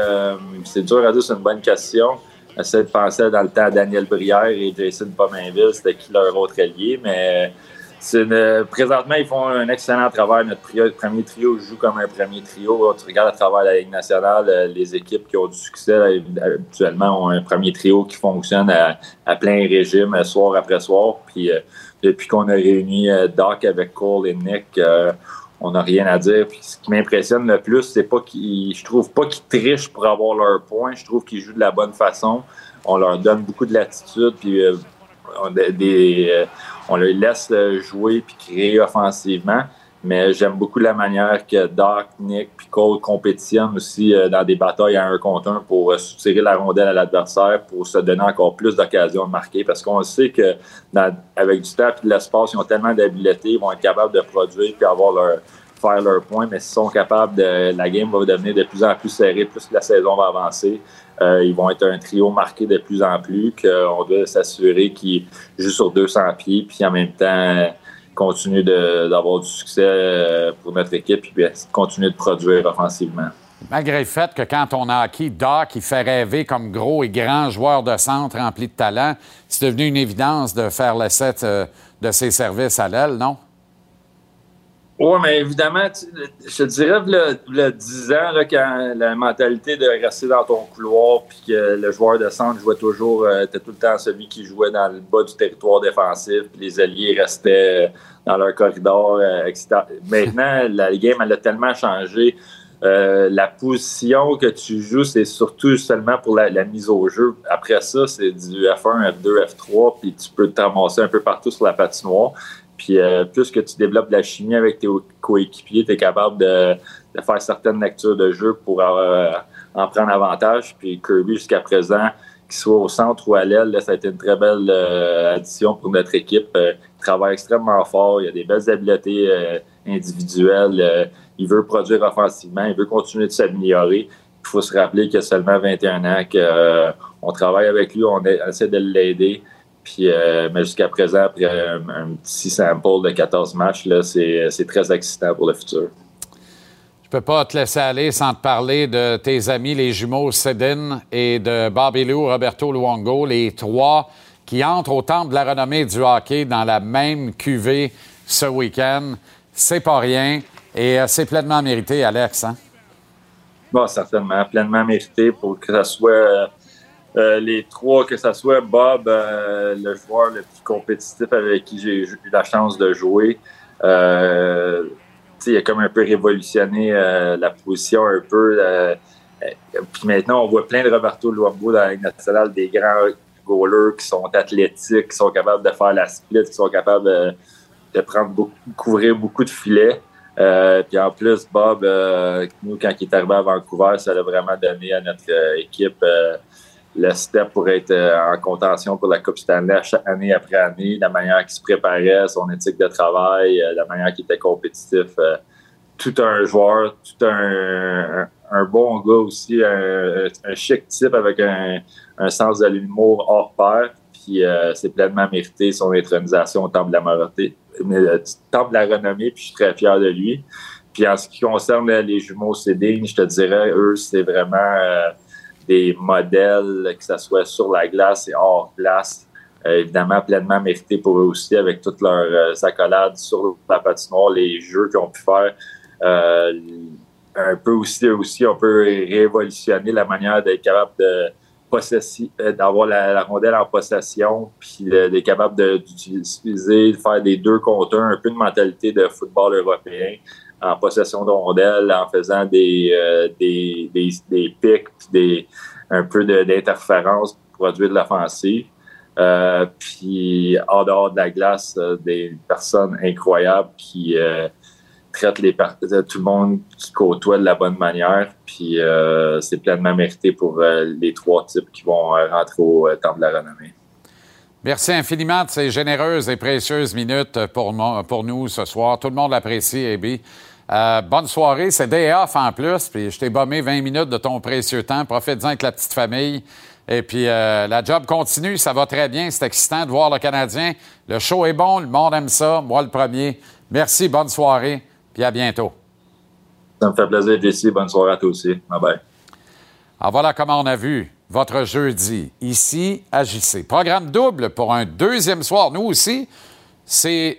c'est dur à dire, c'est une bonne question. J'essaie de penser dans le temps à Daniel Brière et Jason Pominville, c'était qui leur autre allié, mais une- présentement, ils font un excellent travail. Notre premier trio joue comme un premier trio. Tu regardes à travers la Ligue nationale, euh, les équipes qui ont du succès habituellement ont un premier trio qui fonctionne à, plein régime, euh, soir après soir. Puis euh, depuis qu'on a réuni euh, Doc avec Cole et Nick, euh, on n'a rien à dire. Ce qui m'impressionne le plus, c'est pas qu'ils. Je trouve pas qu'ils trichent pour avoir leurs points. Je trouve qu'ils jouent de la bonne façon. On leur donne beaucoup de latitude. Puis euh, des- euh, on les laisse euh, jouer puis créer offensivement. Mais j'aime beaucoup la manière que Doc, Nick puis Cole compétitionnent aussi euh, dans des batailles à un contre un pour euh, soutirer la rondelle à l'adversaire pour se donner encore plus d'occasions de marquer. Parce qu'on sait que avec du temps et de l'espace, ils ont tellement d'habileté, ils vont être capables de produire puis avoir leur faire leurs points, mais s'ils sont capables de. La game va devenir de plus en plus serrée, plus que la saison va avancer. Euh, ils vont être un trio marqué de plus en plus, qu'on doit s'assurer qu'ils jouent sur 200 pieds, puis en même temps continuent d'avoir du succès euh, pour notre équipe, puis continuer de produire offensivement. Malgré le fait que quand on a acquis Doc, il fait rêver comme gros et grand joueur de centre rempli de talent, c'est devenu une évidence de faire l'essai euh, de ses services à l'aile, non? Oui, mais évidemment, tu- je te dirais, le, le 10 ans, là, quand la mentalité de rester dans ton couloir, puis que le joueur de centre jouait toujours, euh, était tout le temps celui qui jouait dans le bas du territoire défensif, puis les alliés restaient euh, dans leur corridor, euh, etc. Maintenant, la game, elle a tellement changé. Euh, la position que tu joues, c'est surtout seulement pour la, la mise au jeu. Après ça, c'est du F1, F2, F3, puis tu peux te ramasser un peu partout sur la patinoire. Puis euh, plus que tu développes de la chimie avec tes coéquipiers, tu es capable de, de faire certaines lectures de jeu pour euh, en prendre avantage. Puis Kirby, jusqu'à présent, qu'il soit au centre ou à l'aile, ça a été une très belle euh, addition pour notre équipe. Euh, il travaille extrêmement fort, il a des belles habiletés euh, individuelles, euh, il veut produire offensivement, il veut continuer de s'améliorer. Il faut se rappeler qu'il a seulement 21 ans, qu'on travaille avec lui, on essaie de l'aider. Puis, euh, mais jusqu'à présent, après un, un petit sample de 14 matchs, là, c'est c'est très excitant pour le futur. Je peux pas te laisser aller sans te parler de tes amis, les jumeaux Sedin et de Bobby Lou, Roberto Luongo, les trois qui entrent au temple de la renommée du hockey dans la même cuvée ce week-end. C'est pas rien et euh, c'est pleinement mérité, Alex. Hein? Bon, certainement, pleinement mérité pour que ce soit euh, les trois, que ce soit Bob, euh, le joueur le plus compétitif avec qui j'ai eu la chance de jouer. Euh, il a comme un peu révolutionné la position un peu. puis maintenant, on voit plein de Roberto Luongo dans la des grands goalers qui sont athlétiques, qui sont capables de faire la split, qui sont capables de, prendre beaucoup, couvrir beaucoup de filets. Puis en plus, Bob, nous, quand il est arrivé à Vancouver, ça a vraiment donné à notre équipe le step pour être euh, en contention pour la Coupe Stanley chaque année après année, la manière qu'il se préparait, son éthique de travail, euh, la manière qu'il était compétitif. euh, tout un joueur, tout un, bon gars aussi, un, chic type avec un, sens de l'humour hors pair. Puis c'est pleinement mérité son intronisation au Temple de la Temple de la Renommée, puis je suis très fier de lui. Puis en ce qui concerne les jumeaux Cédine, je te dirais, eux, c'est vraiment des modèles, que ce soit sur la glace et hors glace. Euh, évidemment, pleinement mérité pour eux aussi, avec toutes leurs euh, accolades sur la patinoire, les jeux qu'ils ont pu faire. Euh, un peu aussi, aussi, on peut révolutionner la manière d'être capable de d'avoir la, la rondelle en possession, puis d'être capable de- d'utiliser, de faire des deux contre un, un peu de mentalité de football européen en possession de en faisant des, euh, des, des, des pics, des, un peu d'interférence pour produire de l'offensive. Euh, puis en dehors de la glace, euh, des personnes incroyables qui traitent les tout le monde qui côtoie de la bonne manière. Puis c'est pleinement mérité pour les trois types qui vont rentrer au Temple de la Renommée. Merci infiniment de ces généreuses et précieuses minutes pour, pour nous ce soir. Tout le monde l'apprécie, Abby. Euh, bonne soirée. C'est day off en plus. Puis je t'ai bombé 20 minutes de ton précieux temps. Profite-en avec la petite famille. Et puis euh, la job continue. Ça va très bien. C'est excitant de voir le Canadien. Le show est bon. Le monde aime ça. Moi, le premier. Merci. Bonne soirée. Puis à bientôt. Ça me fait plaisir, Jesse. Bonne soirée à toi aussi. Bye bye. Alors voilà comment on a vu votre jeudi ici à JC. Programme double pour un deuxième soir. Nous aussi, c'est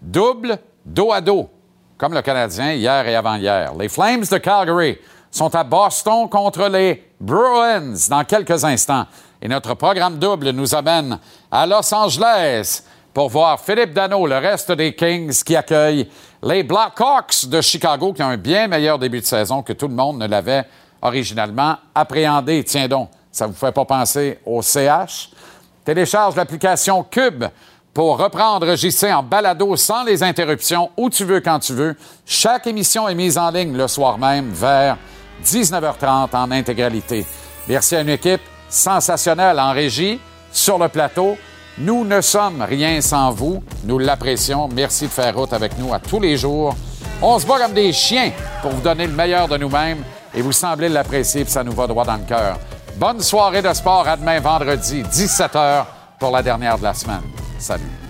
double dos à dos, comme le Canadien hier et avant-hier. Les Flames de Calgary sont à Boston contre les Bruins dans quelques instants. Et notre programme double nous amène à Los Angeles pour voir Philippe Dano, le reste des Kings qui accueillent les Blackhawks de Chicago qui ont un bien meilleur début de saison que tout le monde ne l'avait originalement appréhendé. Tiens donc, ça vous fait pas penser au CH? Télécharge l'application Cube pour reprendre JC en balado sans les interruptions, où tu veux, quand tu veux. Chaque émission est mise en ligne le soir même vers 19h30 en intégralité. Merci à une équipe sensationnelle en régie, sur le plateau. Nous ne sommes rien sans vous. Nous l'apprécions. Merci de faire route avec nous à tous les jours. On se bat comme des chiens pour vous donner le meilleur de nous-mêmes et vous semblez l'apprécier, puis ça nous va droit dans le cœur. Bonne soirée de sport à demain vendredi, 17h pour la dernière de la semaine. Salut.